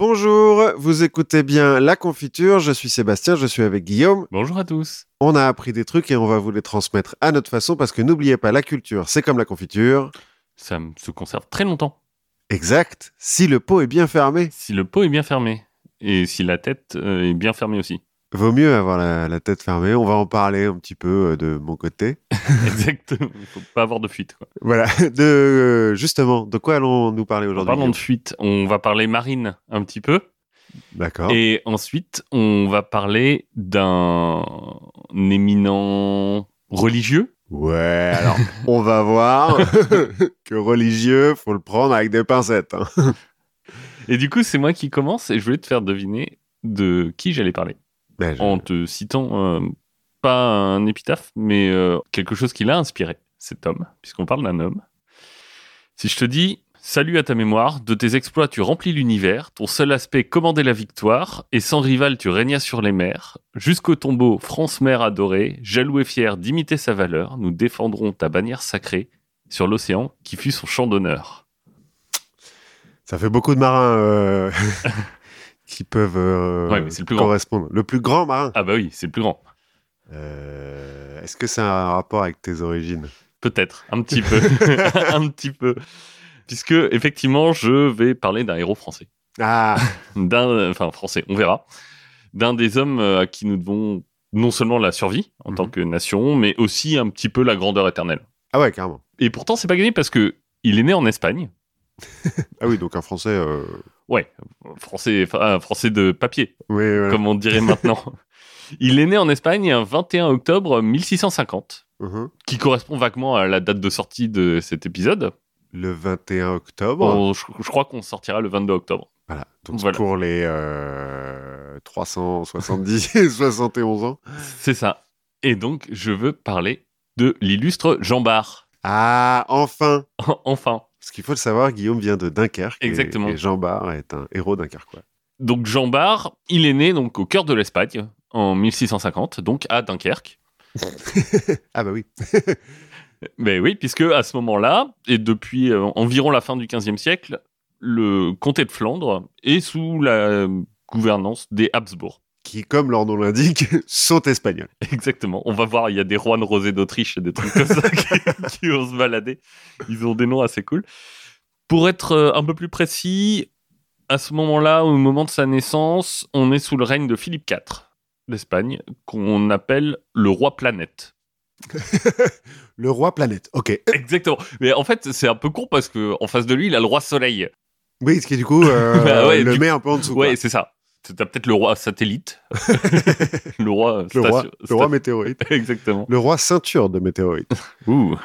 Bonjour, vous écoutez bien La Confiture, je suis Sébastien, je suis avec Guillaume. Bonjour à tous. On a appris des trucs et on va vous les transmettre à notre façon parce que n'oubliez pas, la culture, c'est comme la confiture. Ça se conserve très longtemps. Exact, si le pot est bien fermé. Si le pot est bien fermé. Et si la tête euh, est bien fermée aussi. Vaut mieux avoir la, la tête fermée, on va en parler un petit peu euh, de mon côté. Exactement. Il faut pas avoir de fuite. Quoi. Voilà, de euh, justement, de quoi allons nous parler aujourd'hui parlant de fuite, on va parler marine un petit peu. D'accord. Et ensuite, on va parler d'un éminent religieux. Ouais, alors on va voir que religieux, faut le prendre avec des pincettes. hein. Et du coup, c'est moi qui commence et je voulais te faire deviner de qui j'allais parler. Ben, je- En te citant euh, pas un épitaphe, mais euh, quelque chose qui l'a inspiré, cet homme, puisqu'on parle d'un homme. Si je te dis Salut à ta mémoire, de tes exploits tu remplis l'univers, ton seul aspect commandait la victoire, et sans rival tu régnas sur les mers. Jusqu'au tombeau, France mère adorée, jaloux et fier d'imiter sa valeur, nous défendrons ta bannière sacrée sur l'océan qui fut son champ d'honneur. Ça fait beaucoup de marins euh, qui peuvent euh, Ouais, mais c'est le plus grand. correspondre. Le plus grand marin. Ah bah oui, c'est le plus grand. Euh, Est-ce que c'est un rapport avec tes origines? Peut-être, un petit peu. un petit peu. Puisque, effectivement, je vais parler d'un héros français. Ah, d'un, enfin français, on verra, d'un des hommes euh, à qui nous devons non seulement la survie en Mhm. tant que nation, mais aussi un petit peu la grandeur éternelle. ah ouais, carrément. Et pourtant, c'est pas gagné parce que il est né en Espagne. Ah oui, donc un français. euh, Ouais, français, un français de papier, voilà. comme on dirait maintenant. Il est né en Espagne un 21 octobre 1650, Mhm. qui correspond vaguement à la date de sortie de cet épisode. Le 21 octobre. On- je, je crois qu'on sortira le 22 octobre. Voilà. Donc Voilà. pour les euh, 370 et 71 ans. C'est ça. Et donc, je veux parler de l'illustre Jean Bart. Ah, enfin enfin. Parce qu'il faut le savoir, Guillaume vient de Dunkerque. Exactement. Et, Jean Bart est un héros dunkerquois. Donc Jean Bart, il est né donc au cœur de l'Espagne en 1650, donc à Dunkerque. Ah bah oui. Mais oui, puisque à ce moment-là, et depuis euh, environ la fin du XVe siècle, le comté de Flandre est sous la gouvernance des Habsbourg. Qui, comme leur nom l'indique, sont espagnols. Exactement. On va voir, il y a des rois rosés d'Autriche et des trucs comme ça qui, qui vont se balader. Ils ont des noms assez cool. Pour être euh, un peu plus précis, à ce moment-là, au moment de sa naissance, on est sous le règne de Philippe IV d'Espagne, qu'on appelle le roi planète. Le roi planète. Ok. Exactement. Mais en fait, c'est un peu con parce que en face de lui, il a le roi soleil. Oui, ce qui du coup euh, Bah ouais, le met un peu en dessous. Ouais, quoi. c'est ça. T'as peut-être le roi satellite. le roi Le roi, station- le roi météorite. Exactement. Le roi ceinture de météorite. Ouh.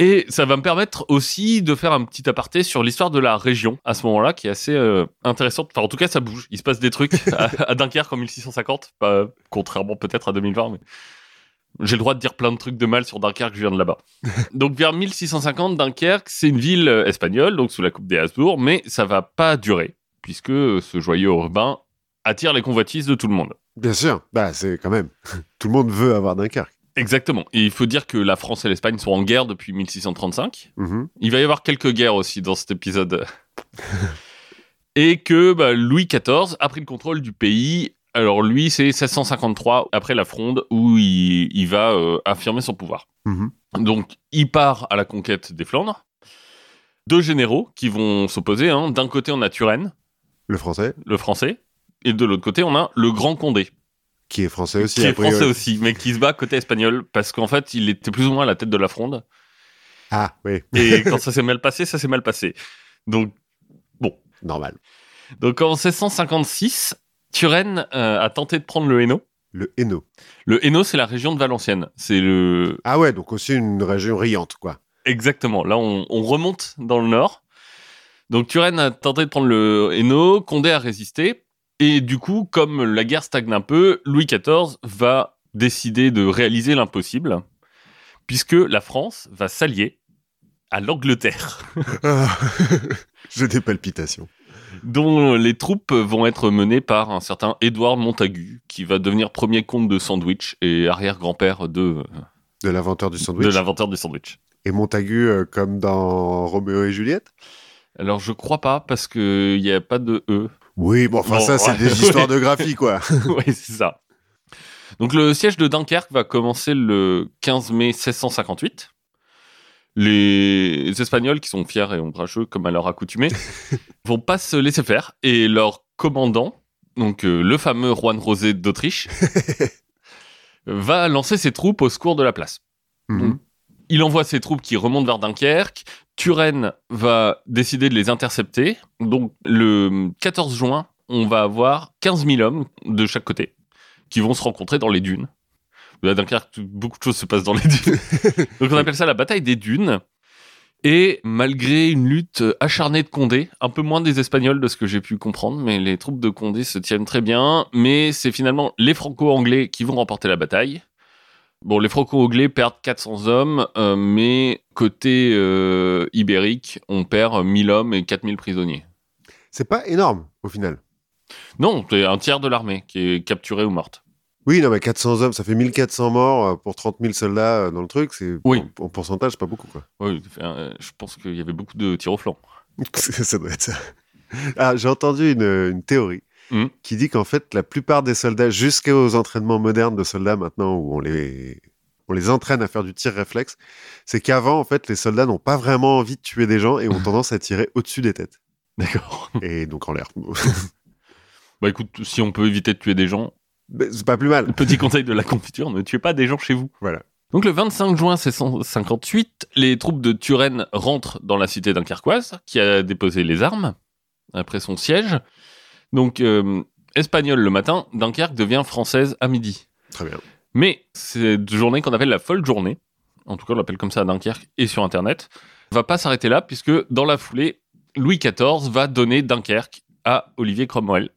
Et ça va me permettre aussi de faire un petit aparté sur l'histoire de la région à ce moment-là, qui est assez euh, intéressante. Enfin, en tout cas, ça bouge. Il se passe des trucs à, à Dunkerque en 1650, pas, contrairement peut-être à 2020, mais j'ai le droit de dire plein de trucs de mal sur Dunkerque, je viens de là-bas. donc vers 1650, Dunkerque, c'est une ville euh, espagnole, donc sous la coupe des Habsbourg, mais ça va pas durer, puisque ce joyeux urbain attire les convoitises de tout le monde. Bien sûr. Bah, c'est quand même. Tout le monde veut avoir Dunkerque. Exactement. Et il faut dire que la France et l'Espagne sont en guerre depuis 1635. Mhm. Il va y avoir quelques guerres aussi dans cet épisode. Et que bah, Louis XIV a pris le contrôle du pays. Alors lui, c'est 1653, après la Fronde, où il, il va euh, affirmer son pouvoir. Mhm. Donc, il part à la conquête des Flandres. Deux généraux qui vont s'opposer. hein. D'un côté, on a Turenne, Le français, le français. Et de l'autre côté, on a le Grand Condé, qui est français aussi. qui est français aussi, mais qui se bat côté espagnol, parce qu'en fait, il était plus ou moins à la tête de la Fronde. Ah, oui. Et quand ça s'est mal passé, ça s'est mal passé. Donc, Normal. donc en 1656, Turenne euh, a tenté de prendre le Hainaut. Le Hainaut. Le Hainaut, c'est la région de Valenciennes. C'est le Ah ouais, donc aussi une région riante, quoi. exactement. Là, on, on remonte dans le nord. Donc Turenne a tenté de prendre le Hainaut. Condé a résisté. Et du coup, comme la guerre stagne un peu, Louis XIV va décider de réaliser l'impossible, puisque la France va s'allier à l'Angleterre. Ah, J'ai des palpitations. dont les troupes vont être menées par un certain Édouard Montagu, qui va devenir premier comte de sandwich et arrière-grand-père de, De l'inventeur du sandwich. de l'inventeur du sandwich. Et Montagu, euh, comme dans Roméo et Juliette? Alors je crois pas parce que il y a pas de e. Oui, bon, enfin, Bon, ça, c'est ouais. des histoires de graphie, quoi. oui, c'est ça. Donc le siège de Dunkerque va commencer le 15 mai 1658. Les Espagnols, qui sont fiers et ombrageux comme à leur accoutumée, vont pas se laisser faire et leur commandant, donc euh, le fameux Juan Rosé d'Autriche, va lancer ses troupes au secours de la place. Mhm. Il envoie ses troupes qui remontent vers Dunkerque. Turenne va décider de les intercepter. Donc, le 14 juin, on va avoir 15 000 hommes de chaque côté qui vont se rencontrer dans les dunes. À Dunkerque, beaucoup de choses se passent dans les dunes. Donc, on appelle ça la bataille des dunes. Et malgré une lutte acharnée de Condé, un peu moins des Espagnols de ce que j'ai pu comprendre, mais les troupes de Condé se tiennent très bien. Mais c'est finalement les Franco-Anglais qui vont remporter la bataille. Bon, les Franco-Anglais perdent 400 hommes, euh, mais côté euh, ibérique, on perd 1000 hommes et 4000 prisonniers. C'est pas énorme, au final. Non, c'est un tiers de l'armée qui est capturée ou morte. Oui, non, mais 400 hommes, ça fait 1400 morts euh, pour 30 000 soldats dans le truc. C'est Oui. en, en pourcentage, c'est pas beaucoup, quoi. Oui, je pense qu'il y avait beaucoup de tirs au flanc. ça doit être ça. Ah, j'ai entendu une, une théorie Mhm. qui dit qu'en fait, la plupart des soldats, jusqu'aux entraînements modernes de soldats maintenant, où on les, on les entraîne à faire du tir réflexe, c'est qu'avant, en fait, les soldats n'ont pas vraiment envie de tuer des gens et ont tendance à tirer au-dessus des têtes. D'accord. Et donc en l'air. Bah écoute, si on peut éviter de tuer des gens, c'est pas plus mal. petit conseil de la confiture, ne tuez pas des gens chez vous. Voilà. Donc le 25 juin 1658, les troupes de Turenne rentrent dans la cité dunkerquoise, qui a déposé les armes après son siège. Donc euh, espagnol le matin, Dunkerque devient française à midi. Très bien. Mais cette journée qu'on appelle la folle journée, en tout cas on l'appelle comme ça à Dunkerque et sur Internet, va pas s'arrêter là puisque dans la foulée, Louis XIV va donner Dunkerque à Olivier Cromwell,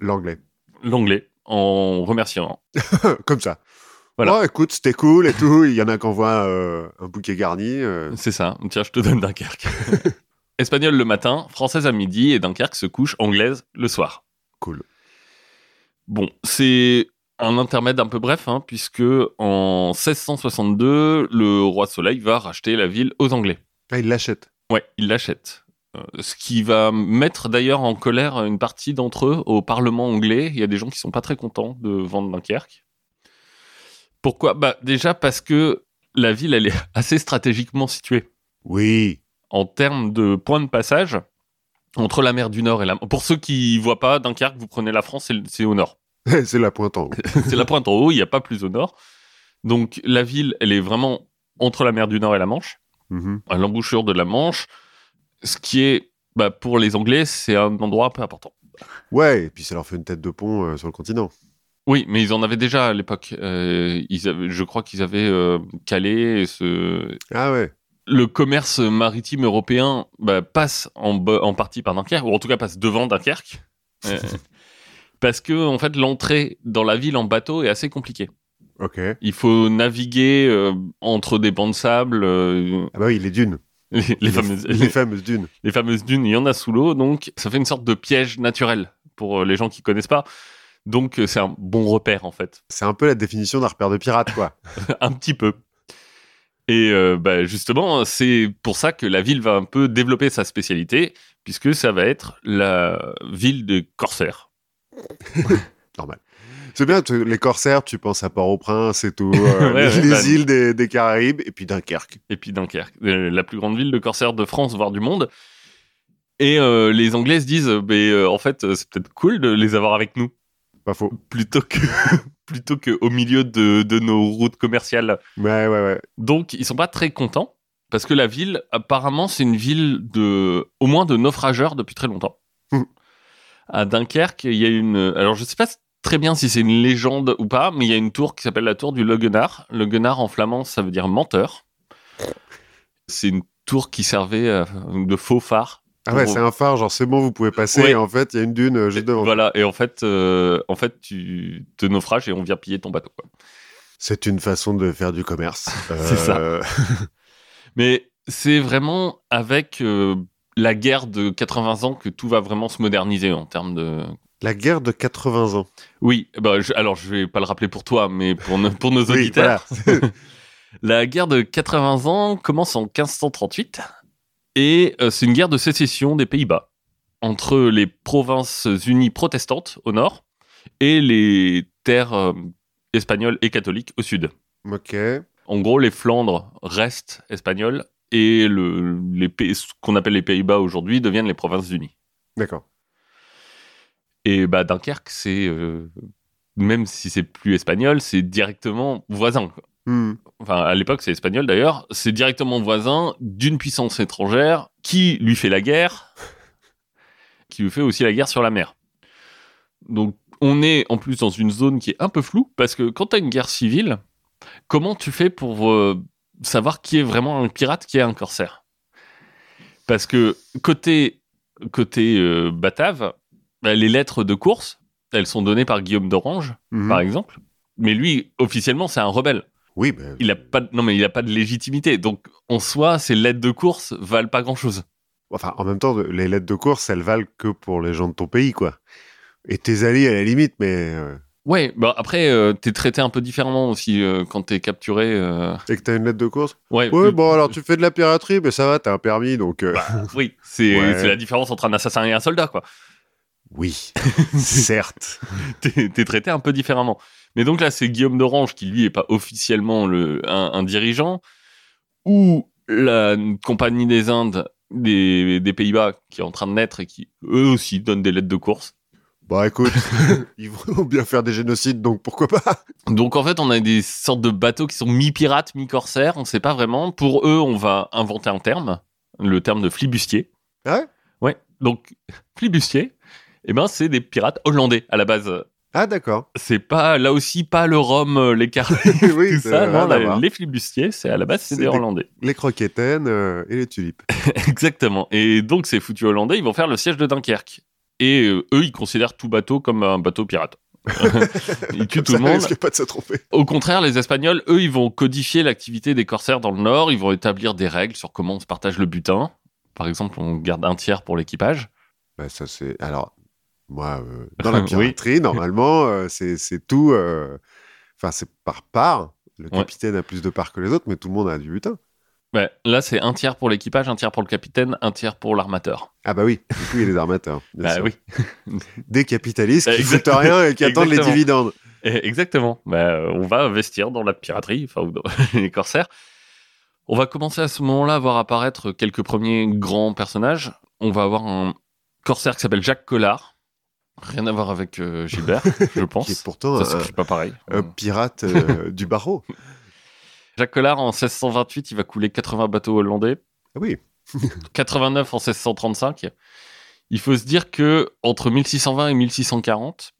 L'anglais. l'anglais, en remerciant. Comme ça. Voilà. Oh, écoute, c'était cool et tout. Il y en a qui envoient euh, un bouquet garni. euh. C'est ça, tiens, je te donne Dunkerque. Espagnol le matin, française à midi et Dunkerque se couche anglaise le soir. Cool. Bon, c'est un intermède un peu bref, hein, puisque en 1662, le roi Soleil va racheter la ville aux Anglais. Ah, il l'achète. Ouais, il l'achète. Euh, ce qui va mettre d'ailleurs en colère une partie d'entre eux au Parlement anglais. Il y a des gens qui sont pas très contents de vendre Dunkerque. Pourquoi? Bah déjà parce que la ville elle est assez stratégiquement située Oui. En termes de point de passage entre la mer du Nord et la. Pour ceux qui voient pas Dunkerque, vous prenez la France, c'est- au nord. c'est la pointe en haut. c'est la pointe en haut, il n'y a pas plus au nord. Donc la ville, elle est vraiment entre la mer du Nord et la Manche. Mhm. à l'embouchure de la Manche, ce qui est, bah, pour les Anglais, c'est un endroit un peu important. Ouais, et puis ça leur fait une tête de pont euh, sur le continent. Oui, mais ils en avaient déjà à l'époque. Euh, je crois qu'ils avaient euh, Calais. Et ce... Ah ouais. Le commerce maritime européen bah, passe en, partie par Dunkerque, ou en tout cas passe devant Dunkerque. Euh, parce que, en fait, l'entrée dans la ville en bateau est assez compliquée. Ok. Il faut naviguer euh, entre des bancs de sable, euh, Ah bah oui, les dunes. les, les fameuses, les fameuses dunes. les fameuses dunes, il y en a sous l'eau, donc ça fait une sorte de piège naturel pour les gens qui connaissent pas. Donc c'est un bon repère en fait, C'est un peu la définition d'un repère de pirate, quoi. un petit peu. Et euh, bah, justement, c'est pour ça que la ville va un peu développer sa spécialité, puisque ça va être la ville des corsaires. Normal. C'est bien, tu- les corsaires, tu penses à Port-au-Prince et tout, euh, Ouais, les, ouais, les bah, îles des, des Caraïbes, et puis Dunkerque. Et puis Dunkerque, euh, la plus grande ville de corsaires de France, voire du monde. Et euh, les Anglais se disent, en fait, c'est peut-être cool de les avoir avec nous. Pas faux. plutôt que plutôt que au milieu de, de nos routes commerciales. Ouais, ouais, ouais. Donc ils sont pas très contents parce que la ville apparemment c'est une ville de au moins de naufrageurs depuis très longtemps. Hmm. À Dunkerque, il y a une alors je sais pas très bien si c'est une légende ou pas, mais il y a une tour qui s'appelle la tour du Leugenard. Leugenard en flamand ça veut dire menteur. C'est une tour qui servait euh, de faux phare Ah ouais, c'est un phare, genre c'est bon, vous pouvez passer, Ouais. et en fait, il y a une dune euh, juste devant. Voilà, et en fait, euh, en fait, tu te naufrages et on vient piller ton bateau. C'est une façon de faire du commerce. C'est ça. Euh, Mais c'est vraiment avec euh, la guerre de 80 ans que tout va vraiment se moderniser en termes de. La guerre de 80 ans. Oui, bah, je- alors je vais pas le rappeler pour toi, mais pour, nos- pour nos Oui, auditeurs. la guerre de 80 ans commence en 1538 Et euh, c'est une guerre de sécession des Pays-Bas entre les provinces unies protestantes au nord et les terres euh, espagnoles et catholiques au sud. Ok. En gros, les Flandres restent espagnoles et le, les ce qu'on appelle les Pays-Bas aujourd'hui deviennent les provinces unies. D'accord. Et bah Dunkerque, c'est euh, même si c'est plus espagnol, c'est directement voisin. Hmm. Enfin, à l'époque, c'est espagnol d'ailleurs. C'est directement voisin d'une puissance étrangère qui lui fait la guerre, qui lui fait aussi la guerre sur la mer. Donc, on est en plus dans une zone qui est un peu floue parce que quand tu as une guerre civile, comment tu fais pour euh, savoir qui est vraiment un pirate, qui est un corsaire? Parce que côté côté euh, batave, bah, les lettres de course, elles sont données par Guillaume d'Orange, Mhm. par exemple. Mais lui, officiellement, c'est un rebelle. Oui, ben, Il a pas de... non mais il a pas de légitimité. Donc en soi, ces lettres de course valent pas grand chose. enfin, en même temps, les lettres de course, elles valent que pour les gens de ton pays, quoi. Et tes alliés, à la limite, mais... euh, Ouais, bah après euh, t'es traité un peu différemment aussi euh, quand t'es capturé. euh, Et que t'as une lettre de course? Ouais, Ouais, bon, alors tu fais de la piraterie, mais ça va, t'as un permis, donc... euh, oui, c'est Ouais. c'est la différence entre un assassin et un soldat quoi. Oui, certes. T'es t'es traité un peu différemment. Mais donc là, c'est Guillaume d'Orange qui lui est pas officiellement le un, un dirigeant ou la compagnie des Indes des, des Pays-Bas qui est en train de naître et qui eux aussi donnent des lettres de course. Bah écoute, ils vont bien faire des génocides, donc pourquoi pas? Donc en fait, on a des sortes de bateaux qui sont mi-pirates, mi-corsaires, on ne sait pas vraiment. Pour eux, on va inventer un terme, le terme de flibustier. Ah ouais? Ouais, donc flibustier, eh ben, c'est des pirates hollandais à la base. Ah d'accord. C'est pas, là aussi, pas le rhum, euh, les carrés, oui, tout ça. Non, là, les flibustiers, c'est à la base, c'est des des- hollandais. Les croquetaines euh, et les tulipes. Exactement. Et donc, ces foutus hollandais, ils vont faire le siège de Dunkerque. Et euh, eux, ils considèrent tout bateau comme un bateau pirate. ils tuent tout ça, le monde. pas de se tromper. Au contraire, les Espagnols, eux, ils vont codifier l'activité des corsaires dans le Nord. Ils vont établir des règles sur comment on se partage le butin. Par exemple, on garde un tiers pour l'équipage. Bah, ça c'est. Alors, moi, euh, dans la Oui. piraterie, normalement, euh, c'est tout. euh, Enfin, c'est par part. Le Ouais. capitaine a plus de parts que les autres, mais tout le monde a du butin. Ouais, là, c'est un tiers pour l'équipage, un tiers pour le capitaine, un tiers pour l'armateur. Ah bah oui, du coup, il y a les armateurs. Bah sûr. oui, Des capitalistes qui Exact- foutent rien et qui attendent les dividendes. Eh, exactement. Bah, on va investir dans la piraterie, enfin, ou dans les corsaires. On va commencer à ce moment-là à voir apparaître quelques premiers grands personnages. On va avoir un corsaire qui s'appelle Jacques Collard. Rien à voir avec euh, Gilbert, je pense. Qui est pourtant Ça s'écrit pas pareil. un pirate euh, du barreau. Jacques Collard, en 1628, il va couler 80 bateaux hollandais. Ah oui. 89 en 1635. Il faut se dire que entre 1620 et 1640,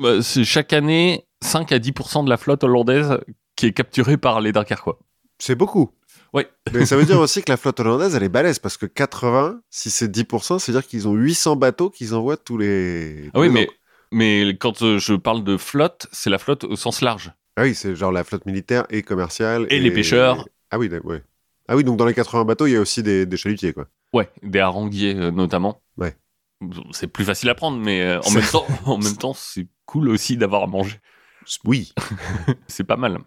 bah, c'est chaque année 5 à 10% de la flotte hollandaise qui est capturée par les Dunkerquois. C'est beaucoup. Oui. Mais ça veut dire aussi que la flotte hollandaise, elle est balèze parce que 80, si c'est 10%, c'est-à-dire qu'ils ont 800 bateaux qu'ils envoient tous les. Ah oui, mais, mais quand euh, je parle de flotte, c'est la flotte au sens large. Ah oui, c'est genre la flotte militaire et commerciale. Et les pêcheurs. Ah oui, ouais. Ah oui, donc dans les 80 bateaux, il y a aussi des, des chalutiers, quoi. Ouais, des haranguiers euh, notamment. Ouais. C'est plus facile à prendre, mais euh, en, même temps, en même temps, c'est cool aussi d'avoir à manger. Oui. C'est pas mal.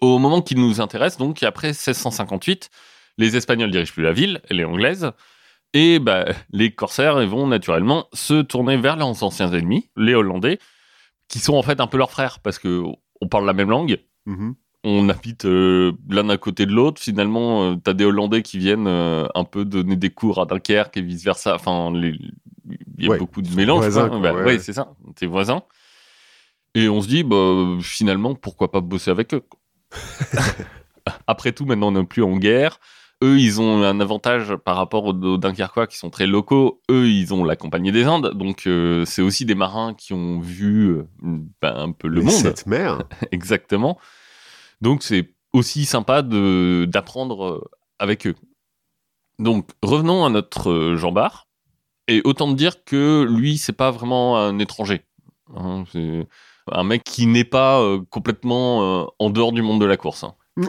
Au moment qui nous intéresse, donc après 1658, les Espagnols dirigent plus la ville, et les Anglaises, et bah, les corsaires vont naturellement se tourner vers leurs anciens ennemis, les Hollandais, qui sont en fait un peu leurs frères, parce que on parle la même langue, Mhm. on habite euh, l'un à côté de l'autre. Finalement, euh, t'as des Hollandais qui viennent euh, un peu donner des cours à Dunkerque et vice versa. Enfin, les- il y a Ouais, beaucoup de mélanges. voisins, quoi. quoi, Bah, ouais. ouais, c'est ça. T'es voisins. Et on se dit, bah, finalement, pourquoi pas bosser avec eux. Après tout, maintenant, on n'est plus en guerre. Eux, ils ont un avantage par rapport aux, aux Dunkerquois qui sont très locaux. Eux, ils ont la Compagnie des Indes. Donc, euh, c'est aussi des marins qui ont vu euh, bah, un peu le Les monde. sept mers. Exactement. Donc c'est aussi sympa d'apprendre avec eux. Donc revenons à notre euh, Jean Bart. Et autant dire que lui, c'est pas vraiment un étranger. Hein, c'est un mec qui n'est pas euh, complètement euh, en dehors du monde de la course. hein.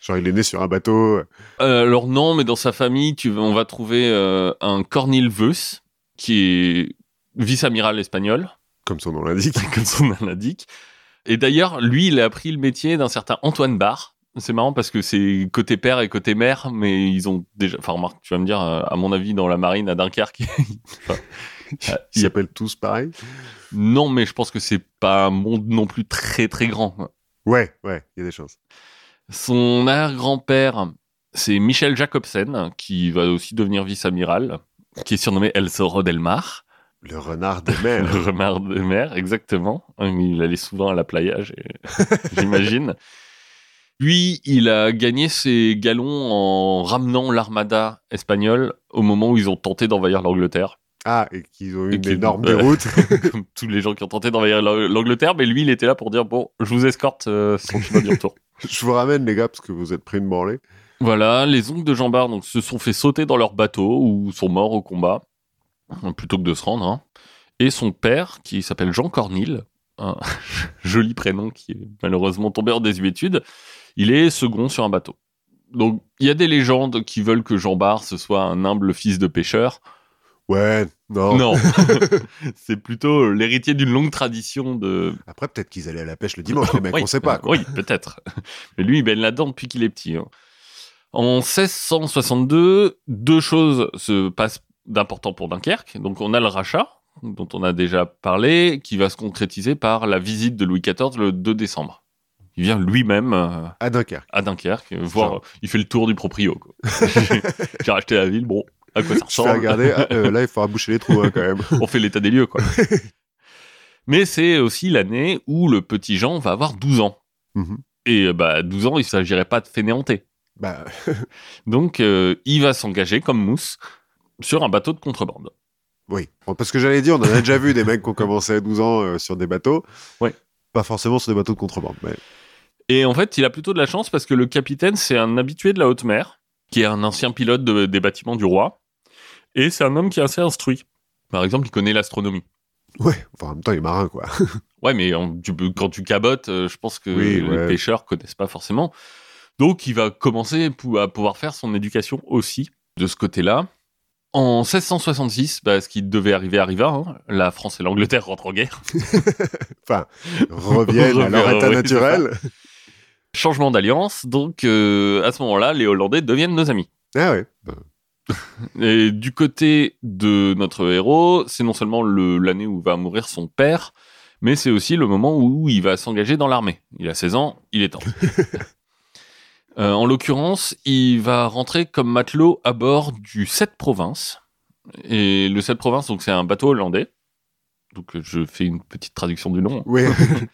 Genre, il est né sur un bateau. Euh, alors non, mais dans sa famille, tu, on va trouver un Cornil Veus, qui est vice-amiral espagnol, Comme son nom l'indique. comme son nom l'indique. Et d'ailleurs, lui, il a appris le métier d'un certain Antoine Barre, C'est marrant parce que c'est côté père et côté mère, mais ils ont déjà. Enfin, remarque, tu vas me dire, à mon avis, dans la marine à Dunkerque. enfin, Ils s'appellent tous pareil. non, mais je pense que c'est pas un monde non plus très très grand. Ouais, ouais, il y a des chances. Son arrière-grand-père, c'est Michel Jacobsen, qui va aussi devenir vice-amiral, qui est surnommé El Zorro del Mar. Le renard des mers. Le renard de mer, exactement. Il allait souvent à la playage, et- j'imagine. Lui, il a gagné ses galons en ramenant l'armada espagnole au moment où ils ont tenté d'envahir l'Angleterre. Ah, et qu'ils ont eu Et une énorme déroute. Comme tous les gens qui ont tenté d'envahir l'Ang- l'Angleterre, mais lui, il était là pour dire Bon, je vous escorte euh, chemin du retour. Je vous ramène, les gars, parce que vous êtes pris une branlée. Voilà, les oncles de Jean Bart donc, se sont fait sauter dans leur bateau ou sont morts au combat, euh, plutôt que de se rendre. hein. Et son père, qui s'appelle Jean Cornille, un joli prénom qui est malheureusement tombé en désuétude, il est second sur un bateau. Donc, il y a des légendes qui veulent que Jean Bart ce soit un humble fils de pêcheur. Ouais, non. Non, c'est plutôt l'héritier d'une longue tradition de, Après, peut-être qu'ils allaient à la pêche le dimanche, les mecs, Oui, on sait pas. euh, Quoi. Oui, peut-être. Mais lui, il baigne là-dedans depuis qu'il est petit. hein. En 1662, deux choses se passent d'important pour Dunkerque. Donc, on a le rachat, dont on a déjà parlé, qui va se concrétiser par la visite de Louis XIV le 2 décembre. Il vient lui-même euh, À Dunkerque. à Dunkerque, euh, voir, Genre. il fait le tour du proprio. J'ai racheté la ville, bon, à quoi ça ressemble regarder. Ah, euh, là, il faudra boucher les trous, hein, quand même. on fait l'état des lieux, quoi. Mais c'est aussi l'année où le petit Jean va avoir 12 ans. Mhm. Et euh, bah, 12 ans, il s'agirait pas de fainéanter. Bah, Donc, euh, il va s'engager comme mousse sur un bateau de contrebande. oui. Parce que j'allais dire, on en a déjà vu des mecs qui ont commencé à 12 ans euh, sur des bateaux. Ouais. Pas forcément sur des bateaux de contrebande. Mais... Et en fait, il a plutôt de la chance parce que le capitaine, c'est un habitué de la haute mer, qui est un ancien pilote de- des bâtiments du roi. Et c'est un homme qui est assez instruit. Par exemple, il connaît l'astronomie. Ouais, enfin, en même temps, il est marin, quoi. Ouais, mais tu quand tu cabotes, euh, je pense que Oui, les ouais. pêcheurs connaissent pas forcément. Donc, il va commencer à pouvoir faire son éducation aussi de ce côté-là. En 1666, bah, ce qui devait arriver arriva. hein. La France et l'Angleterre rentrent en guerre. Enfin, reviennent à leur état naturel. Changement d'alliance. Donc, euh, à ce moment-là, les Hollandais deviennent nos amis. Ah ouais. Et du côté de notre héros, c'est non seulement le- l'année où va mourir son père, mais c'est aussi le moment où il va s'engager dans l'armée. Il a 16 ans, il est temps. Euh, en l'occurrence, il va rentrer comme matelot à bord du 7 Province. Et le 7 Province, donc c'est un bateau hollandais. Donc je fais une petite traduction du nom. oui.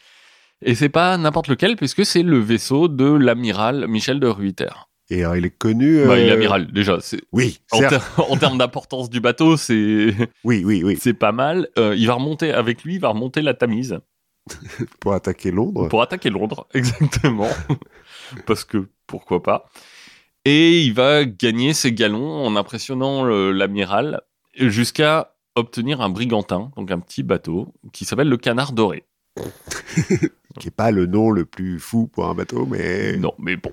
Et c'est pas n'importe lequel, puisque c'est le vaisseau de l'amiral Michel de Ruyter. Et alors, il est connu. Bah, il est euh, amiral, déjà. Oui, En, ter- en termes d'importance du bateau, c'est Oui, oui, oui. c'est pas mal. Euh, il va remonter avec lui, il va remonter la Tamise Pour attaquer Londres. pour attaquer Londres, exactement. Parce que pourquoi pas. Et il va gagner ses galons en impressionnant l'amiral jusqu'à obtenir un brigantin, donc un petit bateau qui s'appelle le Canard Doré. Qui est pas le nom le plus fou pour un bateau, mais. Non, mais bon.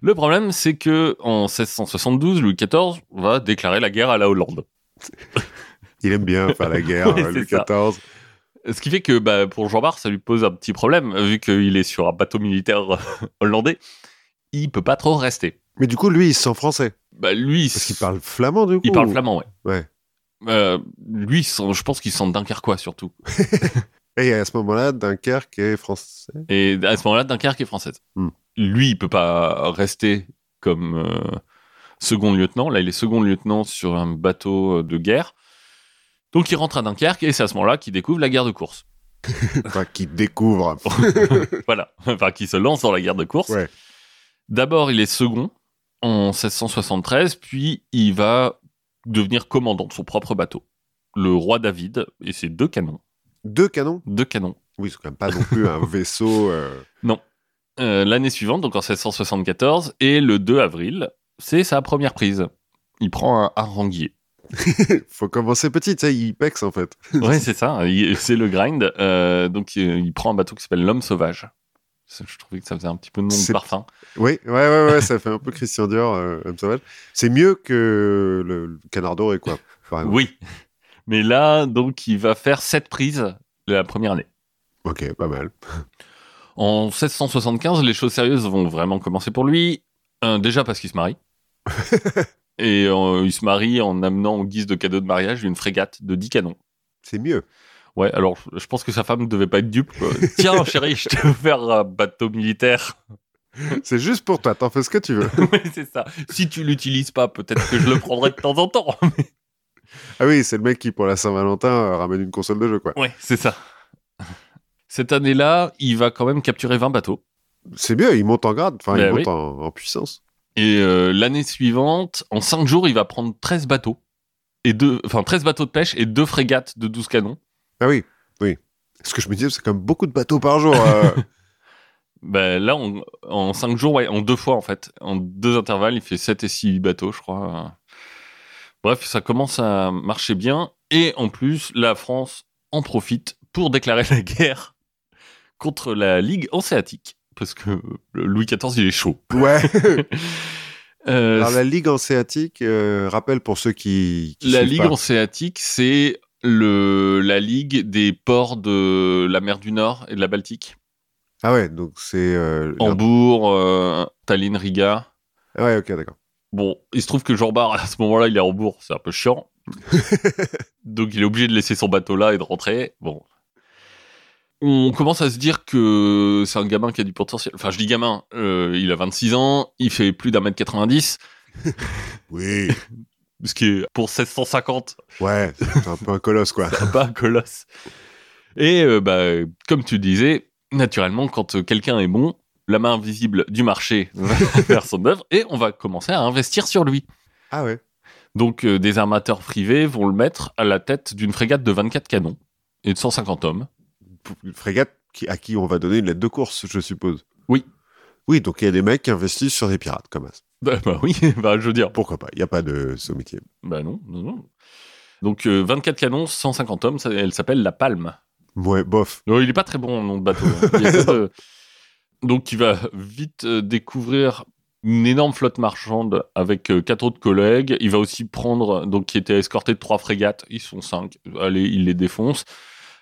Le problème, c'est que en 1672, Louis XIV va déclarer la guerre à la Hollande. Il aime bien faire la guerre, Oui, euh, Louis. XIV. Ce qui fait que bah, pour Jean Bart, ça lui pose un petit problème, vu qu'il est sur un bateau militaire hollandais. Il peut pas trop rester. Mais du coup, lui, il se sent français. Bah, lui, Parce qu'il parle flamand, du coup. il parle flamand, ouais. Ouais. Euh, lui, je pense qu'il sent Dunkerquois surtout. Et à ce moment-là, Dunkerque est français. Et à ce moment-là, Dunkerque est française. Hmm. Lui, il peut pas rester comme euh, second lieutenant. Là, il est second lieutenant sur un bateau de guerre. Donc, il rentre à Dunkerque et c'est à ce moment-là qu'il découvre la guerre de course. Enfin, qui découvre. voilà, enfin qui se lance dans la guerre de course. Ouais. D'abord, il est second en 1673, puis il va devenir commandant de son propre bateau. Le roi David et ses deux canons. Deux canons. Deux canons. Oui, c'est quand même pas non plus un vaisseau. euh, Euh, L'année suivante, donc en 1674, et le 2 avril, c'est sa première prise. Il prend un haranguier. Faut commencer petit, tu sais, il pexe en fait. Ouais, c'est ça, c'est le grind. Euh, donc il prend un bateau qui s'appelle l'Homme Sauvage. Je trouvais que ça faisait un petit peu nom de parfum. Oui, ouais, ouais, ouais, ça fait un peu Christian Dior, euh, Homme sauvage. C'est mieux que le, le canard doré, quoi. Oui. Mais là, donc, il va faire sept prises la première année. Ok, pas mal. En 1675, les choses sérieuses vont vraiment commencer pour lui. Euh, déjà parce qu'il se marie. Et euh, il se marie en amenant en guise de cadeau de mariage une frégate de 10 canons. C'est mieux. Ouais, alors je pense que sa femme ne devait pas être dupe. quoi. Tiens, chérie, je te veux faire un bateau militaire. C'est juste pour toi, t'en fais ce que tu veux. oui, c'est ça. Si tu l'utilises pas, peut-être que je le prendrai de temps en temps. ah oui, c'est le mec qui, pour la Saint-Valentin, euh, ramène une console de jeu, quoi. ouais, c'est ça. Cette année-là, il va quand même capturer 20 bateaux. C'est mieux, il monte en grade, enfin, il Ben monte oui. en, en puissance. Et euh, l'année suivante, en 5 jours, il va prendre 13 bateaux. Et deux, enfin, 13 bateaux de pêche et deux frégates de 12 canons. Ah oui, oui. Ce que je me disais, c'est comme beaucoup de bateaux par jour. euh. Ben, là, on- en 5 jours, ouais, en deux fois, en fait. En deux intervalles, il fait 7 et 6 bateaux, je crois. Bref, ça commence à marcher bien. Et en plus, la France en profite pour déclarer la guerre contre la Ligue hanséatique. Parce que Louis XIV, il est chaud. ouais. Euh, Alors, la Ligue hanséatique, euh, rappelle pour ceux qui. qui la Ligue hanséatique, c'est le, la Ligue des ports de la mer du Nord et de la Baltique. Ah ouais, donc c'est. euh, Hambourg, Tallinn, Riga. Ouais, ok, d'accord. Bon, il se trouve que Jean Bart, à ce moment-là, il est à Hambourg, c'est un peu chiant. Donc il est obligé de laisser son bateau là et de rentrer. Bon. On commence à se dire que c'est un gamin qui a du potentiel. Enfin, je dis gamin, euh, il a 26 ans, il fait plus d'un mètre 90, Oui. ce qui est pour 1650 Ouais, c'est un peu un colosse, quoi. c'est pas un colosse. Et euh, bah, comme tu disais, naturellement, quand quelqu'un est bon, la main invisible du marché va faire son œuvre et on va commencer à investir sur lui. Ah ouais. Donc euh, des armateurs privés vont le mettre à la tête d'une frégate de 24 canons et de 150 hommes. Une frégate qui, à qui on va donner une lettre de course, je suppose. Oui. Oui, donc il y a des mecs qui investissent sur des pirates, comme ça. Bah, bah oui, bah, je veux dire, Pourquoi pas Il n'y a pas de sommetier. bah non, non, non. Donc euh, 24 canons, 150 hommes, ça- elle s'appelle la Palme. Ouais, bof. Non, il est pas très bon en nom de bateau. hein. Il y a pas de- Donc il va vite euh, découvrir une énorme flotte marchande avec euh, quatre autres collègues. Il va aussi prendre, donc qui était escorté de trois frégates, ils sont cinq, allez, il les défonce.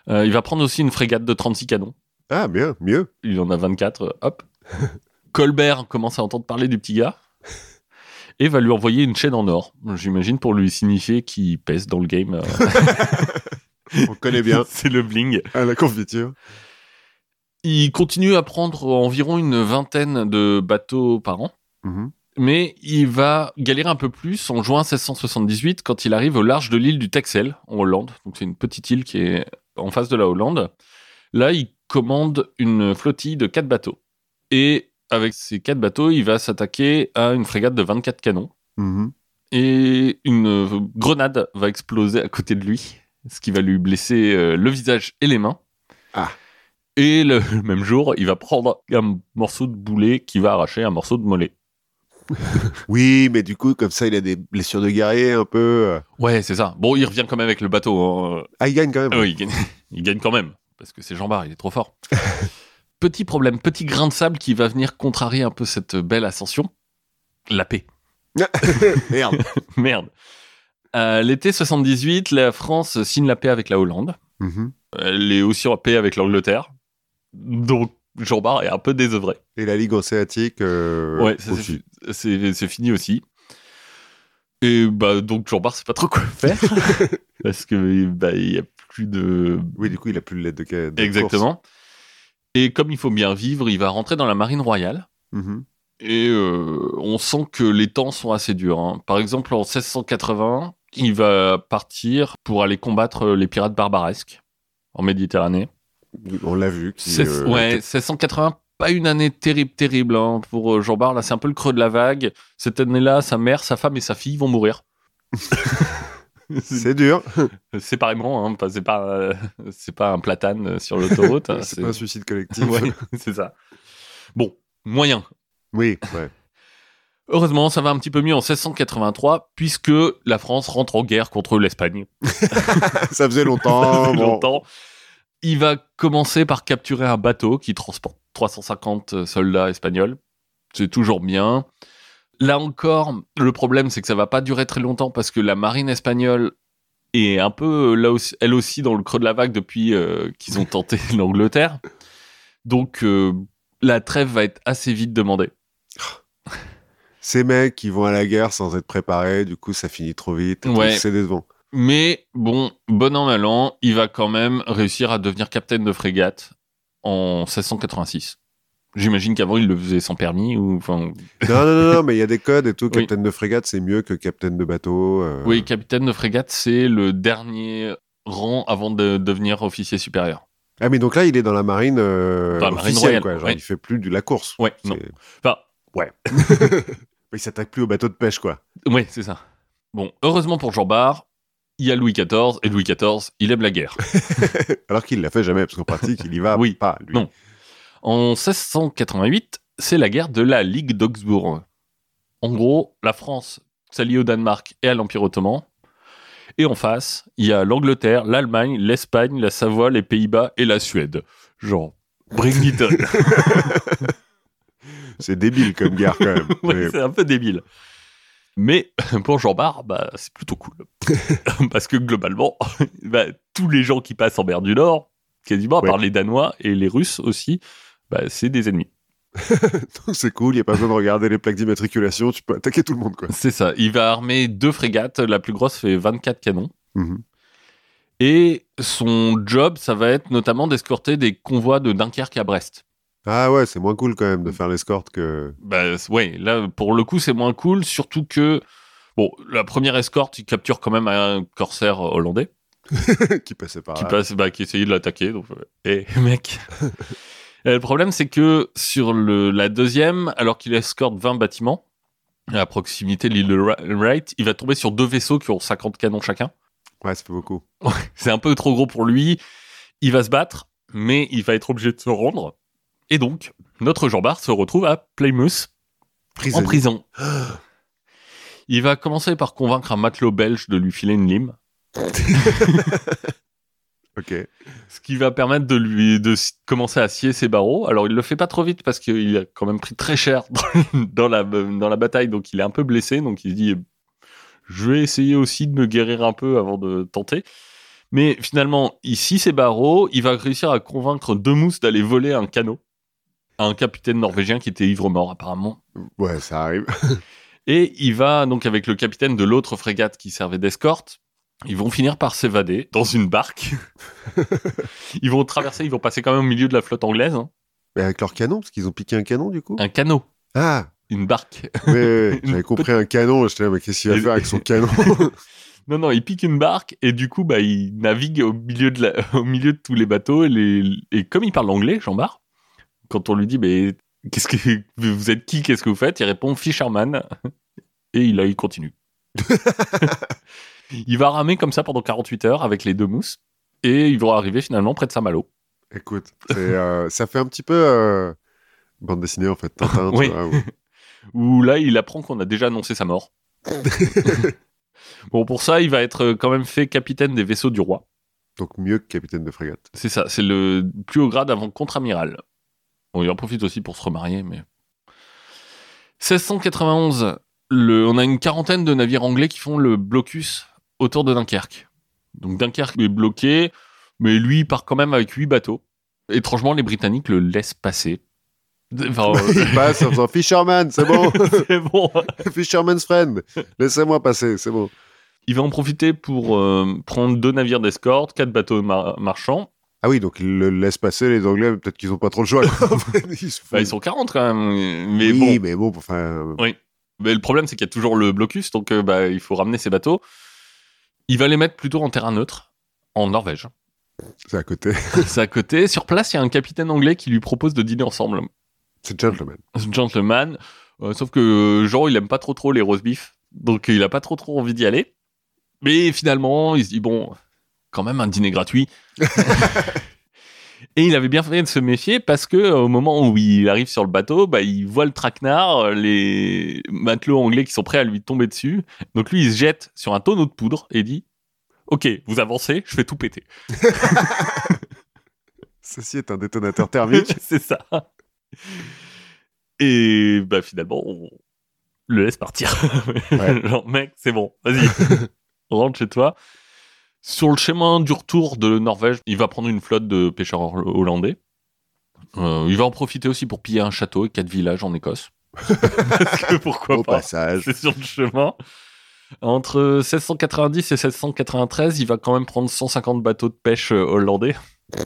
Euh, il va prendre aussi une frégate de 36 canons. Ah, bien, mieux. Il en a 24, euh, hop. Colbert commence à entendre parler du petit gars et va lui envoyer une chaîne en or, j'imagine pour lui signifier qu'il pèse dans le game. On connaît bien. C'est le bling. à la confiture. Il continue à prendre environ une vingtaine de bateaux par an, Mhm. mais il va galérer un peu plus en juin 1678 quand il arrive au large de l'île du Texel, en Hollande. Donc c'est une petite île qui est en face de la Hollande. Là, il commande une flottille de quatre bateaux. Et avec ces quatre bateaux, il va s'attaquer à une frégate de 24 canons. Mhm. Et une grenade va exploser à côté de lui, ce qui va lui blesser euh, le visage et les mains. Ah. Et le même jour, il va prendre un morceau de boulet qui va arracher un morceau de mollet. Oui, mais du coup, comme ça, il a des blessures de guerrier un peu. euh. Ouais, c'est ça. Bon, il revient quand même avec le bateau. hein. Ah, il gagne quand même. Ah oui, il gagne, il gagne quand même, parce que c'est Jean Bart, il est trop fort. petit problème, petit grain de sable qui va venir contrarier un peu cette belle ascension. La paix. Merde. Merde. À l'été 78, la France signe la paix avec la Hollande. Mhm. Elle est aussi en paix avec l'Angleterre. Donc, Jean Bart est un peu désœuvré. Et la Ligue hanséatique. euh, ouais, c'est- c'est c'est fini aussi. Et bah, donc, Jean Bart sait pas trop quoi faire. parce que bah, il y a plus de. Oui, du coup, il a plus de lettre de, de Exactement. Et comme il faut bien vivre, il va rentrer dans la marine royale. Mhm. Et euh, on sent que les temps sont assez durs. hein. Par exemple, en 1680, il va partir pour aller combattre les pirates barbaresques en Méditerranée. On l'a vu. qui, euh, ouais, était- 1680, pas une année terrible, terrible hein, pour euh, Jean Bart. Là, c'est un peu le creux de la vague. Cette année-là, sa mère, sa femme et sa fille vont mourir. C'est dur. Séparément, hein, c'est pas, euh, c'est pas un platane euh, sur l'autoroute. hein, c'est pas un suicide collectif. Ouais, c'est ça. Bon, moyen. Oui, ouais. Heureusement, ça va un petit peu mieux en 1683, puisque la France rentre en guerre contre l'Espagne. ça faisait longtemps. Ça bon. longtemps. Il va commencer par capturer un bateau qui transporte 350 soldats espagnols. C'est toujours bien. Là encore, le problème, c'est que ça va pas durer très longtemps parce que la marine espagnole est un peu, là aussi, elle aussi, dans le creux de la vague depuis euh, qu'ils ont tenté l'Angleterre. Donc, euh, la trêve va être assez vite demandée. Ces mecs qui vont à la guerre sans être préparés, du coup, ça finit trop vite. Ouais. C'est décevant. Mais bon, bon an, mal an, il va quand même réussir à devenir capitaine de frégate en 1686. J'imagine qu'avant, il le faisait sans permis ou enfin. Non, non, non, mais il y a des codes et tout. Oui. Capitaine de frégate, c'est mieux que capitaine de bateau. euh. Oui, capitaine de frégate, c'est le dernier rang avant de devenir officier supérieur. Ah, mais donc là, il est dans la marine, euh, Dans la marine officielle, royale, quoi. Genre, ouais. il fait plus de la course. Ouais, non. Enfin, Ouais. il s'attaque plus au bateau de pêche, quoi. ouais, c'est ça. Bon, heureusement pour Jean Bart, il y a Louis XIV, et Louis XIV, il aime la guerre. Alors qu'il l'a fait jamais, parce qu'en pratique, il y va Oui. pas, lui. Non. En 1688, c'est la guerre de la Ligue d'Augsbourg. En gros, la France s'allie au Danemark et à l'Empire ottoman. Et en face, il y a l'Angleterre, l'Allemagne, l'Espagne, la Savoie, les Pays-Bas et la Suède. Genre, bring it on. C'est débile comme guerre, quand même. Ouais, Mais- c'est un peu débile. Mais pour Jean Bart, bah, c'est plutôt cool. Parce que globalement, bah, tous les gens qui passent en mer du Nord, quasiment, à Ouais. part les Danois et les Russes aussi, bah, c'est des ennemis. Donc c'est cool, il n'y a pas besoin de regarder les plaques d'immatriculation, tu peux attaquer tout le monde, quoi. C'est ça. Il va armer deux frégates. La plus grosse fait 24 canons. Mhm. Et son job, ça va être notamment d'escorter des convois de Dunkerque à Brest. Ah ouais, c'est moins cool quand même de faire l'escorte que. Bah, ouais, là, pour le coup, c'est moins cool, surtout que, bon, la première escorte, il capture quand même un corsaire hollandais qui passait par qui là. passe, bah, qui essayait de l'attaquer. Donc, et mec. Euh, le problème, c'est que sur le, la deuxième, alors qu'il escorte 20 bâtiments à proximité de l'île de Wright, il va tomber sur deux vaisseaux qui ont 50 canons chacun. Ouais, ça fait beaucoup. C'est un peu trop gros pour lui. Il va se battre, mais il va être obligé de se rendre. Et donc, notre Jean Bart se retrouve à Plymouth, en prison. Il va commencer par convaincre un matelot belge de lui filer une lime, Ok. ce qui va permettre de lui de commencer à scier ses barreaux. Alors, il le fait pas trop vite parce qu'il a quand même pris très cher dans, la, dans la bataille, donc il est un peu blessé. Donc, il se dit, je vais essayer aussi de me guérir un peu avant de tenter. Mais finalement, il scie ses barreaux, il va réussir à convaincre deux mousses d'aller voler un canot à un capitaine norvégien qui était ivre-mort apparemment. Ouais, ça arrive. Et il va donc avec le capitaine de l'autre frégate qui servait d'escorte. Ils vont finir par s'évader dans une barque. ils vont traverser, ils vont passer quand même au milieu de la flotte anglaise. hein. Mais avec leur canon, parce qu'ils ont piqué un canon du coup. Un canot, Ah, une barque. Une j'avais compris un canon. Là, mais qu'est-ce qu'il va faire avec son canon Non, non, il pique une barque et du coup, bah, il navigue au milieu de, la- au milieu de tous les bateaux. Et, les- et comme il parle anglais, Jean Bart, quand on lui dit, mais qu'est-ce que vous êtes qui, qu'est-ce que vous faites? Il répond Fisherman. Et il, il continue. il va ramer comme ça pendant 48 heures avec les deux mousses. Et ils vont arriver finalement près de Saint-Malo. Écoute, euh, ça fait un petit peu euh, bande dessinée en fait. Tintin, tu Oui. vois, où- Où là, il apprend qu'on a déjà annoncé sa mort. bon, pour ça, il va être quand même fait capitaine des vaisseaux du roi. Donc mieux que capitaine de frégate. C'est ça, c'est le plus haut grade avant contre-amiral. Bon, il en profite aussi pour se remarier, mais. 1691, le, on a une quarantaine de navires anglais qui font le blocus autour de Dunkerque. Donc Dunkerque est bloqué, mais lui il part quand même avec huit bateaux. Étrangement, les Britanniques le laissent passer. Enfin, euh, Il passe en faisant Fisherman, c'est bon. c'est bon. Fisherman's friend. Laissez-moi passer, c'est bon. Il va en profiter pour euh, prendre deux navires d'escorte, quatre bateaux mar- marchands. Ah oui, donc il le laisse passer les Anglais. Peut-être qu'ils ont pas trop le choix. ils. Bah, ils sont 40 quand même. Mais oui, bon, mais bon, enfin. euh, Oui. Mais le problème, c'est qu'il y a toujours le blocus, donc euh, bah, il faut ramener ces bateaux. Il va les mettre plutôt en terrain neutre, en Norvège. C'est à côté. c'est à côté. Sur place, il y a un capitaine anglais qui lui propose de dîner ensemble. C'est gentleman. Ce gentleman. Euh, sauf que Jean, il aime pas trop trop les roast beef, donc il a pas trop trop envie d'y aller. Mais finalement, il se dit bon, quand même un dîner gratuit. Et il avait bien fait de se méfier parce que euh, au moment où il arrive sur le bateau, bah, il voit le traquenard, euh, les matelots anglais qui sont prêts à lui tomber dessus. Donc lui, il se jette sur un tonneau de poudre et dit Ok, vous avancez, je fais tout péter. Ceci est un détonateur thermique. C'est ça. Et bah finalement, on le laisse partir. Ouais. Genre, mec, c'est bon, vas-y, rentre chez toi. Sur le chemin du retour de Norvège, il va prendre une flotte de pêcheurs hollandais. Euh, il va en profiter aussi pour piller un château et quatre villages en Écosse. Parce que pourquoi Au pas? passage. C'est sur le chemin. Entre 1690 et 1693, il va quand même prendre 150 bateaux de pêche euh, hollandais.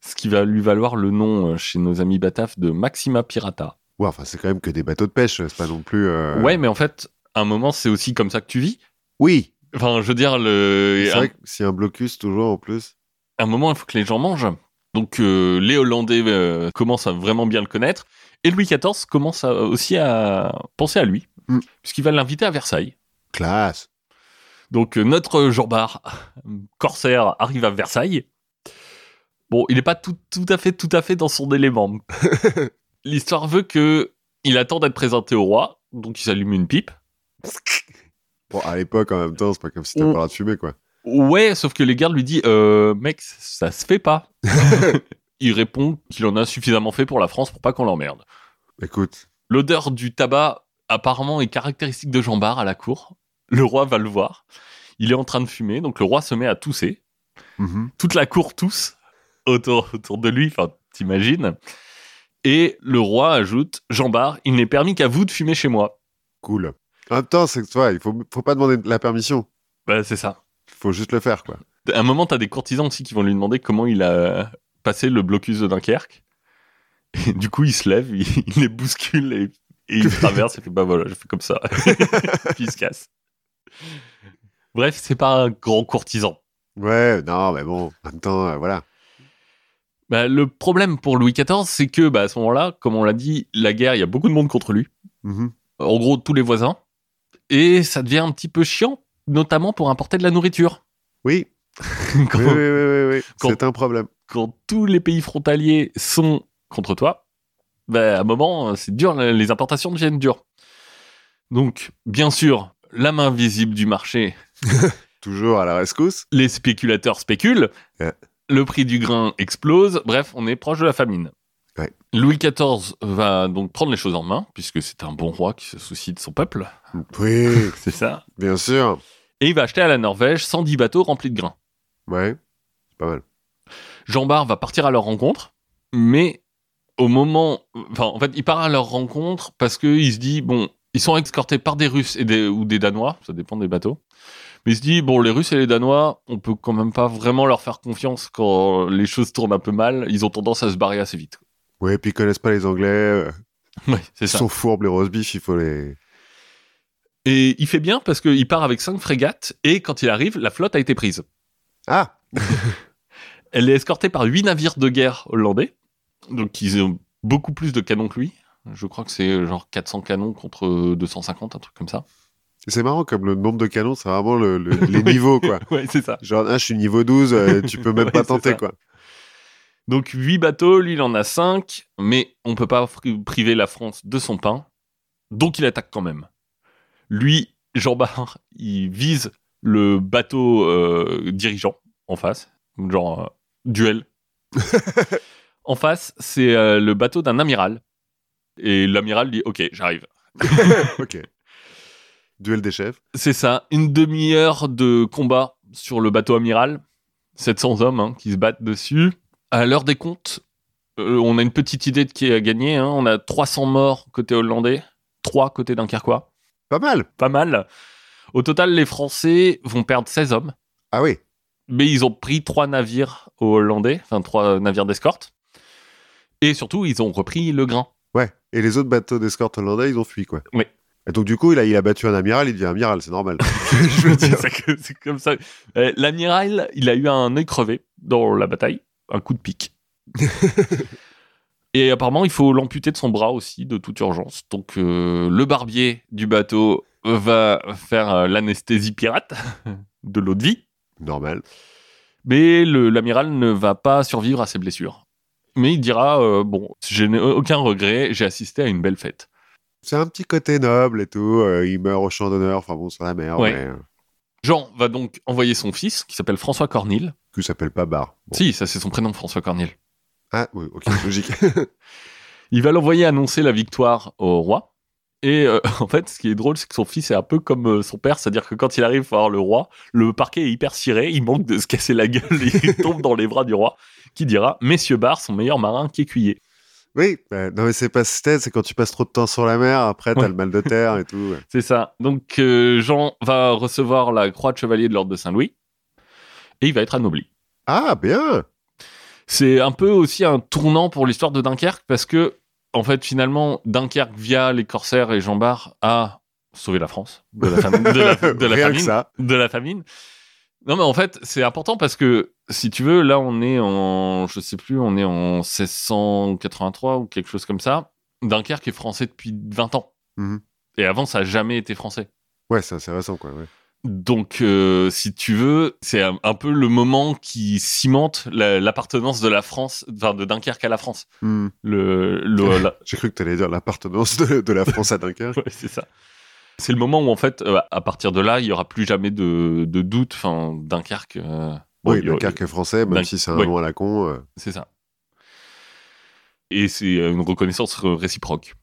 Ce qui va lui valoir le nom euh, chez nos amis Bataf de Maxima Pirata. Ouais, enfin, c'est quand même que des bateaux de pêche, c'est pas non plus. euh, Ouais, mais en fait, à un moment, c'est aussi comme ça que tu vis. Oui. Enfin, je veux dire, le... C'est un, vrai que un blocus toujours en plus. à un moment, il faut que les gens mangent. Donc, euh, les Hollandais euh, commencent à vraiment bien le connaître. Et Louis XIV commence à- aussi à penser à lui, Mm. puisqu'il va l'inviter à Versailles. Classe. Donc euh, notre Bar, corsaire, arrive à Versailles. Bon, il n'est pas tout, tout à fait tout à fait dans son élément. L'histoire veut que il attend d'être présenté au roi, donc il s'allume une pipe. Bon, à l'époque, en même temps, c'est pas comme si t'avais pas le droit de fumer, quoi. Ouais, sauf que les gardes lui disent euh, mec, ça se fait pas. il répond qu'il en a suffisamment fait pour la France pour pas qu'on l'emmerde. Écoute. L'odeur du tabac apparemment est caractéristique de Jean Bar à la cour. Le roi va le voir. Il est en train de fumer, donc le roi se met à tousser. Mhm. toute la cour tousse autour, autour de lui, enfin, t'imagines. Et le roi ajoute Jean Bar, il n'est permis qu'à vous de fumer chez moi. Cool. En même temps, c'est que il faut, faut pas demander la permission. Bah, c'est ça. Il faut juste le faire, quoi. À un moment, t'as des courtisans aussi qui vont lui demander comment il a passé le blocus de Dunkerque. Et du coup, il se lève, il, il les bouscule et, et il traverse et fait bah voilà, je fais comme ça. Puis il se casse. Bref, c'est pas un grand courtisan. Ouais, non, mais bon, en même temps, euh, voilà. Bah, le problème pour Louis XIV, c'est que bah, à ce moment-là, comme on l'a dit, la guerre, il y a beaucoup de monde contre lui. Mhm. en gros tous les voisins. Et ça devient un petit peu chiant, notamment pour importer de la nourriture. Oui, quand, oui, oui, oui, oui, c'est un problème. quand tous les pays frontaliers sont contre toi, bah, à un moment, c'est dur, les importations deviennent dures. Donc, bien sûr, la main visible du marché, Toujours à la rescousse. les spéculateurs spéculent, Ouais. le prix du grain explose, bref, on est proche de la famine. Ouais. Louis XIV va donc prendre les choses en main, puisque c'est un bon roi qui se soucie de son peuple, Oui, c'est ça. bien sûr. Et il va acheter à la Norvège 110 bateaux remplis de grains. Ouais, c'est pas mal. Jean Bart va partir à leur rencontre, mais au moment, enfin, en fait, il part à leur rencontre parce qu'il se dit, bon, ils sont escortés par des Russes et des, ou des Danois, ça dépend des bateaux. Mais il se dit, bon, les Russes et les Danois, on peut quand même pas vraiment leur faire confiance quand les choses tournent un peu mal. Ils ont tendance à se barrer assez vite. Ouais, puis ils connaissent pas les Anglais. euh, Ouais, c'est Ils ça. sont fourbes, les roast beef, il faut les. Et il fait bien parce qu'il part avec cinq frégates et quand il arrive, la flotte a été prise. Ah Elle est escortée par huit navires de guerre hollandais, donc ils ont beaucoup plus de canons que lui. Je crois que c'est genre 400 canons contre 250, un truc comme ça. C'est marrant comme le nombre de canons, c'est vraiment le- le- les niveaux, quoi. Ouais, c'est ça. Genre, ah, je suis niveau 12, euh, tu peux même Ouais, pas tenter, quoi. Donc 8 bateaux, lui il en a 5, mais on peut pas priver la France de son pain, donc il attaque quand même. Lui, Jean Bart, il vise le bateau euh, dirigeant en face, genre euh, duel. en face, c'est euh, le bateau d'un amiral. Et l'amiral dit Ok, j'arrive. ok. Duel des chefs. C'est ça, une demi-heure de combat sur le bateau amiral. 700 hommes hein, qui se battent dessus. À l'heure des comptes, euh, on a une petite idée de qui a gagné. hein. On a 300 morts côté hollandais, 3 côté dunkerquois. Pas mal. Pas mal. Au total, les Français vont perdre 16 hommes. Ah oui. Mais ils ont pris 3 navires aux Hollandais, enfin 3 navires d'escorte. Et surtout, ils ont repris le grain. Ouais. Et les autres bateaux d'escorte hollandais, ils ont fui, quoi. Oui. Et donc, du coup, il a, il a battu un amiral, il devient amiral, c'est normal. Je veux dire. C'est comme ça. Euh, L'amiral, il a eu un œil crevé dans la bataille, un coup de pique. Et apparemment, il faut l'amputer de son bras aussi, de toute urgence. Donc, euh, le barbier du bateau va faire euh, l'anesthésie pirate de l'eau de vie. Normal. Mais l'amiral ne va pas survivre à ses blessures. Mais il dira euh, Bon, je n'ai aucun regret, j'ai assisté à une belle fête. C'est un petit côté noble et tout. il meurt au champ d'honneur. Enfin bon, c'est la merde. Ouais. Mais, Jean va donc envoyer son fils, qui s'appelle François Cornille. S'appelle pas Bar. Bon. Si, ça c'est son prénom, François Cornille. Ah oui, ok, logique. Il va l'envoyer annoncer la victoire au roi. Et euh, en fait, ce qui est drôle, c'est que son fils est un peu comme euh, son père, c'est-à-dire que quand il arrive voir le roi, le parquet est hyper ciré, il manque de se casser la gueule et il tombe dans les bras du roi, qui dira Messieurs Barr sont meilleurs marins qu'écuyers. Oui, bah, non mais c'est pas c'était, c'est quand tu passes trop de temps sur la mer, après t'as Ouais. le mal de terre et tout. ouais. C'est ça. Donc euh, Jean va recevoir la croix de chevalier de l'ordre de Saint-Louis et il va être anobli. Ah bien C'est un peu aussi un tournant pour l'histoire de Dunkerque parce que, en fait, finalement, Dunkerque, via les corsaires et Jean Bart, a sauvé la France de la, fam- de la- de la Rien famine. ça. De la famine. Non, mais en fait, c'est important parce que, si tu veux, là, on est en, je sais plus, on est en 1683 ou quelque chose comme ça. Dunkerque est français depuis 20 ans. Mhm. Et avant, ça a jamais été français. Ouais, c'est assez récent quoi. ouais. Donc, euh, si tu veux, c'est un, un peu le moment qui cimente la- l'appartenance de la France, enfin de Dunkerque à la France. Hmm. Le, le- la- J'ai cru que t'allais dire l'appartenance de, de la France à Dunkerque. ouais, c'est ça. C'est le moment où en fait, euh, à partir de là, il y aura plus jamais de, de doute. Enfin, Dunkerque. euh, bon, oui, aura- Dunkerque est français, même Dun- si c'est un ouais. nom à la con. C'est ça. Et c'est une reconnaissance réciproque.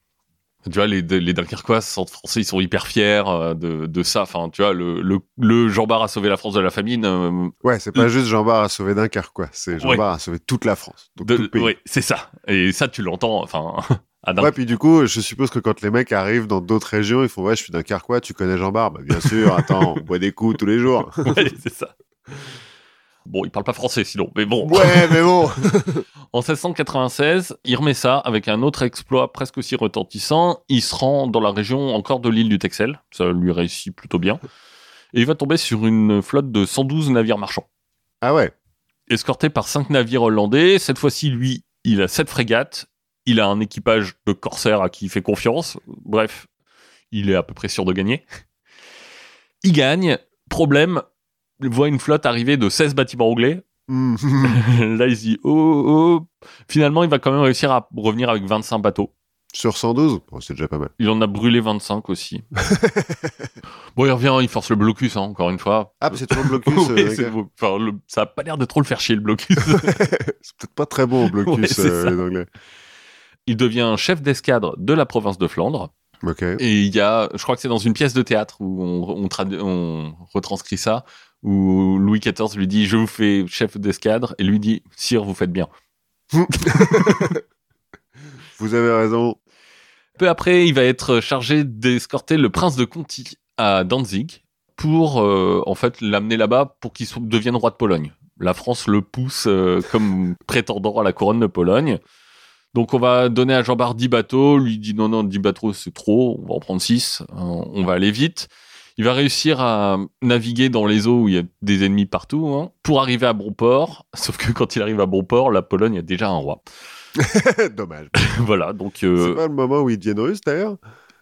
Tu vois, les, les Dunkerquois sont français, ils sont hyper fiers euh, de, de ça. Enfin, tu vois, le, le, le Jean Bart a sauvé la France de la famine. euh, Ouais, c'est pas juste Jean Bart a sauvé Dunkerque quoi. C'est Jean Ouais. Bart a sauvé toute la France. Ouais, c'est ça. Et ça, tu l'entends. Enfin, Ouais, puis du coup, je suppose que quand les mecs arrivent dans d'autres régions, ils font Ouais, je suis Dunkerquois, tu connais Jean Bart Bah, bien sûr, attends, on boit des coups tous les jours. Ouais, c'est ça. Bon, il parle pas français sinon, mais bon. ouais, mais bon En 1696, il remet ça avec un autre exploit presque aussi retentissant. Il se rend dans la région encore de l'île du Texel. Ça lui réussit plutôt bien. Et il va tomber sur une flotte de 112 navires marchands. Ah ouais Escorté par cinq navires hollandais. Cette fois-ci, lui, il a sept frégates. Il a un équipage de corsaires à qui il fait confiance. Bref, il est à peu près sûr de gagner. Il gagne. Problème, voit une flotte arriver de 16 bâtiments anglais. Hmm. Là, il se dit, oh, oh. Finalement, il va quand même réussir à revenir avec 25 bateaux. Sur 112 Bon, C'est déjà pas mal. Il en a brûlé 25 aussi. bon, il revient, il force le blocus, hein, encore une fois. Ah, c'est toujours le blocus. Euh. Enfin, le- ça a pas l'air de trop le faire chier, le blocus. c'est peut-être pas très bon au blocus, Ouais, euh, les Anglais. il devient chef d'escadre de la province de Flandre. Et il y a, je crois que c'est dans une pièce de théâtre où on, on retranscrit ça, où Louis XIV lui dit Je vous fais chef d'escadre, et lui dit Sire, vous faites bien. Vous avez raison. Peu après, il va être chargé d'escorter le prince de Conti à Danzig pour euh, en fait l'amener là-bas pour qu'il devienne roi de Pologne. La France le pousse euh, comme prétendant à la couronne de Pologne. Donc on va donner à Jean Bart 10 bateaux, lui dit non non 10 bateaux c'est trop, on va en prendre 6, on va aller vite. Il va réussir à naviguer dans les eaux où il y a des ennemis partout hein, pour arriver à bon port. Sauf que quand il arrive à bon port, la Pologne a déjà un roi. Dommage. voilà donc euh, C'est pas le moment où ils deviennent russes d'ailleurs?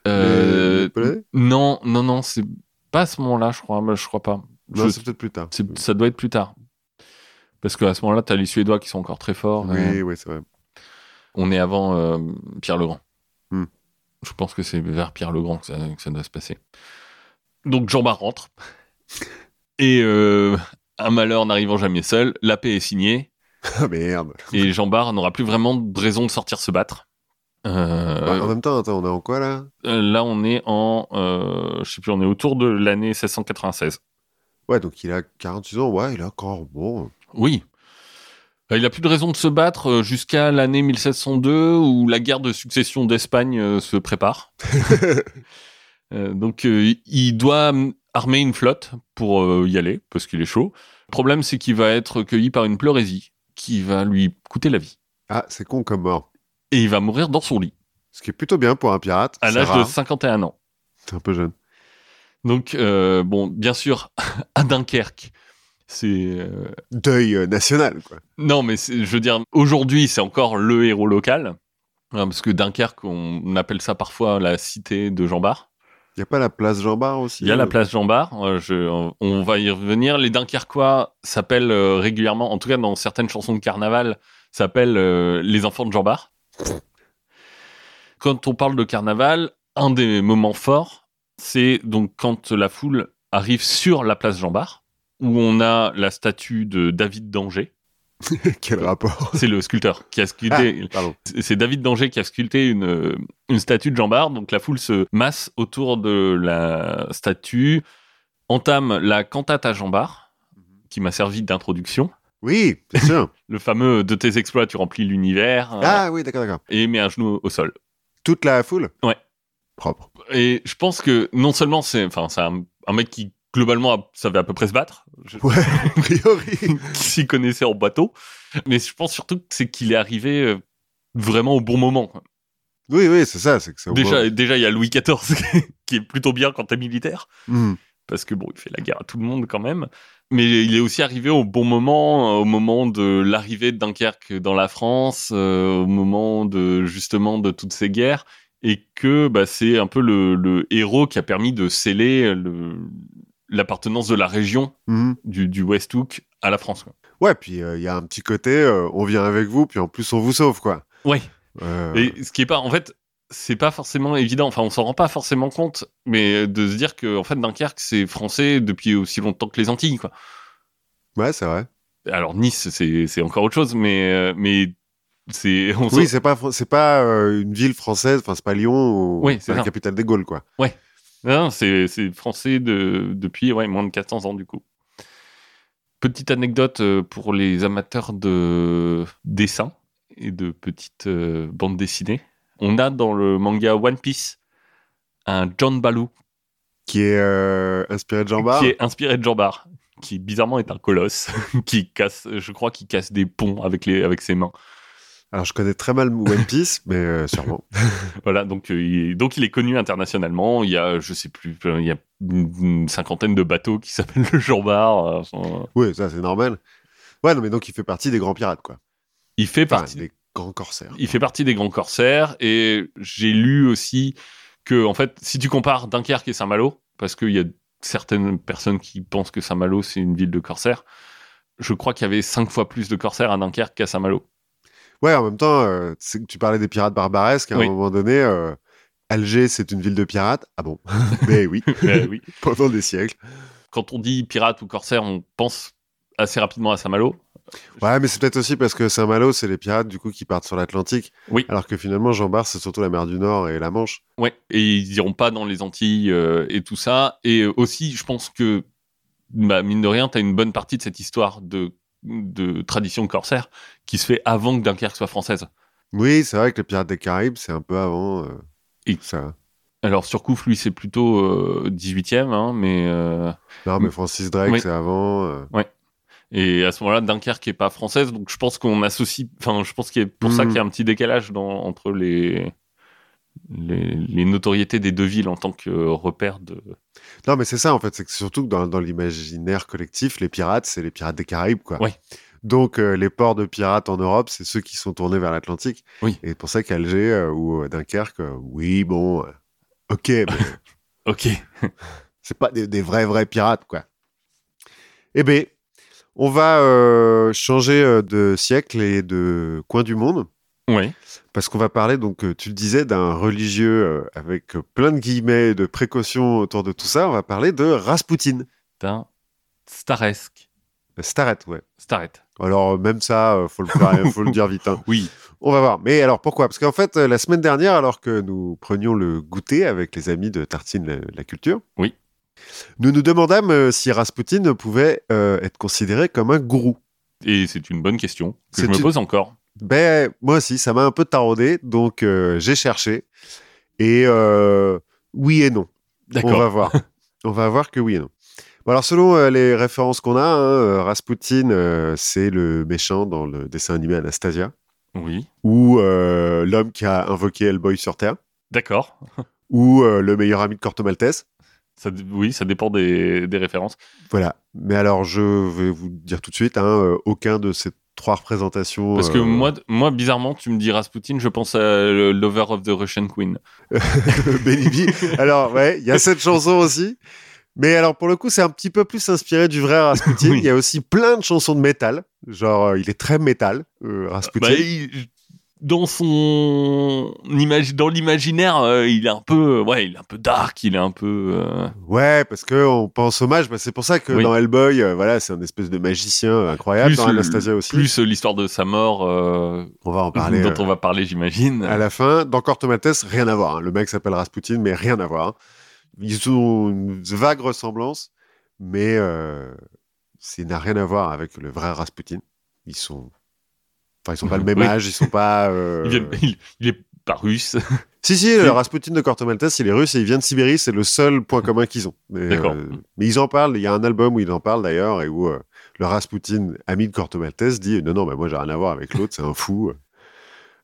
Euh, non, non, non, c'est pas à ce moment-là, je crois. Je crois pas. Non, Je- c'est peut-être plus tard. ça doit être plus tard. Parce qu'à ce moment-là, t'as les Suédois qui sont encore très forts. Oui, Euh, oui, c'est vrai. on est avant Pierre le Grand. Hmm. Je pense que c'est vers Pierre le Grand que ça, que ça doit se passer. Donc Jean Bart rentre. Et euh, un malheur n'arrivant jamais seul, la paix est signée. Ah merde. Et Jean Bart n'aura plus vraiment de raison de sortir se battre. Euh, Bah, en même temps, attends, on est en quoi là? euh, là, on est en. euh, je sais plus, on est autour de l'année 1696. Ouais, donc il a 46 ans, ouais, il a encore, bon. Oui. Il a plus de raison de se battre jusqu'à l'année 1702 où la guerre de succession d'Espagne se prépare. Euh, donc euh, il doit armer une flotte pour euh, y aller parce qu'il est chaud. Le problème c'est qu'il va être cueilli par une pleurésie qui va lui coûter la vie Ah, c'est con comme mort. et il va mourir dans son lit Ce qui est plutôt bien pour un pirate. à c'est l'âge de rare. 51 ans. T'es un peu jeune. Donc euh, bon, bien sûr à Dunkerque, c'est euh, Deuil national, quoi. Non, mais c'est- je veux dire, aujourd'hui, c'est encore le héros local. Hein, Parce que Dunkerque, on appelle ça parfois la cité de Jean Bart. Il y a pas la place Jean Bart aussi Il y a la euh place Jean Bart. euh, je- on va y revenir. Les Dunkerquois s'appellent euh, régulièrement, en tout cas dans certaines chansons de carnaval, s'appellent euh, les enfants de Jean Bart. Quand on parle de carnaval, un des moments forts, c'est donc quand la foule arrive sur la place Jean Bart, où on a la statue de David d'Angers. Quel rapport? C'est le sculpteur qui a Ah, sculpté. pardon. C'est David Danger qui a sculpté une, une statue de Jean Bart. Donc la foule se masse autour de la statue, entame la cantate à Jean Bart, qui m'a servi d'introduction. Oui, c'est sûr. Le fameux de tes exploits, tu remplis l'univers. euh, ah oui, d'accord, d'accord. Et met un genou au sol. Toute la foule? Ouais. Propre. Et je pense que non seulement c'est, enfin, c'est un, un mec qui globalement a- savait à peu près se battre, je- Ouais, a priori. qui s'y connaissait en bateau, mais je pense surtout que c'est qu'il est arrivé euh, vraiment au bon moment. Oui, oui, c'est ça. C'est que c'est au Déjà, déjà, il y a Louis XIV qui est plutôt bien quand t'es militaire, Mhm. parce que bon, il fait la guerre à tout le monde quand même. Mais il est aussi arrivé au bon moment, euh, au moment de l'arrivée de Dunkerque dans la France, euh, au moment de justement de toutes ces guerres, et que bah, c'est un peu le, le héros qui a permis de sceller le- l'appartenance de la région Mhm. du, du Westhook à la France. quoi. Ouais, puis euh, il y a un petit côté, euh, on vient avec vous, puis en plus on vous sauve, quoi. Ouais. Euh, Et ce qui est pas, en fait, c'est pas forcément évident. Enfin, on s'en rend pas forcément compte, mais de se dire que en fait Dunkerque c'est français depuis aussi longtemps que les Antilles, quoi. Ouais, c'est vrai. Alors Nice c'est encore autre chose, mais euh, mais c'est Oui, c'est pas, c'est pas euh, une ville française, enfin, c'est pas Lyon, ou Oui, c'est la capitale des Gaules, quoi. Non, c'est c'est français de depuis ouais moins de 400 ans du coup. Petite anecdote euh, pour les amateurs de dessin et de petites euh, bandes dessinées. On a dans le manga One Piece un John Baloo Qui est euh, inspiré de Jean Bart. qui est inspiré de Jean Bart, qui bizarrement est un colosse, qui casse, je crois qu'il casse des ponts avec, les, avec ses mains. Alors, je connais très mal One Piece, mais euh, sûrement. Voilà, donc, euh, il, donc il est connu internationalement. Il y a, je sais plus, euh, il y a une, cinquantaine de bateaux qui s'appellent le sont- Oui, ça, c'est normal. Ouais, non, mais donc il fait partie des grands pirates, quoi. Il fait Enfin, partie, des grands corsaires. il fait partie des grands corsaires et j'ai lu aussi que, en fait, si tu compares Dunkerque et Saint-Malo, parce qu'il y a certaines personnes qui pensent que Saint-Malo c'est une ville de corsaires, je crois qu'il y avait cinq fois plus de corsaires à Dunkerque qu'à Saint-Malo. Ouais, en même temps, euh, tu parlais des pirates barbaresques, à Oui. un moment donné, euh, Alger, c'est une ville de pirates. Ah bon? Mais oui, oui. pendant des siècles. Quand on dit pirate ou corsaire, on pense assez rapidement à Saint-Malo. Ouais, mais c'est peut-être aussi parce que Saint-Malo, c'est les pirates, du coup, qui partent sur l'Atlantique. Oui. Alors que finalement, Jean Bart, c'est surtout la mer du Nord et la Manche. Ouais. Et ils iront pas dans les Antilles euh, et tout ça. Et aussi, je pense que, bah, mine de rien, tu as une bonne partie de cette histoire de, de tradition corsaire qui se fait avant que Dunkerque soit française. Oui, c'est vrai que les pirates des Caraïbes, c'est un peu avant. euh, Et- ça. Alors, Surcouf, lui, c'est plutôt euh, 18e, hein, mais. euh, Non, mais Francis Drake, Oui. c'est avant. euh. Et à ce moment-là, Dunkerque est pas française, donc je pense qu'on associe. Enfin, je pense qu'il y a pour ça Mhm. qu'il y a un petit décalage dans, entre les, les les notoriétés des deux villes en tant que repère de. Non, mais c'est ça, en fait. C'est que surtout que dans, dans l'imaginaire collectif, les pirates, c'est les pirates des Caraïbes, quoi. Ouais. Donc, euh, les ports de pirates en Europe, c'est ceux qui sont tournés vers l'Atlantique. Oui. Et c'est pour ça qu'Alger euh, ou euh, Dunkerque, euh, oui, bon, ok, mais Ok. c'est pas des, des vrais, vrais pirates, quoi. Eh bien, on va changer de siècle et de coin du monde. Ouais. Parce qu'on va parler, donc, euh, tu le disais, d'un religieux euh, avec euh, plein de guillemets et de précautions autour de tout ça. On va parler de Rasputin. D'un staresque. Staret, ouais. Staret. Alors, même ça, faut, le faut le dire vite. hein. Oui. On va voir. Mais alors, pourquoi? Parce qu'en fait, la semaine dernière, alors que nous prenions le goûter avec les amis de Tartine la, la Culture, Oui. nous nous demandâmes si Rasputin pouvait euh, être considéré comme un gourou. Et c'est une bonne question que je me une- pose encore. Ben, moi aussi, ça m'a un peu taraudé, donc euh, j'ai cherché. Et euh, oui et non. On va D'accord. voir. On va voir que oui et non. Bon, alors, selon euh, les références qu'on a, hein, Rasputin, c'est le méchant dans le dessin animé Anastasia, Oui. ou l'homme qui a invoqué Hellboy sur Terre, D'accord. ou le meilleur ami de Corto Maltese. Ça, oui, ça dépend des, des références. Voilà. Mais alors, je vais vous dire tout de suite, hein, aucun de ces trois représentations. Parce que euh, moi, moi, bizarrement, tu me dis Rasputin, je pense à Lover of the Russian Queen. Benny B. Alors, ouais, il y a cette chanson aussi. Mais alors, pour le coup, c'est un petit peu plus inspiré du vrai Rasputin. Oui. Il y a aussi plein de chansons de métal. Genre, euh, il est très métal, euh, Rasputin. Bah, il- dans son dans l'imaginaire, euh, il est un peu, ouais, il est un peu dark, il est un peu. euh, Ouais, parce que on pense au mage. bah, c'est pour ça que Oui. dans Hellboy, euh, voilà, c'est un espèce de magicien incroyable. plus dans Anastasia aussi. Plus euh, l'histoire de sa mort, euh, on va en parler dont euh, on va parler, j'imagine. à la fin. Dans Cortomaltese, rien à voir. hein. Le mec s'appelle Rasputin, mais rien à voir. Ils ont une vague ressemblance, mais euh, ça n'a rien à voir avec le vrai Rasputin. Ils sont, enfin, ils sont pas le même Oui. âge. Ils sont pas. euh, Il, vient- il- il est pas russe. Si, si, le Rasputin de Cortomaltese, il est russe et il vient de Sibérie, c'est le seul point commun qu'ils ont. D'accord. euh, mais ils en parlent, il y a un album où ils en parlent d'ailleurs, et où euh, le Rasputin, ami de Cortomaltese, dit Non, non, mais moi j'ai rien à voir avec l'autre, c'est un fou.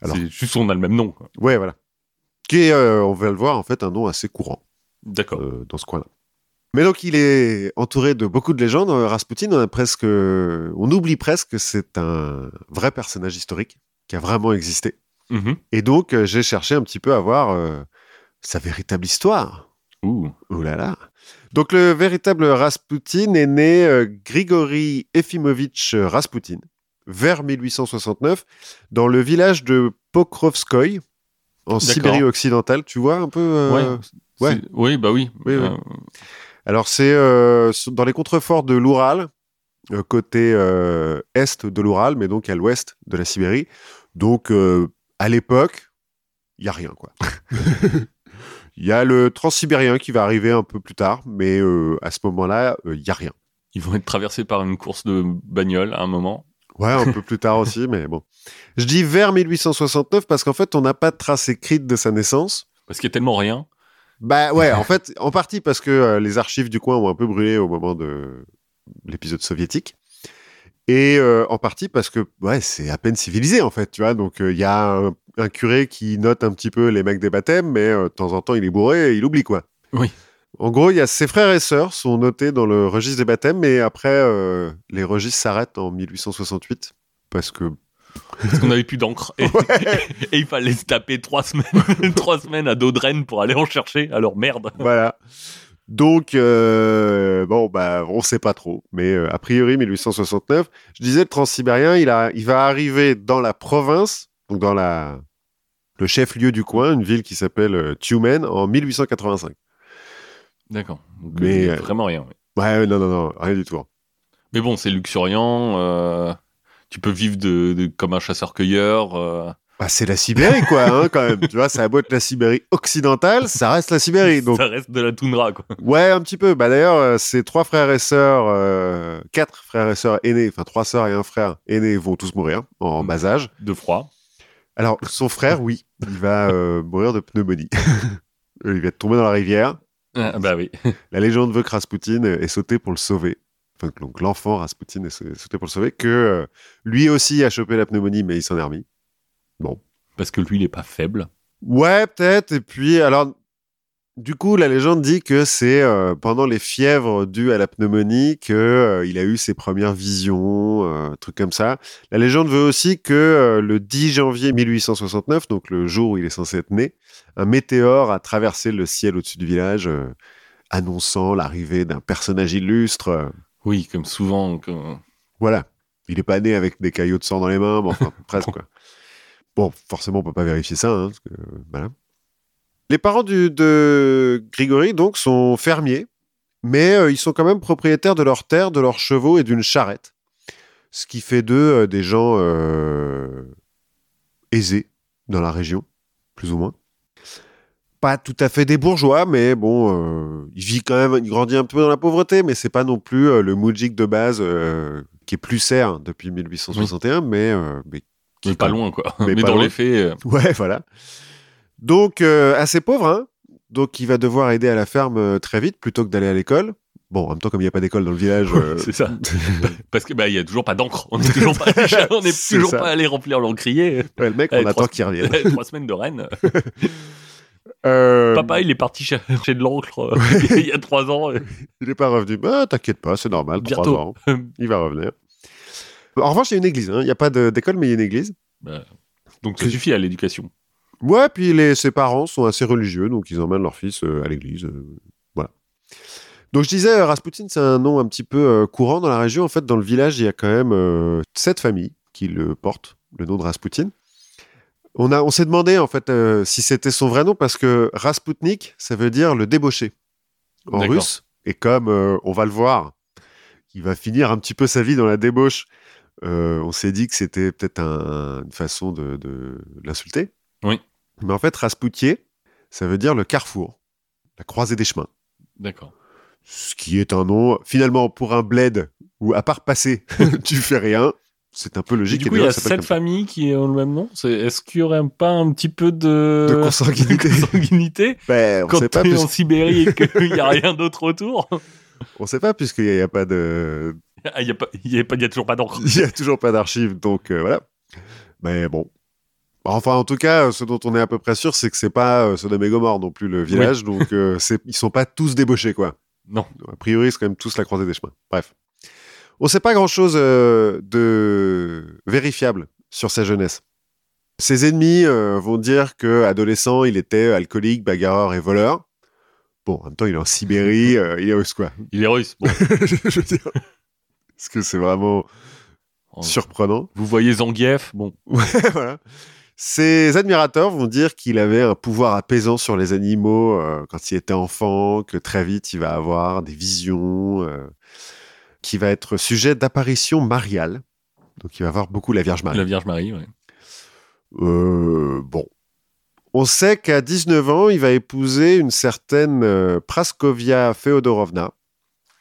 Alors- C'est juste on a le même nom. quoi. Ouais, voilà. Qui est, euh, on va le voir, en fait, un nom assez courant D'accord. euh, dans ce coin-là. Mais donc, il est entouré de beaucoup de légendes. Euh, Rasputin, on, a presque, on oublie presque que c'est un vrai personnage historique qui a vraiment existé. Mhm. Et donc, euh, j'ai cherché un petit peu à voir euh, sa véritable histoire. Ouh. Oh là là. Donc le véritable Rasputin est né euh, Grigory Efimovitch Rasputin vers 1869 dans le village de Pokrovskoy en Sibérie occidentale. Tu vois un peu euh, Ouais. ouais. C'est- Oui, bah oui. Oui, oui. Alors c'est euh, dans les contreforts de l'Oural, euh, côté euh, est de l'Oural, mais donc à l'ouest de la Sibérie. Donc euh, à l'époque, il y a rien quoi. Il y a le transsibérien qui va arriver un peu plus tard, mais euh, à ce moment-là, euh, il y a rien. ils vont être traversés par une course de bagnole à un moment. Ouais, un peu plus tard aussi, mais bon. Je dis vers 1869 parce qu'en fait, on n'a pas de trace écrite de sa naissance. Parce qu'il y a tellement rien. Bah ouais, en fait, en partie parce que euh, les archives du coin ont un peu brûlé au moment de l'épisode soviétique. Et euh, en partie parce que ouais, c'est à peine civilisé en fait, tu vois. Donc euh, il y a un, un curé qui note un petit peu les mecs des baptêmes, mais de temps en temps il est bourré et il oublie quoi. Oui. En gros, il y a ses frères et sœurs sont notés dans le registre des baptêmes, mais après les registres s'arrêtent en 1868 parce que Parce qu'on n'avait plus d'encre. Et, et il fallait se taper trois semaines, trois semaines à dos de pour aller en chercher. Alors merde. voilà. Donc, euh, bon, bah, on sait pas trop. Mais euh, a priori, 1869, je disais, le transsibérien, il, a, il va arriver dans la province, donc dans la, le chef-lieu du coin, une ville qui s'appelle euh, Tumen, en 1885. D'accord. Mais, euh, euh, vraiment rien. ouais. Ouais, non, non, non, rien du tout. Mais bon, c'est luxuriant. Tu peux vivre de, de- comme un chasseur-cueilleur. euh, Bah, c'est la Sibérie, quoi, hein, quand même. Tu vois, ça a beau être la Sibérie occidentale, ça reste la Sibérie. Donc, Ça reste de la toundra, quoi. Ouais, un petit peu. Bah d'ailleurs, euh, ses trois frères et sœurs, euh, quatre frères et sœurs aînés, enfin trois sœurs et un frère aîné vont tous mourir en Mm. bas âge. De froid. Alors son frère, oui, il va euh, mourir de pneumonie. Il va tomber dans la rivière. Ah, bah oui. La légende veut que Rasputin est sauté pour le sauver. Enfin, donc l'enfant Rasputin est sau- sauté pour le sauver. Que euh, lui aussi a chopé la pneumonie, mais il s'en est remis. Parce que lui, il est pas faible. Ouais, peut-être. Et puis, alors, du coup, la légende dit que c'est euh, pendant les fièvres dues à la pneumonie que euh, il a eu ses premières visions, euh, trucs comme ça. La légende veut aussi que le 10 janvier 1869, donc le jour où il est censé être né, un météore a traversé le ciel au-dessus du village, annonçant l'arrivée d'un personnage illustre. Euh, Oui, comme souvent. comme- voilà. Il est pas né avec des caillots de sang dans les mains, mais enfin, presque, quoi. Bon, forcément, on peut pas vérifier ça, hein, parce que, euh, voilà. Les parents du, de Grigory, donc, sont fermiers, mais euh, ils sont quand même propriétaires de leurs terres, de leurs chevaux et d'une charrette. Ce qui fait d'eux euh, des gens euh, aisés dans la région, plus ou moins. Pas tout à fait des bourgeois, mais bon, euh, il vit quand même, il grandit un peu dans la pauvreté, mais c'est pas non plus euh, le moudjik de base euh, qui est plus serre depuis 1861, mais, euh, mais qui Mais est pas loin, quoi. Mais Mais, dans loin. les faits. Ouais, voilà. Donc, assez pauvre, hein. Donc, il va devoir aider à la ferme très vite plutôt que d'aller à l'école. Bon, en même temps, comme il n'y a pas d'école dans le village. euh, c'est ça. Parce que bah il y a toujours pas d'encre. On est toujours pas, on est C'est toujours ça. pas allé remplir l'encrier. ouais, le mec, on attend trois- qu'il revienne. Trois semaines de Rennes. Euh, Papa, il est parti chercher de l'encre euh, il y a trois ans. Il n'est pas revenu. Bah, t'inquiète pas, c'est normal, trois Bientôt. ans. Il va revenir. En revanche, il y a une église. hein. Il n'y a pas d'école, mais il y a une église. Bah, donc ça suffit à l'éducation. Ouais, puis les, ses parents sont assez religieux, donc ils emmènent leur fils euh, à l'église. voilà. Donc je disais, Rasputin, c'est un nom un petit peu courant dans la région. En fait, dans le village, il y a quand même sept familles qui le portent, le nom de Rasputin. On, a, on s'est demandé en fait euh, si c'était son vrai nom parce que Rasputnik, ça veut dire le débauché en russe. Et comme euh, on va le voir, il va finir un petit peu sa vie dans la débauche, euh, on s'est dit que c'était peut-être un- une façon de, de l'insulter. Oui. Mais en fait, Rasputier, ça veut dire le carrefour, la croisée des chemins. D'accord. Ce qui est un nom, finalement, pour un bled où, à part passer, tu fais rien, c'est un peu Et logique. du et coup, des il y a sept familles qui ont le même nom. Est-ce qu'il y aurait pas un petit peu de, De consanguinité. de consanguinité Ben, on quand sait pas, t'es plus- en Sibérie et qu'il n'y a rien d'autre autour on sait pas puisqu'il n'y a, pas de, Ah, Il n'y a, pas- il y a, pas- il y a toujours pas d'encre. il y a toujours pas d'archives, donc euh, voilà. Mais bon. Enfin, en tout cas, ce dont on est à peu près sûr, c'est que c'est pas euh, Sodome et Gomorre non plus le village, donc euh, ils sont pas tous débauchés, quoi. Non. A priori, c'est quand même tous la croisée des chemins. Bref. On sait pas grand-chose euh, de vérifiable sur sa jeunesse. Ses ennemis euh, vont dire que adolescent, il était alcoolique, bagarreur et voleur. Bon, en même temps, il est en Sibérie, euh, il est russe, quoi. Il est russe. Bon. Je veux dire, est-ce que c'est vraiment Oh. surprenant? Vous voyez Zangief Bon. voilà. Ses admirateurs vont dire qu'il avait un pouvoir apaisant sur les animaux euh, quand il était enfant, que très vite il va avoir des visions, euh, qu'il va être sujet d'apparitions mariales. Donc il va voir beaucoup la Vierge Marie. La Vierge Marie, ouais. Euh, bon. On sait qu'à 19 ans, il va épouser une certaine euh, Praskovia Feodorovna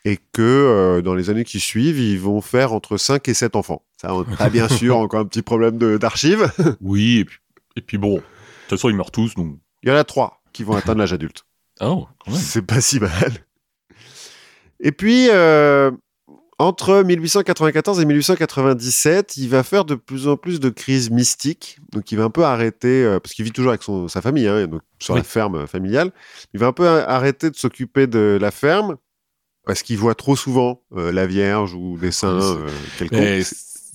et que euh, dans les années qui suivent, ils vont faire entre 5 et 7 enfants. Ça, on a bien sûr encore un petit problème de- d'archives. Oui, et puis, et puis bon, de toute façon, ils meurent tous, donc. Il y en a 3 qui vont atteindre l'âge adulte. Oh, quand même. C'est pas si mal. Et puis, euh, entre 1894 et 1897, il va faire de plus en plus de crises mystiques. Donc, il va un peu arrêter, euh, parce qu'il vit toujours avec son- sa famille, hein, donc sur Oui. la ferme familiale. Il va un peu a- arrêter de s'occuper de la ferme, parce qu'il voit trop souvent euh, la Vierge ou des saints euh, quelconques.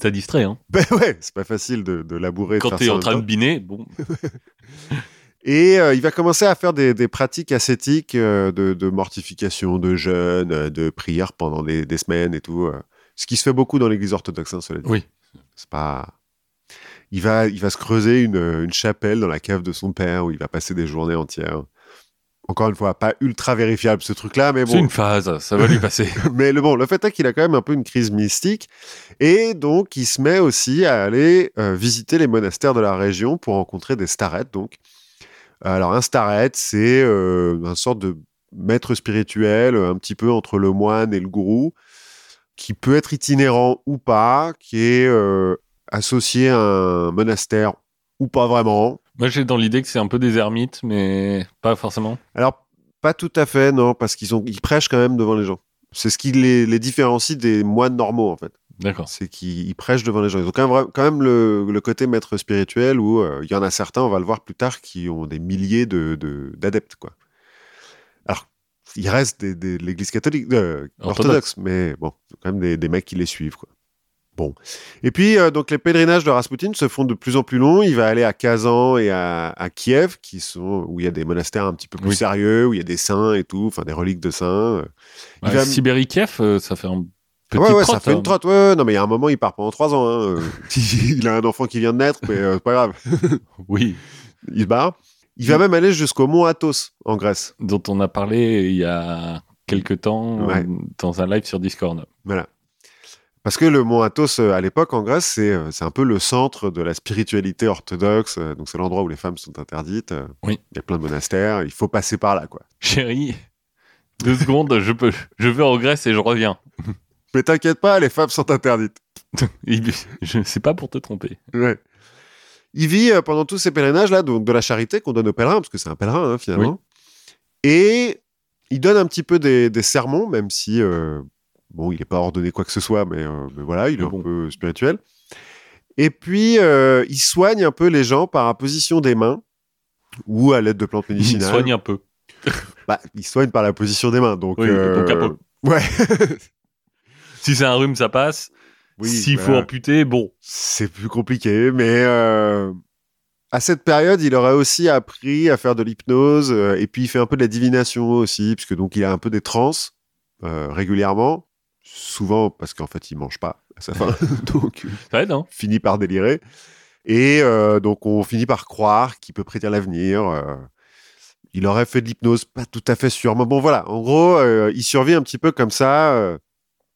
Ça distrait, hein. Ben ouais, c'est pas facile de, de labourer. Quand t'es en train de biner, bon. Et euh, il va commencer à faire des, des pratiques ascétiques euh, de, de mortification, de jeûne, euh, de prière pendant des, des semaines et tout. euh. ce qui se fait beaucoup dans l'Église orthodoxe, hein, cela dit. Oui. C'est pas. Il va, il va se creuser une, une chapelle dans la cave de son père où il va passer des journées entières. Encore une fois, pas ultra vérifiable ce truc-là, mais C'est bon. une phase, ça va lui passer. mais le, bon, le fait est qu'il a quand même un peu une crise mystique. Et donc, il se met aussi à aller euh, visiter les monastères de la région pour rencontrer des starets. Donc. Alors, un staret, c'est euh, une sorte de maître spirituel, un petit peu entre le moine et le gourou, qui peut être itinérant ou pas, qui est euh, associé à un monastère ou pas vraiment. Moi, j'ai dans l'idée que c'est un peu des ermites, mais pas forcément. Alors, pas tout à fait, non, parce qu'ils ils prêchent quand même devant les gens. C'est ce qui les, les différencie des moines normaux, en fait. D'accord. C'est qu'ils ils prêchent devant les gens. Ils ont quand même, vra- quand même le, le côté maître spirituel où euh, il y en a certains, on va le voir plus tard, qui ont des milliers de- de- d'adeptes, quoi. Alors, il reste des, des- de l'église catholique, euh, orthodoxe, mais bon, quand même des, des mecs qui les suivent, quoi. Bon. Et puis, euh, donc, les pèlerinages de Rasputin se font de plus en plus longs. Il va aller à Kazan et à, à Kiev, qui sont, où il y a des monastères un petit peu plus Oui. sérieux, où il y a des saints et tout, enfin, des reliques de saints. Il Ouais, va- Sibérie Kiev, euh, ça fait un petit ouais, ouais, trotte, ça fait hein. une trotte. Ouais, non, mais il y a un moment, il part pendant trois ans. hein. Euh, il a un enfant qui vient de naître, mais euh, c'est pas grave. Oui, Il se barre. Il va même aller jusqu'au mont Athos, en Grèce. dont on a parlé il y a quelques temps Ouais. euh, dans un live sur Discord. Voilà. Parce que le mont Athos, euh, à l'époque, en Grèce, c'est un peu le centre de la spiritualité orthodoxe. Donc, c'est l'endroit où les femmes sont interdites. Oui. Il y a plein de monastères. Il faut passer par là, quoi. Chérie, deux secondes, je peux, je vais en Grèce et je reviens. Mais t'inquiète pas, les femmes sont interdites. Il- Je sais pas pour te tromper. Ouais. Il vit euh, pendant tous ces pèlerinages-là, donc de la charité qu'on donne aux pèlerins, parce que c'est un pèlerin, hein, finalement. Et il donne un petit peu des, des sermons, même si, euh, bon, il n'est pas ordonné quoi que ce soit, mais, euh, mais voilà, il est Mais un peu spirituel. Et puis, il soigne un peu les gens par la position des mains ou à l'aide de plantes Il médicinales. soigne un peu. Bah, il soigne par la position des mains, donc... Oui, donc un peu. Ouais, Si c'est un rhume, ça passe. oui, S'il faut amputer, bon. C'est plus compliqué, mais euh, à cette période, il aurait aussi appris à faire de l'hypnose euh, et puis il fait un peu de la divination aussi, puisque donc il a un peu des transes euh, régulièrement, souvent parce qu'en fait il mange pas à sa fin, donc il Ça aide, hein finit par délirer. Et euh, donc, on finit par croire qu'il peut prédire l'avenir. euh. il aurait fait de l'hypnose, pas tout à fait sûr. Mais bon, voilà. En gros, euh, il survit un petit peu comme ça.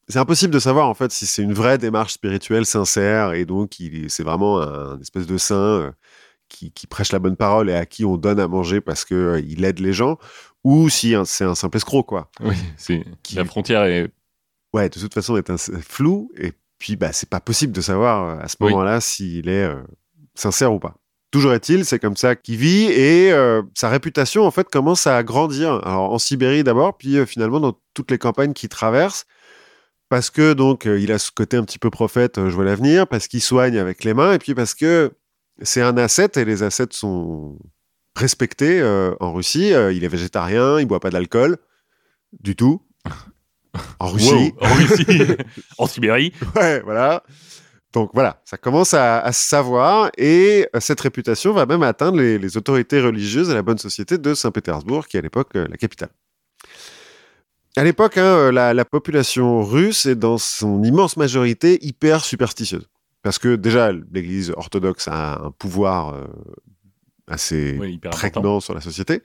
C'est impossible de savoir, en fait, si c'est une vraie démarche spirituelle sincère. Et donc, c'est vraiment un, espèce de saint euh, qui, qui prêche la bonne parole et à qui on donne à manger parce que euh, il aide les gens. Ou si c'est un simple escroc, quoi. Oui, c'est Qui- la frontière est. Ouais, de toute façon, est un flou. Et puis, bah, c'est pas possible de savoir euh, à ce Oui. moment-là s'il est euh, sincère ou pas. Toujours est-il, c'est comme ça qu'il vit et euh, sa réputation, en fait, commence à grandir. Alors, en Sibérie d'abord, puis euh, finalement dans toutes les campagnes qu'il traverse. Parce que, donc, euh, il a ce côté un petit peu prophète, euh, je vois l'avenir, parce qu'il soigne avec les mains, et puis parce que c'est un ascète et les ascètes sont respectés euh, en Russie. Il est végétarien, il boit pas d'alcool du tout. En Russie. Wow, en Russie, en Sibérie. Ouais, voilà. Donc voilà, ça commence à, à se savoir et cette réputation va même atteindre les, les autorités religieuses et la bonne société de Saint-Pétersbourg, qui est à l'époque la capitale. À l'époque, hein, euh, la, la population russe est dans son immense majorité hyper superstitieuse. Parce que déjà, l'Église orthodoxe a un pouvoir euh, assez Oui, important. prégnant sur la société.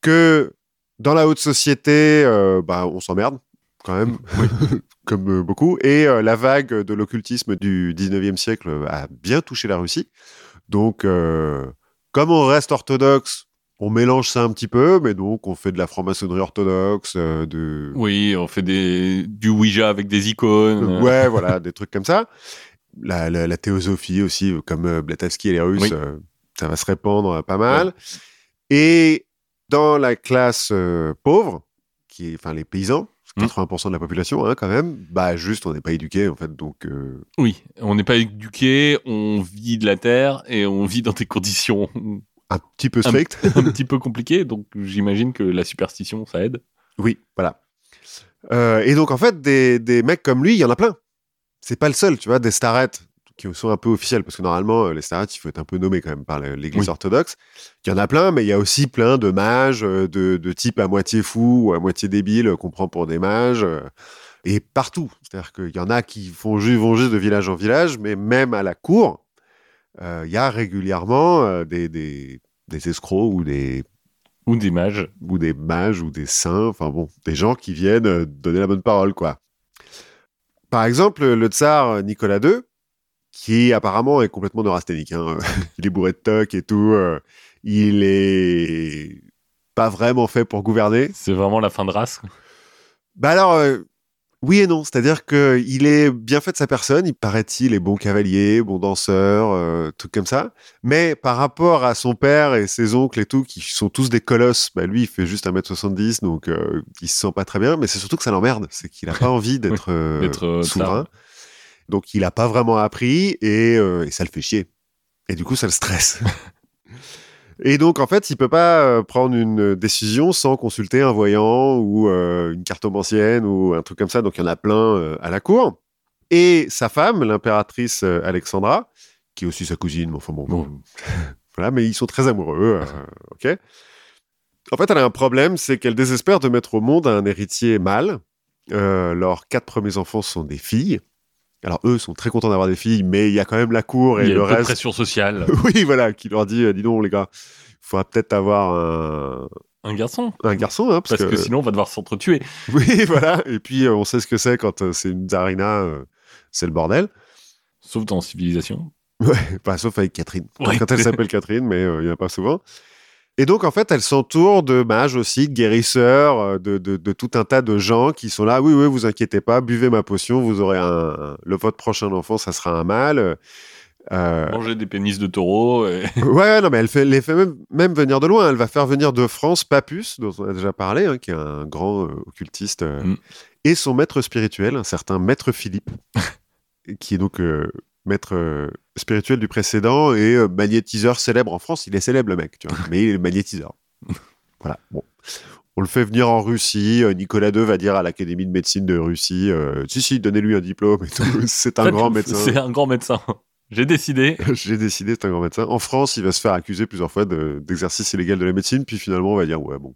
Que dans la haute société, euh, bah, on s'emmerde quand même, comme euh, beaucoup. Et euh, la vague de l'occultisme du 19e siècle a bien touché la Russie. Donc, comme on reste orthodoxe, on mélange ça un petit peu, mais donc on fait de la franc-maçonnerie orthodoxe, euh, de... Oui, on fait des, du Ouija avec des icônes. Euh, Ouais, voilà, des trucs comme ça. La, la- la théosophie aussi, comme euh, Blavatsky et les Russes, Oui. euh, ça va se répandre pas mal. Et dans la classe pauvre, qui est, enfin les paysans, Mm. 80% de la population hein, quand même, bah juste on n'est pas éduqué en fait, donc euh, Oui, on n'est pas éduqué, on vit de la terre et on vit dans des conditions un petit peu strict. un petit peu compliquées. Donc j'imagine que la superstition, ça aide. oui, voilà. Euh, et donc en fait, des, des mecs comme lui, il y en a plein. C'est pas le seul, tu vois, des starettes qui sont un peu officiels, parce que normalement, euh, les starettes, il faut être un peu nommé quand même par l'Église Oui. orthodoxe. Il y en a plein, mais il y a aussi plein de mages, euh, de, de types à moitié fous ou à moitié débiles qu'on prend pour des mages. et partout. C'est-à-dire qu'il y en a qui font ju- vont juste de village en village, mais même à la cour, euh, il y a régulièrement des, des, des escrocs ou des, Ou des mages. ou des mages ou des saints, enfin bon, des gens qui viennent euh, donner la bonne parole, quoi. Par exemple, le tsar Nicolas II, qui apparemment est complètement neurasthénique, hein, il est bourré de toc et tout, euh, il est pas vraiment fait pour gouverner. C'est vraiment la fin de race. Bah alors, euh, oui et non, c'est-à-dire que il est bien fait de sa personne, il paraît-il est bon cavalier, bon danseur, euh, truc comme ça. Mais par rapport à son père et ses oncles et tout, qui sont tous des colosses, bah lui il fait juste 1m70, donc euh, il se sent pas très bien. Mais c'est surtout que ça l'emmerde, c'est qu'il a pas envie d'être euh, euh, souverain. Donc il a pas vraiment appris et, euh, et ça le fait chier. Et du coup ça le stresse. Et donc, en fait, il peut pas euh, prendre une décision sans consulter un voyant ou euh, une cartomancienne ou un truc comme ça. Donc, il y en a plein euh, à la cour. Et sa femme, l'impératrice euh, Alexandra, qui est aussi sa cousine, mais enfin bon, Bon. voilà, mais ils sont très amoureux, euh, ok. En fait, elle a un problème, c'est qu'elle désespère de mettre au monde un héritier mâle. Euh, leurs quatre premiers enfants sont des filles. Alors, eux sont très contents d'avoir des filles, mais il y a quand même la cour et Il y a le de reste pression sociale. oui, voilà, qui leur dit, euh, dis donc les gars, il faudra peut-être avoir un, Un garçon. un garçon, hein, parce, Parce que sinon, on va devoir s'entretuer. oui, voilà. Et puis euh, on sait ce que c'est quand euh, c'est une tsarina, euh, c'est le bordel. Sauf dans Civilisation. Pas sauf avec Catherine. Ouais. Quand elle s'appelle Catherine, mais il n'y en a pas souvent. Et donc, en fait, elle s'entoure de mages aussi, de guérisseurs, euh, de, de, de tout un tas de gens qui sont là. Oui, oui, vous inquiétez pas, buvez ma potion, vous aurez un, un- le votre prochain enfant, ça sera un mâle. Euh, Manger des pénis de taureau. et- Ouais, non, mais elle fait, les fait même, même venir de loin. Elle va faire venir de France Papus, dont on a déjà parlé, hein, qui est un grand euh, occultiste, euh, Mm. et son maître spirituel, un certain maître Philippe, qui est donc maître spirituel du précédent et euh, magnétiseur célèbre en France. Il est célèbre, le mec, tu vois, mais il est magnétiseur. voilà, bon. On le fait venir en Russie. euh, Nicolas II va dire à l'Académie de médecine de Russie euh, Si, si, donnez-lui un diplôme. C'est un grand médecin. C'est un grand médecin. J'ai décidé. J'ai décidé, c'est un grand médecin. En France, il va se faire accuser plusieurs fois de- d'exercice illégal de la médecine, puis finalement, on va dire, ouais, bon.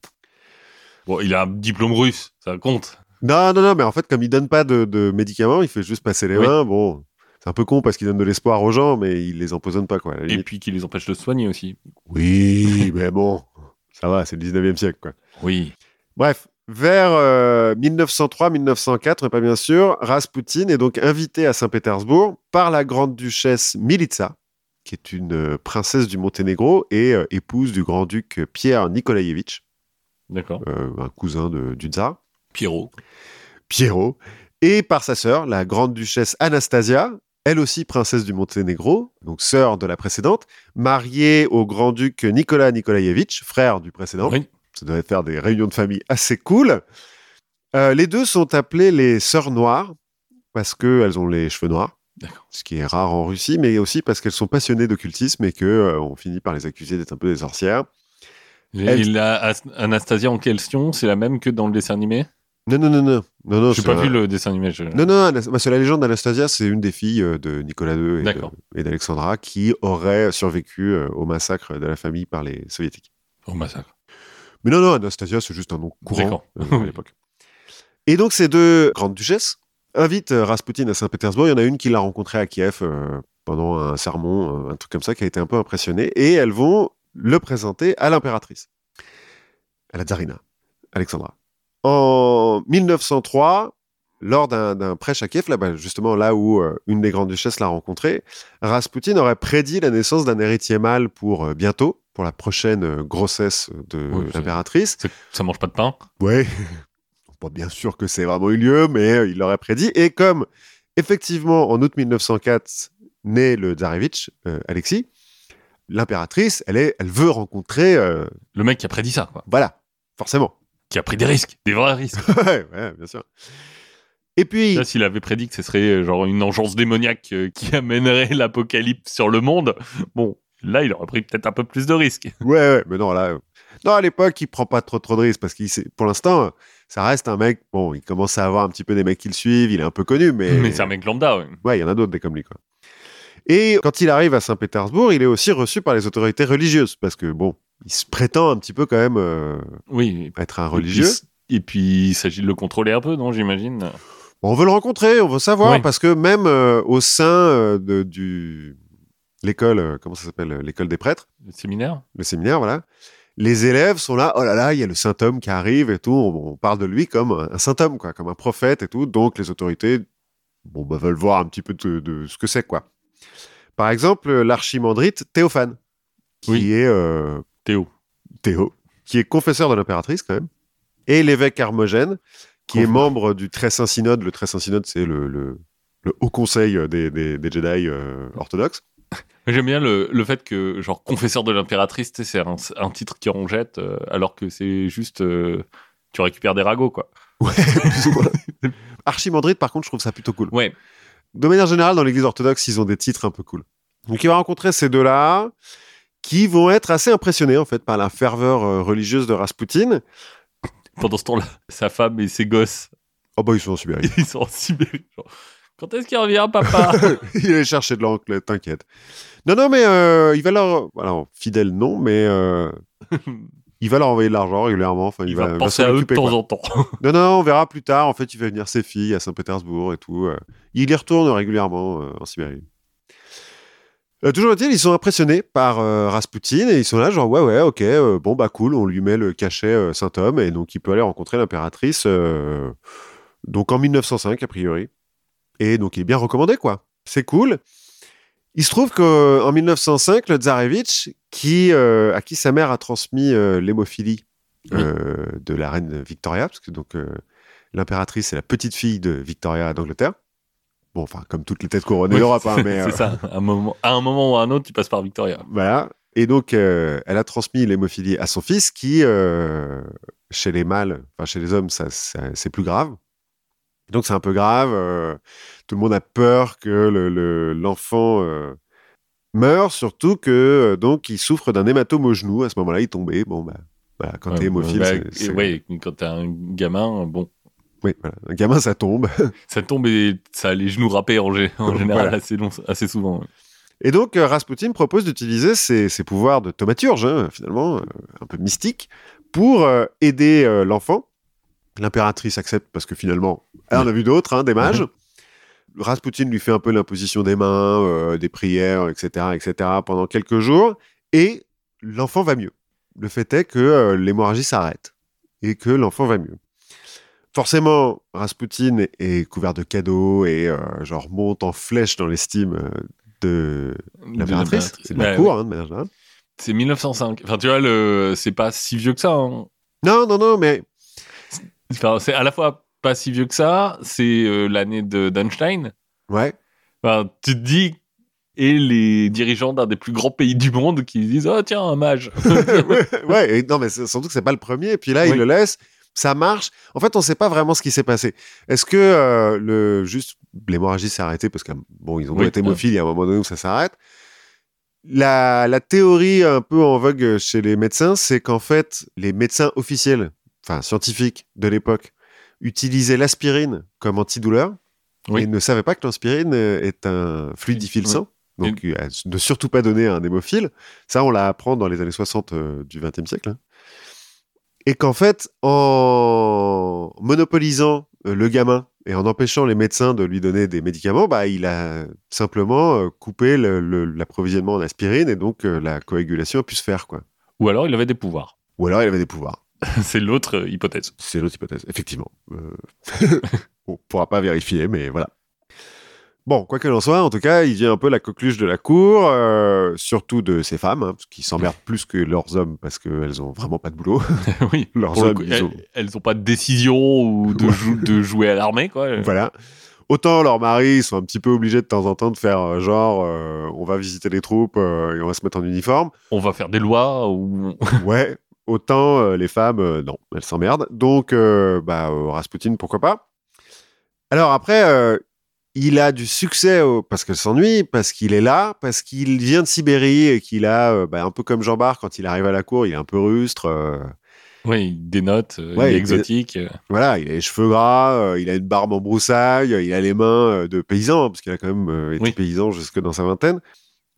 Bon, il a un diplôme russe, ça compte. Non, non, non, mais en fait, comme il donne pas de, de médicaments, il fait juste passer les Oui. mains, bon, C'est un peu con parce qu'il donne de l'espoir aux gens, mais il les empoisonne pas, quoi. Et puis qui les empêche de se soigner aussi. Oui, mais bon, ça va, c'est le 19e siècle, quoi. Oui. Bref, vers euh, 1903-1904, mais pas bien sûr, Rasputin est donc invité à Saint-Pétersbourg par la grande-duchesse Militsa, qui est une euh, princesse du Monténégro et euh, épouse du grand-duc Pierre Nikolaïevitch, D'accord. euh, un cousin de, du tsar, Pierrot. Pierrot, et par sa sœur, la grande-duchesse Anastasia, elle aussi princesse du Monténégro, donc sœur de la précédente, mariée au grand-duc Nicolas Nikolaïevitch, frère du précédent. Oui. Ça devait faire des réunions de famille assez cool. Euh, les deux sont appelées les sœurs noires parce qu'elles ont les cheveux noirs, ce qui est rare en Russie, mais aussi parce qu'elles sont passionnées d'occultisme et que euh, on finit par les accuser d'être un peu des sorcières. Elle- Et la Anastasia en question, c'est la même que dans le dessin animé? Non, non, non, non, non, non. J'ai c'est pas un- vu le dessin animé. je- Non, non, bah, c'est la légende d'Anastasia, c'est une des filles euh, de Nicolas II et d'Alexandra qui aurait survécu euh, au massacre de la famille par les soviétiques. Au massacre. Mais non, non, Anastasia, c'est juste un nom courant euh, à l'époque. Et donc, ces deux grandes duchesses invitent euh, Rasputin à Saint-Pétersbourg. Il y en a une qui l'a rencontré à Kiev euh, pendant un sermon, un truc comme ça, qui a été un peu impressionné. Et elles vont le présenter à l'impératrice, à la tsarina, Alexandra. En 1903, lors d'un prêche à Kiev, là-bas, justement là où euh, une des grandes duchesses l'a rencontré, Rasputin aurait prédit la naissance d'un héritier mâle pour euh, bientôt, pour la prochaine euh, grossesse de Oui, l'impératrice. Ça mange pas de pain Ouais, pas bien sûr que c'est vraiment eu lieu, mais il l'aurait prédit. Et comme effectivement en août 1904 naît le tsarevitch Alexis, l'impératrice, elle est, elle veut rencontrer, Le mec qui a prédit ça, quoi. voilà, forcément. Qui a pris des risques, des vrais risques. ouais, ouais, bien sûr. Et puis, Là, s'il avait prédit que ce serait euh, genre une engeance démoniaque euh, qui amènerait l'apocalypse sur le monde, bon, là, il aurait pris peut-être un peu plus de risques. ouais, ouais, mais non, là, euh, non, à l'époque, il prend pas trop, trop de risques parce qu'il, pour l'instant, ça reste un mec. Bon, il commence à avoir un petit peu des mecs qui le suivent, il est un peu connu, mais, Mais c'est un mec lambda, ouais. Ouais, il y en a d'autres des comme lui, quoi. Et quand il arrive à Saint-Pétersbourg, il est aussi reçu par les autorités religieuses, parce que, bon, il se prétend un petit peu quand même euh, Oui. être un religieux. Et puis, il s'agit de le contrôler un peu, non, j'imagine? Bon, on veut le rencontrer, on veut savoir, Oui. parce que même euh, au sein euh, de du l'école, comment ça s'appelle, l'école des prêtres, Le séminaire? Le séminaire, voilà, les élèves sont là, oh là là, il y a le saint homme qui arrive et tout, on, on parle de lui comme un, saint homme, quoi, comme un prophète et tout, donc les autorités, bon, bah, veulent voir un petit peu de, de ce que c'est, quoi. Par exemple, l'archimandrite Théophane, qui Oui. est Théo. Théo, qui est confesseur de l'impératrice quand même, et l'évêque Hermogène, qui est membre du Très Saint Synode. Le Très Saint Synode, c'est le, le, le haut conseil des, des, des Jedi euh, orthodoxes. J'aime bien le, le fait que, genre, confesseur de l'impératrice, c'est un, un titre qui en jette, euh, alors que c'est juste. euh, tu récupères des ragots, quoi. Ouais. Archimandrite, par contre, je trouve ça plutôt cool. Ouais. De manière générale, dans l'église orthodoxe, ils ont des titres un peu cool. Donc, il va rencontrer ces deux-là, qui vont être assez impressionnés, en fait, par la ferveur euh, religieuse de Rasputin. Pendant ce temps-là, sa femme et ses gosses, Oh, bah, ils sont en Sibérie. ils sont en Sibérie. genre, Quand est-ce qu'il revient, papa? Il allait chercher de l'oncle, t'inquiète. Non, non, mais euh, il va leur. Alors, fidèle, non, mais euh, il va leur envoyer de l'argent régulièrement. Enfin, il, Il va, va penser à eux de temps quoi. en temps. Non, non, on verra plus tard. En fait, il va venir ses filles à Saint-Pétersbourg et tout. Il y retourne régulièrement euh, en Sibérie. Euh, toujours est-il, ils sont impressionnés par euh, Rasputin et ils sont là, genre, ouais, ouais, ok, euh, bon, bah cool, on lui met le cachet euh, Saint-Homme et donc il peut aller rencontrer l'impératrice, donc en 1905, a priori. Et donc il est bien recommandé, quoi. C'est cool. Il se trouve qu'en 1905, le Tsarevitch, qui, à qui sa mère a transmis l'hémophilie Oui. de la reine Victoria, parce que donc l'impératrice est la petite fille de Victoria d'Angleterre. Bon, enfin, comme toutes les têtes couronnées Oui, d'Europe, hein, mais c'est euh, ça. À un, moment, à un moment ou à un autre, tu passes par Victoria. voilà. Et donc, euh, elle a transmis l'hémophilie à son fils, qui, euh, chez les mâles, enfin chez les hommes, ça, ça- c'est plus grave. Donc, c'est un peu grave. tout le monde a peur que le- le- l'enfant meure, surtout que donc il souffre d'un hématome au genou. À ce moment-là, il est tombé. Bon, bah, voilà, quand t'es Ouais, hémophile, bah, c'est- c'est- ouais, quand t'es un gamin, bon, oui, voilà. un gamin, ça tombe. ça tombe et ça a les genoux râpés en, gé- en général Voilà. assez, long, assez souvent. ouais. Et donc, euh, Rasputin propose d'utiliser ses, ses pouvoirs de thaumaturge, hein, finalement, euh, un peu mystique, pour euh, aider l'enfant. L'impératrice accepte parce que finalement, elle en a vu d'autres, hein, des mages. Rasputin lui fait un peu l'imposition des mains, euh, des prières, etc., etc., pendant quelques jours, et l'enfant va mieux. Le fait est que euh, l'hémorragie s'arrête et que l'enfant va mieux. Forcément, Rasputin est, couvert de cadeaux et euh, genre monte en flèche dans l'estime euh, de l'impératrice. De la Ouais, cour, ouais. hein, de manière générale. C'est 1905. Enfin, tu vois, le... c'est pas si vieux que ça. hein. Non, non, non, mais Enfin, c'est à la fois pas si vieux que ça. C'est euh, l'année de d'Einstein. ouais. Enfin, tu te dis. Et les dirigeants d'un des plus grands pays du monde qui disent Oh, tiens, un mage. ouais, ouais, et non, mais surtout que c'est pas le premier. Et puis là, il Oui. le laisse, ça marche? En fait, on sait pas vraiment ce qui s'est passé. Est-ce que euh, le juste l'hémorragie s'est arrêtée parce que bon, ils ont Oui, été hémophiles, il y a un moment donné où ça s'arrête. La, la théorie un peu en vogue chez les médecins, c'est qu'en fait, les médecins officiels, enfin scientifiques de l'époque, utilisaient l'aspirine comme antidouleur Oui. et ne savaient pas que l'aspirine euh, est un fluidifile Oui. sang. Donc, ne surtout pas donner à un hémophile. Ça, on l'a apprend dans les années 60 euh, du XXe siècle. hein. Et qu'en fait, en monopolisant euh, le gamin et en empêchant les médecins de lui donner des médicaments, bah, il a simplement euh, coupé l'approvisionnement en aspirine et donc euh, la coagulation a pu se faire. Quoi. Ou alors, il avait des pouvoirs. Ou alors il avait des pouvoirs. c'est l'autre hypothèse. C'est l'autre hypothèse, effectivement. Euh, on pourra pas vérifier, mais voilà. Bon, quoi qu'il en soit, en tout cas, il vient un peu la coqueluche de la cour, euh, surtout de ces femmes, hein, qui s'emmerdent plus que leurs hommes parce qu'elles ont vraiment pas de boulot. oui. Leurs hommes, coup, ils elles, ont- elles ont pas de décision ou de, jou- de jouer à l'armée, quoi. Voilà. Autant leurs maris sont un petit peu obligés de temps en temps de faire euh, genre, euh, on va visiter les troupes euh, et on va se mettre en uniforme. On va faire des lois ou. Ouais. Autant les femmes, non, elles s'emmerdent. Donc, bah, Rasputin, pourquoi pas. Alors après, euh, il a du succès au- parce qu'elle s'ennuie, parce qu'il est là, parce qu'il vient de Sibérie et qu'il a, euh, bah, un peu comme Jean-Bart, quand il arrive à la cour, il est un peu rustre. euh, Oui, il dénote, euh, Ouais, il est exotique. voilà, il a les cheveux gras, il a une barbe en broussaille, il a les mains de paysan, parce qu'il a quand même été Oui. paysan jusque dans sa vingtaine.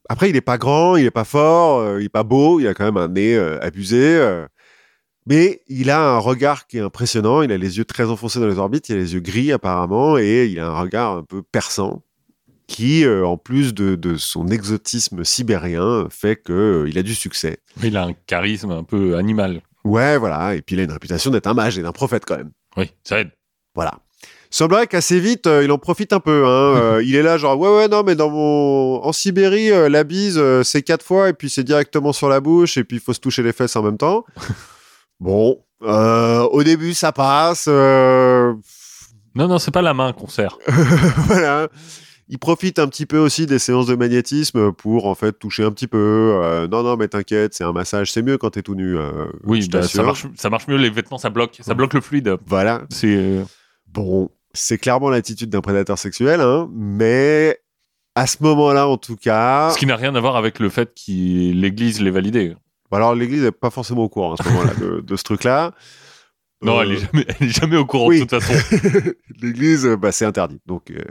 Après, il est pas grand, il est pas fort, il est pas beau, il a quand même un nez abusé. Euh, mais il a un regard qui est impressionnant, il a les yeux très enfoncés dans les orbites, il a les yeux gris apparemment, et il a un regard un peu perçant, qui, euh, en plus de, de son exotisme sibérien, fait qu'il a du succès. Il a un charisme un peu animal. Ouais, voilà, et puis il a une réputation d'être un mage et d'un prophète quand même. Oui, ça aide. Voilà. Semblerait qu'assez vite, euh, il en profite un peu. Hein. Euh, il est là, genre, ouais, ouais, non, mais dans mon. En Sibérie, euh, la bise, euh, c'est quatre fois, et puis c'est directement sur la bouche, et puis il faut se toucher les fesses en même temps. bon. euh, au début, ça passe. euh, Non, non, c'est pas la main qu'on sert. voilà. Il profite un petit peu aussi des séances de magnétisme pour en fait toucher un petit peu. Euh, non, non, mais t'inquiète, c'est un massage, c'est mieux quand t'es tout nu. Oui, je bah, ça, marche, ça marche mieux, les vêtements, ça bloque. Ça bloque le fluide. Voilà. C'est. Bon, c'est clairement l'attitude d'un prédateur sexuel, hein, mais à ce moment-là, en tout cas. Ce qui n'a rien à voir avec le fait que l'Église l'ait validé. Bon, alors, l'Église n'est pas forcément au courant à ce moment-là de, de ce truc-là. Non, Euh, elle, est jamais, jamais au courant oui. de toute façon. L'Église, euh, bah, c'est interdit. Donc, euh,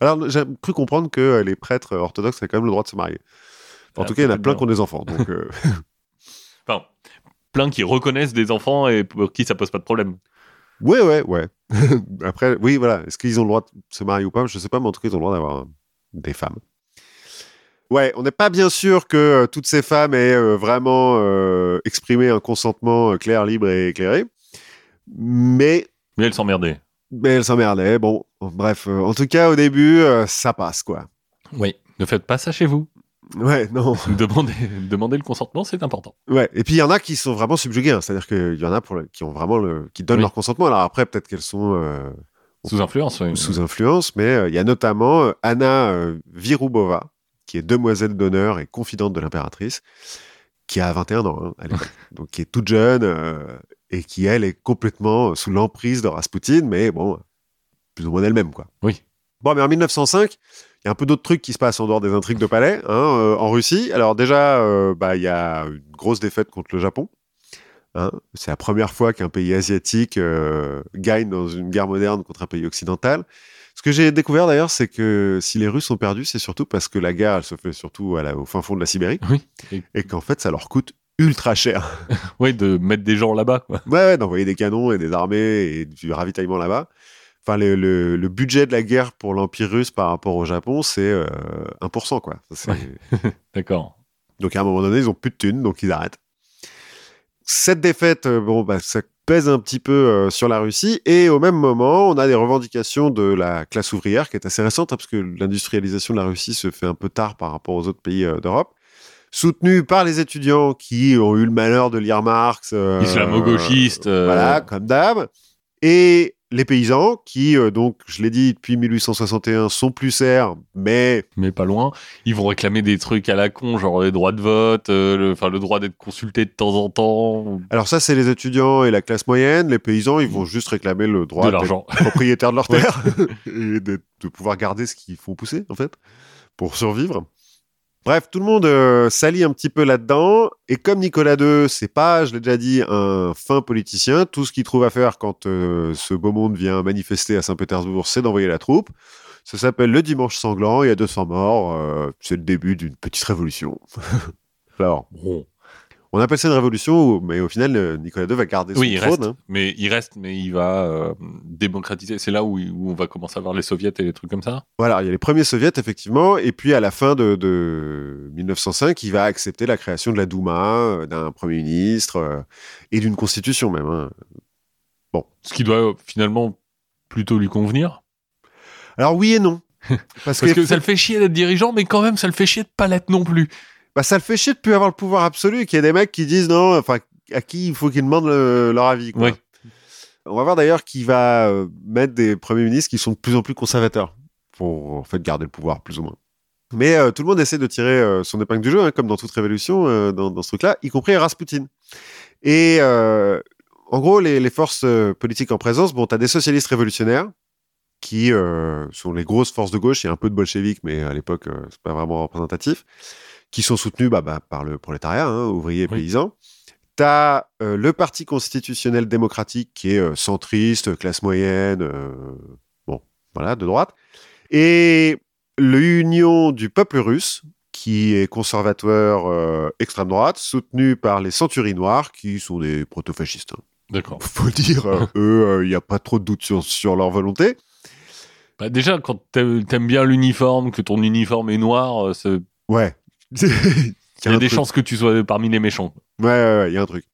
alors, j'ai cru comprendre que les prêtres orthodoxes avaient quand même le droit de se marier. En Ah, tout cas, il y en a plein qui ont des enfants. Donc, euh, Enfin, plein qui reconnaissent des enfants et pour qui ça pose pas de problème. ouais, ouais, ouais. Après, oui, voilà. Est-ce qu'ils ont le droit de se marier ou pas? Je sais pas, mais en tout cas, ils ont le droit d'avoir des femmes. Ouais, on n'est pas bien sûr que euh, toutes ces femmes aient euh, vraiment euh, exprimé un consentement clair, libre et éclairé. Mais Mais elle s'emmerdait. Mais elle s'emmerdait. Bon, bref. en tout cas, au début, ça passe, quoi. Oui. Ne faites pas ça chez vous. Ouais, non. Demandez, demandez le consentement, c'est important. Ouais. Et puis, il y en a qui sont vraiment subjugués. hein. C'est-à-dire qu'il y en a pour le- qui ont vraiment le, qui donnent Oui. leur consentement. Alors après, peut-être qu'elles sont euh, Sous influence. oui. sous influence, mais euh, il y a notamment euh, Anna Virubova, qui est demoiselle d'honneur et confidente de l'impératrice, qui a 21 ans hein. Donc, qui est toute jeune euh, et qui, elle, est complètement sous l'emprise de Rasputin, mais bon, plus ou moins elle-même, quoi. Oui. Bon, mais en 1905, il y a un peu d'autres trucs qui se passent en dehors des intrigues de palais hein, euh, en Russie. Alors déjà, euh, bah, il y a une grosse défaite contre le Japon. hein. C'est la première fois qu'un pays asiatique gagne dans une guerre moderne contre un pays occidental. Ce que j'ai découvert d'ailleurs, c'est que si les Russes ont perdu, c'est surtout parce que la guerre, elle se fait surtout à la- au fin fond de la Sibérie, Oui. Et- et qu'en fait, ça leur coûte ultra cher. Oui, de mettre des gens là-bas. quoi. Ouais, ouais, d'envoyer des canons et des armées et du ravitaillement là-bas. Enfin, le, le- le budget de la guerre pour l'Empire russe par rapport au Japon, c'est euh, 1%, quoi. Ça, D'accord. Donc à un moment donné, ils ont plus de thunes, donc ils arrêtent. Cette défaite, euh, bon, bah, ça pèse un petit peu euh, sur la Russie. Et au même moment, on a des revendications de la classe ouvrière qui est assez récente, hein, parce que l'industrialisation de la Russie se fait un peu tard par rapport aux autres pays euh, d'Europe. Soutenue par les étudiants qui ont eu le malheur de lire Marx. euh, Islamo-gauchiste. Voilà, comme d'hab. Et les paysans qui, euh, donc, je l'ai dit, depuis 1861, sont plus serres, mais mais pas loin. Ils vont réclamer des trucs à la con, genre les droits de vote, euh, le, enfin le droit d'être consulté de temps en temps, Alors ça, c'est les étudiants et la classe moyenne. Les paysans, ils vont juste réclamer le droit de d'être l'argent. propriétaires de leur terre et de, de pouvoir garder ce qu'ils font pousser, en fait, pour survivre. Bref, tout le monde euh, s'allie un petit peu là-dedans. Et comme Nicolas II, c'est pas, je l'ai déjà dit, un fin politicien, tout ce qu'il trouve à faire quand euh, ce beau monde vient manifester à Saint-Pétersbourg, c'est d'envoyer la troupe. Ça s'appelle le dimanche sanglant, il y a 200 morts, euh, c'est le début d'une petite révolution. Alors, Bon. On appelle ça une révolution, mais au final, euh, Nicolas II va garder son Oui, il trône. reste, hein. mais il reste, mais il va euh, démocratiser. C'est là où, on va commencer à voir les soviets et les trucs comme ça. Voilà, il y a les premiers soviets, effectivement, et puis à la fin de, de 1905, il va accepter la création de la Douma, euh, d'un Premier ministre, euh, et d'une constitution même. hein. Ce qui doit euh, finalement plutôt lui convenir. Alors oui et non. Parce, Parce que que, ça le fait chier d'être dirigeant, mais quand même, ça le fait chier de pas l'être non plus. Bah, ça le fait chier de plus avoir le pouvoir absolu, et qu'il y a des mecs qui disent non, enfin, à qui il faut qu'ils demandent le- leur avis. Quoi. On va voir d'ailleurs qu'il va euh, mettre des premiers ministres qui sont de plus en plus conservateurs pour en fait garder le pouvoir, plus ou moins. Mais euh, tout le monde essaie de tirer euh, son épingle du jeu, hein, comme dans toute révolution, euh, dans, dans ce truc-là, y compris Rasputin. Et en gros, les, les forces politiques en présence, bon, t'as des socialistes révolutionnaires qui sont les grosses forces de gauche, il y a un peu de bolcheviques, mais à l'époque, c'est pas vraiment représentatif, qui sont soutenus bah, bah, par le prolétariat, hein, ouvriers et Oui. paysans. T'as euh, le Parti constitutionnel démocratique qui est euh, centriste, classe moyenne, euh, bon, voilà, de droite. Et l'Union du peuple russe, qui est conservateur extrême droite, soutenu par les centuries noirs, qui sont des proto-fascistes. hein. D'accord. Faut dire, eux, il n'y a pas trop de doute sur, sur leur volonté. Bah, déjà, quand t'aimes bien l'uniforme, que ton uniforme est noir, c'est- Ouais. il y a des truc. chances que tu sois parmi les méchants. Ouais, ouais, ouais, il y a un truc.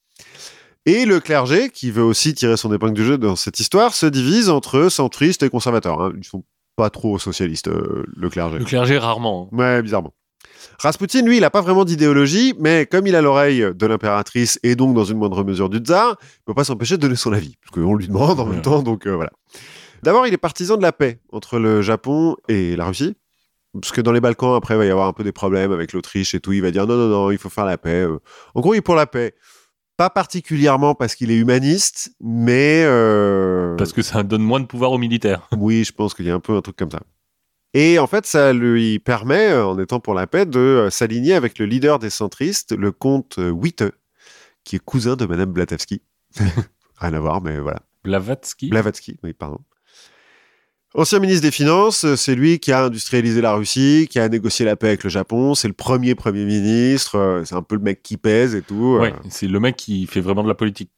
Et le clergé, qui veut aussi tirer son épingle du jeu dans cette histoire, se divise entre centristes et conservateurs. hein. Ils sont pas trop socialistes, euh, le clergé. Le clergé, rarement. hein. Ouais, bizarrement. Rasputin, lui, il a pas vraiment d'idéologie, mais comme il a l'oreille de l'impératrice et donc dans une moindre mesure du tsar, il peut pas s'empêcher de donner son avis, parce qu'on lui demande en même temps, donc euh, voilà. D'abord, il est partisan de la paix entre le Japon et la Russie, parce que dans les Balkans, après, il va y avoir un peu des problèmes avec l'Autriche et tout. Il va dire non, non, non, il faut faire la paix. euh. En gros, il est pour la paix. Pas particulièrement parce qu'il est humaniste, mais euh, Parce que ça donne moins de pouvoir aux militaires. oui, je pense qu'il y a un peu un truc comme ça. Et en fait, ça lui permet, euh, en étant pour la paix, de s'aligner avec le leader des centristes, le comte Witte, qui est cousin de Madame Blavatsky. Rien à voir, mais voilà. Blavatsky? Blavatsky, oui, pardon. Ancien ministre des Finances, euh, c'est lui qui a industrialisé la Russie, qui a négocié la paix avec le Japon. C'est le premier Premier ministre. euh, C'est un peu le mec qui pèse et tout. euh. Ouais, c'est le mec qui fait vraiment de la politique.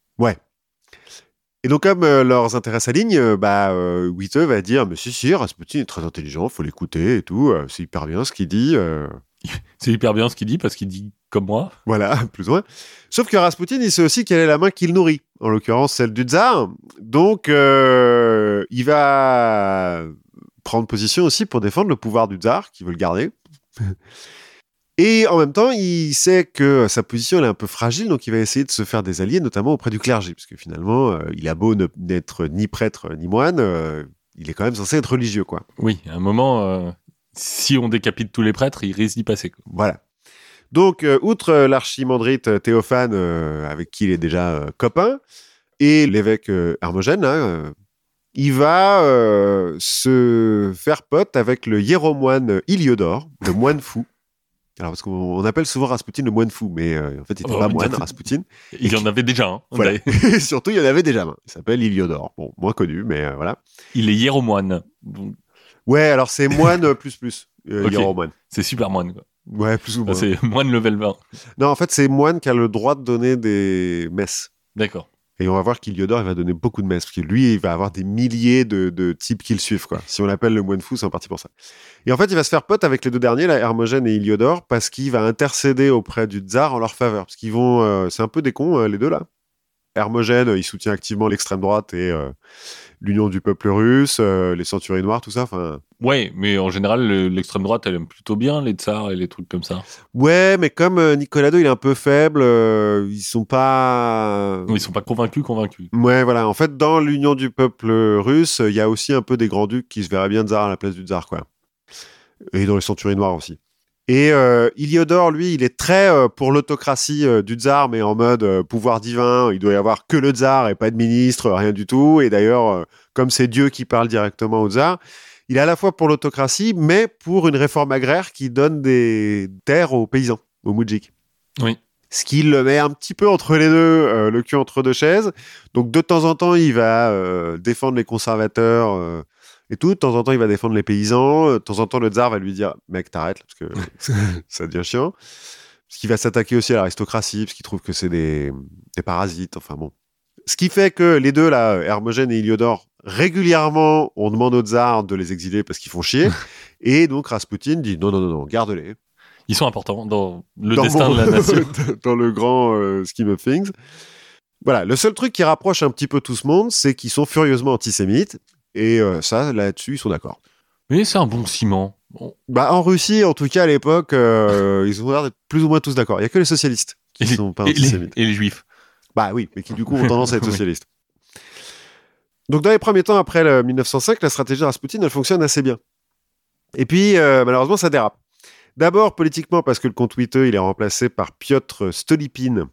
Et donc, comme euh, leurs intérêts s'alignent, euh, bah, euh, Witte va dire Mais si, si, Rasputin est très intelligent, faut l'écouter et tout. euh, c'est hyper bien ce qu'il dit. euh, C'est hyper bien ce qu'il dit parce qu'il dit comme moi. Voilà, plus ou moins. Sauf que Rasputin, il sait aussi quelle est la main qu'il nourrit, en l'occurrence celle du tsar. Donc, euh, il va prendre position aussi pour défendre le pouvoir du tsar, qui veut le garder. Et en même temps, il sait que sa position elle est un peu fragile, donc il va essayer de se faire des alliés, notamment auprès du clergé, parce que finalement, euh, il a beau ne- n'être ni prêtre ni moine, euh, il est quand même censé être religieux, quoi. Oui, à un moment, euh, si on décapite tous les prêtres, il risque d'y passer. quoi. Voilà. Donc, euh, outre euh, l'archimandrite euh, Théophane, avec qui il est déjà copain, et l'évêque Hermogène, euh, il va euh, se faire pote avec le hiéromoine Iliodore, le moine fou. Alors, parce qu'on on appelle souvent Rasputin le moine fou, mais euh, en fait, il n'était Oh, pas moine, Rasputin. Il y en avait déjà un. Voilà. Et Surtout, il y en avait déjà un. Il s'appelle Iliodore. Bon, moins connu, mais euh, voilà. Il est hiéromoine. Donc, Ouais, alors c'est moine plus plus, hiéromoine. c'est super moine. Quoi. Ouais, plus ou moins. c'est moine level 20. Non, en fait, c'est moine qui a le droit de donner des messes. D'accord. Et on va voir qu'Iliodor, il va donner beaucoup de messes, parce que lui, il va avoir des milliers de, de types qui le suivent, quoi. Si on l'appelle le moine fou, c'est en partie pour ça. Et en fait, il va se faire pote avec les deux derniers, là, Hermogène et Iliodor, parce qu'il va intercéder auprès du tsar en leur faveur. Parce qu'ils vont... euh, c'est un peu des cons, euh, les deux, là. Hermogène, il soutient activement l'extrême droite et euh, l'union du peuple russe, euh, les centuriers noirs, tout ça. Enfin, Ouais, mais en général, le- l'extrême droite, elle aime plutôt bien les tsars et les trucs comme ça. ouais, mais comme euh, Nicolas II, il est un peu faible, ils sont pas... Ils sont pas convaincus, convaincus. Ouais, voilà. En fait, dans l'union du peuple russe, il y a aussi un peu des grands-ducs qui se verraient bien tsar à la place du tsar, quoi. Et dans les centuries noirs aussi. Et euh, Iliodor, lui, il est très euh, pour l'autocratie euh, du tsar, mais en mode euh, pouvoir divin. Il doit y avoir que le tsar et pas de ministre, rien du tout. Et d'ailleurs, comme c'est Dieu qui parle directement au tsar, il est à la fois pour l'autocratie, mais pour une réforme agraire qui donne des terres aux paysans, aux moudjiks. Oui. Ce qui le met un petit peu entre les deux, le cul entre deux chaises. Donc de temps en temps, il va défendre les conservateurs et tout. De temps en temps, il va défendre les paysans. Euh, De temps en temps, le tsar va lui dire Mec, t'arrêtes, parce que ça devient chiant. Parce qu'il va s'attaquer aussi à l'aristocratie, parce qu'il trouve que c'est des, des parasites. Enfin bon. Ce qui fait que les deux, là, Hermogène et Iliodor, régulièrement, on demande au tsar de les exiler parce qu'ils font chier. et donc Rasputin dit Non, non, non, non, garde-les Ils sont importants dans le dans destin mon- de la nation. dans le grand euh, scheme of things. Voilà, le seul truc qui rapproche un petit peu tout ce monde, c'est qu'ils sont furieusement antisémites. Et euh, ça, là-dessus, ils sont d'accord. Mais c'est un bon ciment. Bon. Bah, en Russie, en tout cas, à l'époque, euh, ils ont l'air d'être plus ou moins tous d'accord. Il y a que les socialistes qui Et, les- sont pas et les, et les juifs. Bah oui, mais qui du coup ont tendance à être socialistes. Donc dans les premiers temps, après le 1905, la stratégie de Rasputin, elle fonctionne assez bien. Et puis, euh, malheureusement, ça dérape. D'abord, politiquement, parce que le comte Witte, il est remplacé par Piotr Stolypine